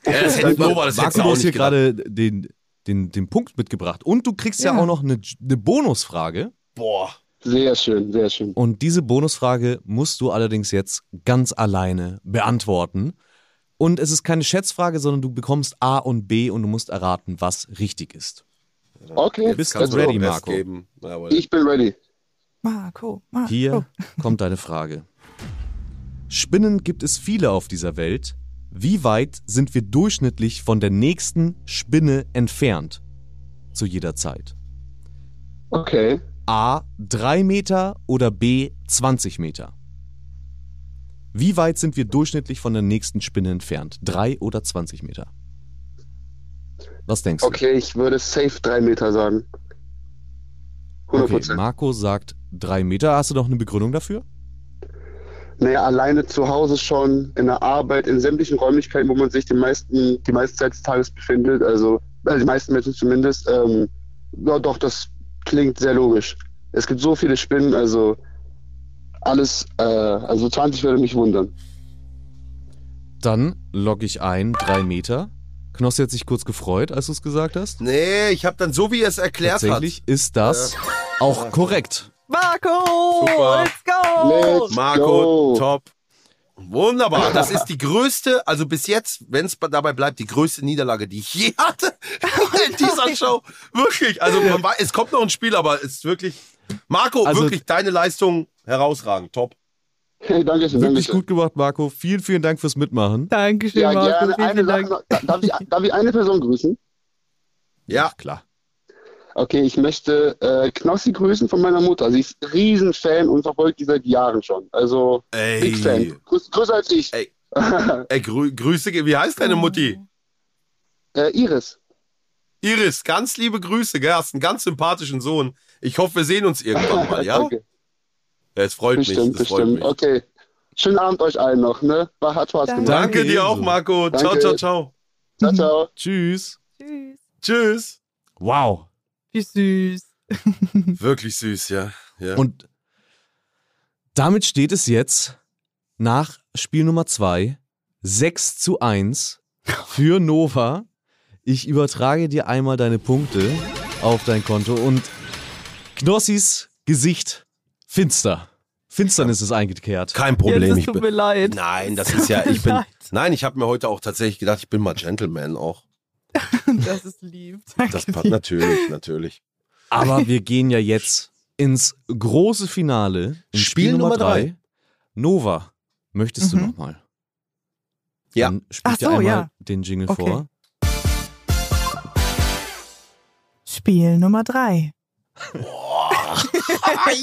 Ja, das hätte Nova, das Marco, du hast hier nicht gerade den, den, den Punkt mitgebracht. Und du kriegst ja, Ja. auch noch eine, eine Bonusfrage. Boah. Sehr schön, sehr schön. Und diese Bonusfrage musst du allerdings jetzt ganz alleine beantworten. Und es ist keine Schätzfrage, sondern du bekommst A und B und du musst erraten, was richtig ist. Okay, Bist Kannst du du ready, Marco? Geben. Ich bin ready. Marco, Marco. Hier kommt deine Frage. Spinnen gibt es viele auf dieser Welt. Wie weit sind wir durchschnittlich von der nächsten Spinne entfernt? Zu jeder Zeit. Okay. A. 3 Meter oder B. 20 Meter? Wie weit sind wir durchschnittlich von der nächsten Spinne entfernt? 3 oder 20 Meter? Was denkst du? Okay, ich würde safe drei Meter sagen. 100 Okay. Marco sagt 3 Meter. Hast du noch eine Begründung dafür? naja, alleine zu Hause schon, in der Arbeit, in sämtlichen Räumlichkeiten, wo man sich die meisten, die meiste Zeit des Tages befindet, also, also die meisten Menschen zumindest, ähm, ja doch, das klingt sehr logisch. Es gibt so viele Spinnen, also alles, äh, also 20 würde mich wundern. Dann logge ich ein 3 Meter. Knossi hat sich kurz gefreut, als du es gesagt hast. Nee, ich habe dann so, wie er es erklärt Tatsächlich ist das auch korrekt. Marco, Super. let's go! Let's hat. Marco, go. top. Wunderbar. Das ist die größte, also bis jetzt, wenn es dabei bleibt, die größte Niederlage, die ich je hatte [laughs] in dieser Show. Wirklich. Also man weiß, es kommt noch ein Spiel, aber es ist wirklich. Marco, Also- wirklich deine Leistung herausragend. Top. Hey, danke schön, danke Wirklich schön. gut gemacht, Marco. Vielen, vielen Dank fürs Mitmachen. Dankeschön, Ja, Marco. gerne. Vielen, Eine vielen Sache Dank. noch. Da- Darf ich, darf ich eine Person grüßen? Ja. Klar. Okay, ich möchte äh, Knossi grüßen von meiner Mutter. Sie ist Riesenfan und verfolgt die seit Jahren schon. Also, Big Fan. Ey. Größ, größer als ich. Ey. [laughs] Ey, grü Grüße. Wie heißt deine Mutti? äh, Iris. Iris, ganz liebe Grüße, gell? Hast einen ganz sympathischen Sohn. Ich hoffe, wir sehen uns irgendwann mal, ja? [laughs] Danke. Ja, Es freut Bestimmt, mich. Das bestimmt. mich. Okay. Schönen Abend euch allen noch, ne? War, hat Spaß Danke. gemacht. Danke dir auch. Marco. Ciao, Danke. ciao, ciao. Ciao, ciao. [laughs] Tschüss. Tschüss. Tschüss. Wow. Wie süß. [laughs] Wirklich süß, ja. ja. Und damit steht es jetzt nach Spiel Nummer 2 6 zu 1 für Nova. Ich übertrage dir einmal deine Punkte auf dein Konto und Knossis Gesicht finster. Finsternis ist eingekehrt. Kein Jetzt, Problem. es Ich tut bin, mir leid. nein, das Es ist ja, tut mir ich bin, leid. nein, ich habe mir heute auch tatsächlich gedacht, ich bin mal Gentleman auch. [laughs] Das ist lieb. Danke Das passt natürlich, natürlich. Aber wir gehen ja jetzt ins große Finale. In Spiel Nummer drei. Nova, möchtest du Mhm. nochmal? Ja. Dann spiel Ach dir so, einmal ja. den Jingle Okay. vor. Spiel Nummer drei.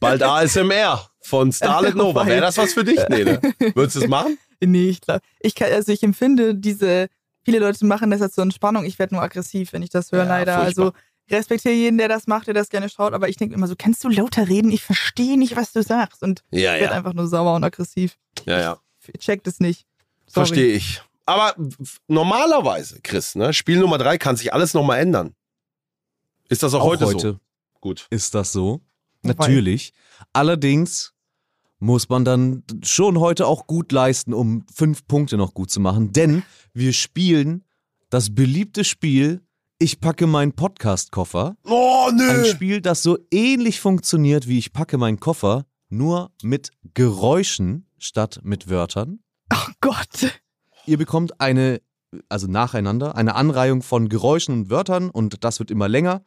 Bald ASMR von Starlet [laughs] Nova. Wäre das was für dich? Nee, ne? Würdest du es machen? Nee, ich glaube, ich kann, also ich empfinde diese, viele Leute machen das als so Entspannung. Ich werde nur aggressiv, wenn ich das höre, Ja, leider. furchtbar. Also ich respektiere jeden, der das macht, der das gerne schaut, aber ich denke immer so, kannst du lauter reden? Ich verstehe nicht, was du sagst. Und Ja, ich werde ja. einfach nur sauer und aggressiv. Ja, ja. Ich check das nicht. Verstehe ich. Aber normalerweise, Chris, ne, Spiel Nummer drei kann sich alles nochmal ändern. Ist das auch, heute, so? Gut. ist das so. Wobei- Natürlich. Allerdings muss man dann schon heute auch gut leisten, um fünf Punkte noch gut zu machen. Denn wir spielen das beliebte Spiel Ich packe meinen Podcast-Koffer. Oh, Ein nö. Spiel, das so ähnlich funktioniert wie Ich packe meinen Koffer, nur mit Geräuschen statt mit Wörtern. Oh Gott. Ihr bekommt eine, also nacheinander, eine Anreihung von Geräuschen und Wörtern und das wird immer länger.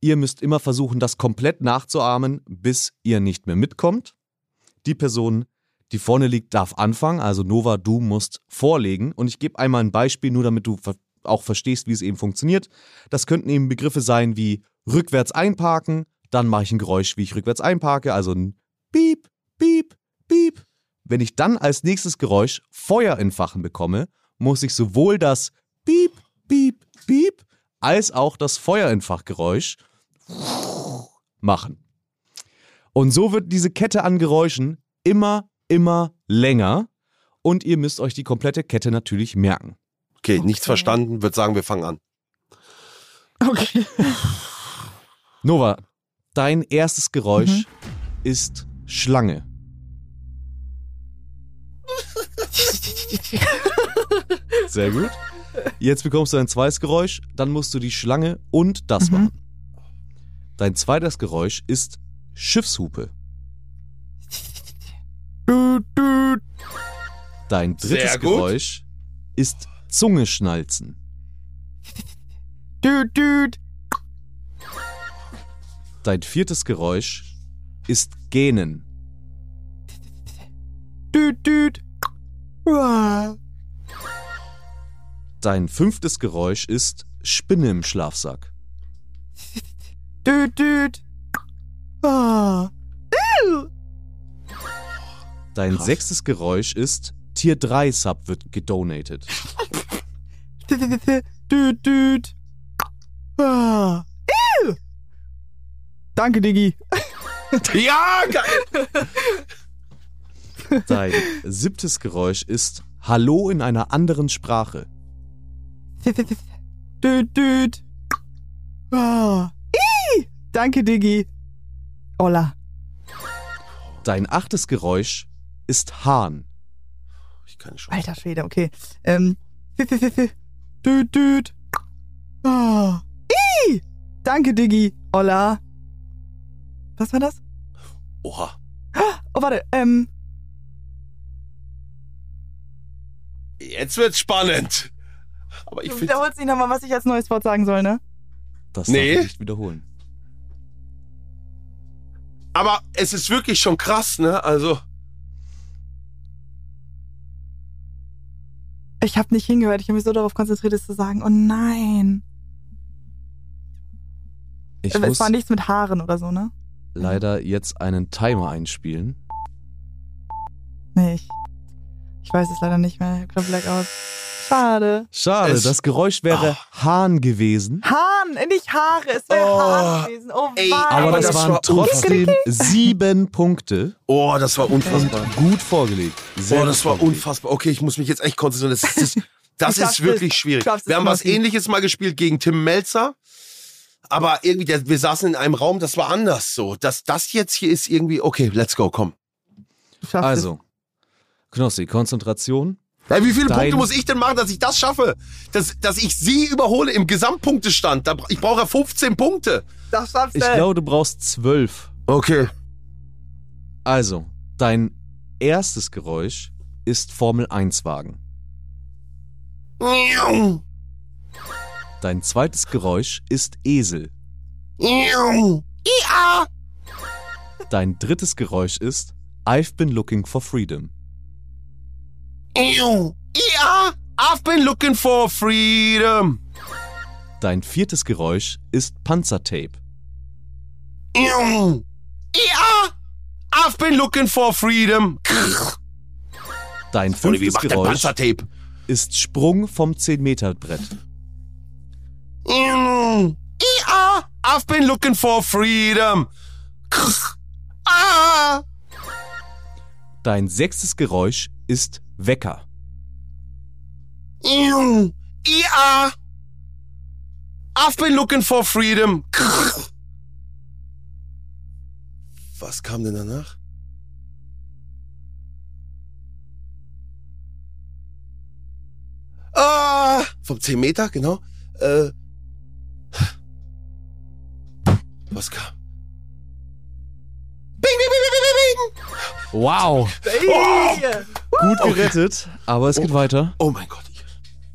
Ihr müsst immer versuchen, das komplett nachzuahmen, bis ihr nicht mehr mitkommt. Die Person, die vorne liegt, darf anfangen. Also Nova, du musst vorlegen. Und ich gebe einmal ein Beispiel, nur damit du auch verstehst, wie es eben funktioniert. Das könnten eben Begriffe sein wie rückwärts einparken. Dann mache ich ein Geräusch, wie ich rückwärts einparke. Also ein Piep, Piep, Piep. Wenn ich dann als nächstes Geräusch Feuer entfachen bekomme, muss ich sowohl das Piep, Piep, Piep als auch das Feuerentfachgeräusch machen. Und so wird diese Kette an Geräuschen immer, immer länger und ihr müsst euch die komplette Kette natürlich merken. Okay, nichts verstanden. Würde sagen, wir fangen an. Okay. [laughs] Nova, dein erstes Geräusch Mhm. ist Schlange. [laughs] Sehr gut. Jetzt bekommst du ein zweites Geräusch, dann musst du die Schlange und das Mhm. machen. Dein zweites Geräusch ist Schiffshupe. Dein drittes. Geräusch ist Zunge schnalzen. Dein viertes Geräusch ist Gähnen. Dein fünftes Geräusch ist Spinne im Schlafsack. [laughs] Düt, düt. Ah. Dein sechstes Geräusch ist Tier 3 Sub wird gedonated. [laughs] Düt, düt. Ah. Danke, Diggi. [laughs] Ja, geil. Dein siebtes Geräusch ist Hallo in einer anderen Sprache. Düt, düt. Ah. Ih. Danke, Diggi. Olla. Dein achtes Geräusch ist Hahn. Ich kann schon. Alter Schwede, okay. Ähm. Düt, düt. Ah. Ih. Danke, Diggi. Olla. Was war das? Oha. Oh, warte. Ähm. Jetzt wird's spannend. Aber ich Du finde. wiederholst nicht nochmal, was ich als neues Wort sagen soll, ne? Das Nee. darf ich nicht wiederholen. Aber es ist wirklich schon krass, ne? Also. Ich habe nicht hingehört. Ich habe mich so darauf konzentriert, es zu sagen. Oh nein. Ich es muss war nichts mit Haaren oder so, ne? leider jetzt einen Timer einspielen. Nee, ich, ich weiß es leider nicht mehr. Ich hab grad Blackout. Schade. Schade, Es- das Geräusch wäre Hahn gewesen. Hahn, nicht Haare. Es wäre Oh, Hahn gewesen. Oh, ey. Aber das, das waren war trotzdem sieben Punkte. Oh, das war unfassbar. Gut vorgelegt. Sehr Boah, gut das war vorgelegt. unfassbar. Okay, ich muss mich jetzt echt konzentrieren. Das ist, das, [laughs] ist wirklich es. schwierig. Wir haben was ähnliches mal gespielt gegen Tim Melzer. Aber irgendwie, der, wir saßen in einem Raum, das war anders so. Das, das jetzt hier ist irgendwie, okay, let's go, komm. Also, Knossi, Konzentration. Ja, wie viele Dein- Punkte muss ich denn machen, dass ich das schaffe? Dass, dass ich sie überhole im Gesamtpunktestand. Da, ich brauche ja 15 Punkte. Das schaffst Ich du. glaube, du brauchst zwölf. Okay. Also, dein erstes Geräusch ist Formel 1 Wagen. Dein zweites Geräusch ist Esel. Dein drittes Geräusch ist I've been looking for freedom. Ja. I've been looking for freedom. Dein viertes Geräusch ist Panzertape. Ja. I've been looking for freedom. Dein fünftes der Geräusch ist Sprung vom 10-Meter-Brett. Ja. I've been looking for freedom. Ah. Dein sechstes Geräusch ist Wecker. Ja. I've been looking for freedom. Was kam denn danach? Ah, vom 10 Meter, genau. Äh, was kam? Bing, bing, bing, bing, bing, bing. Wow, Ey. Gut gerettet, aber es geht weiter. Oh mein Gott.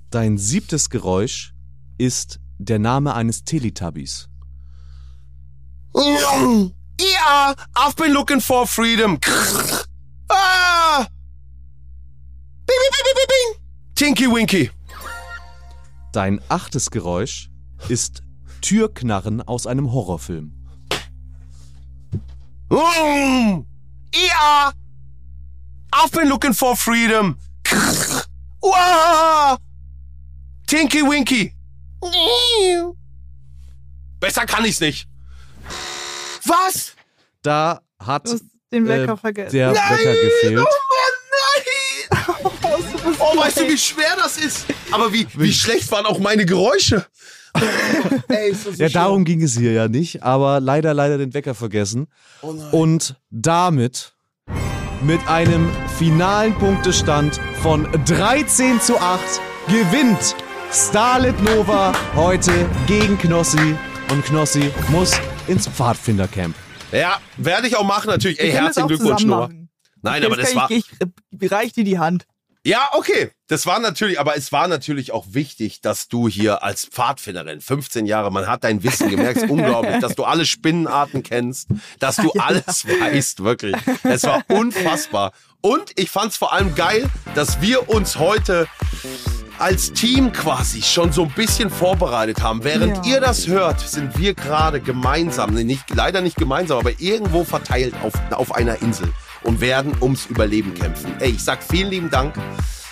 Dein siebtes Geräusch ist der Name eines Teletubbies. Ja, I've been looking for freedom. Ah. Bing, bing, bing, bing, bing. Tinky Winky. Dein achtes Geräusch ist Türknarren aus einem Horrorfilm. Mm. I've been looking for freedom. Tinky Winky. Besser kann ich's nicht. Was? Da hat Du hast den Wecker äh, vergessen. der Wecker gefehlt. Oh Mann, nein. [laughs] Oh, weißt du, wie schwer das ist? Aber wie, wie schlecht waren auch meine Geräusche? [laughs] Ey, so Ja, schwer. darum ging es hier ja nicht, aber leider, leider den Wecker vergessen. Oh nein. Und damit mit einem finalen Punktestand von 13 zu 8 gewinnt Starlet Nova heute gegen Knossi. Und Knossi muss ins Pfadfindercamp. Ja, werde ich auch machen natürlich. Ey, herzlichen Glückwunsch, Noah. machen. Nein, Okay, aber das war. Ich, ich, ich reich dir die Hand. Ja, okay. Das war natürlich, aber es war natürlich auch wichtig, dass du hier als Pfadfinderin, 15 Jahre, man hat dein Wissen gemerkt, ist unglaublich, dass du alle Spinnenarten kennst, dass du [laughs] alles weißt, wirklich. Es war unfassbar. Und ich fand's vor allem geil, dass wir uns heute als Team quasi schon so ein bisschen vorbereitet haben. Während Ja. ihr das hört, sind wir gerade gemeinsam, nee, nicht, leider nicht gemeinsam, aber irgendwo verteilt auf, auf einer Insel und werden ums Überleben kämpfen. Ey, ich sag vielen lieben Dank.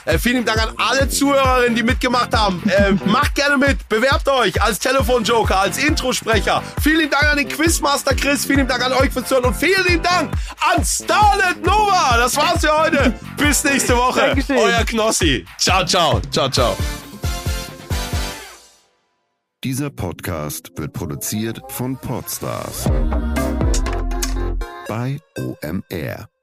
Äh, vielen lieben Dank an alle Zuhörerinnen, die mitgemacht haben. Äh, macht gerne mit, bewerbt euch als Telefonjoker, als Introsprecher. Vielen lieben Dank an den Quizmaster Chris, vielen lieben Dank an euch fürs Zuhören und vielen lieben Dank an Starlet Nova. Das war's für heute. Bis nächste Woche. Dankeschön. Euer Knossi. Ciao, ciao. Ciao, ciao. Dieser Podcast wird produziert von Podstars bei OMR.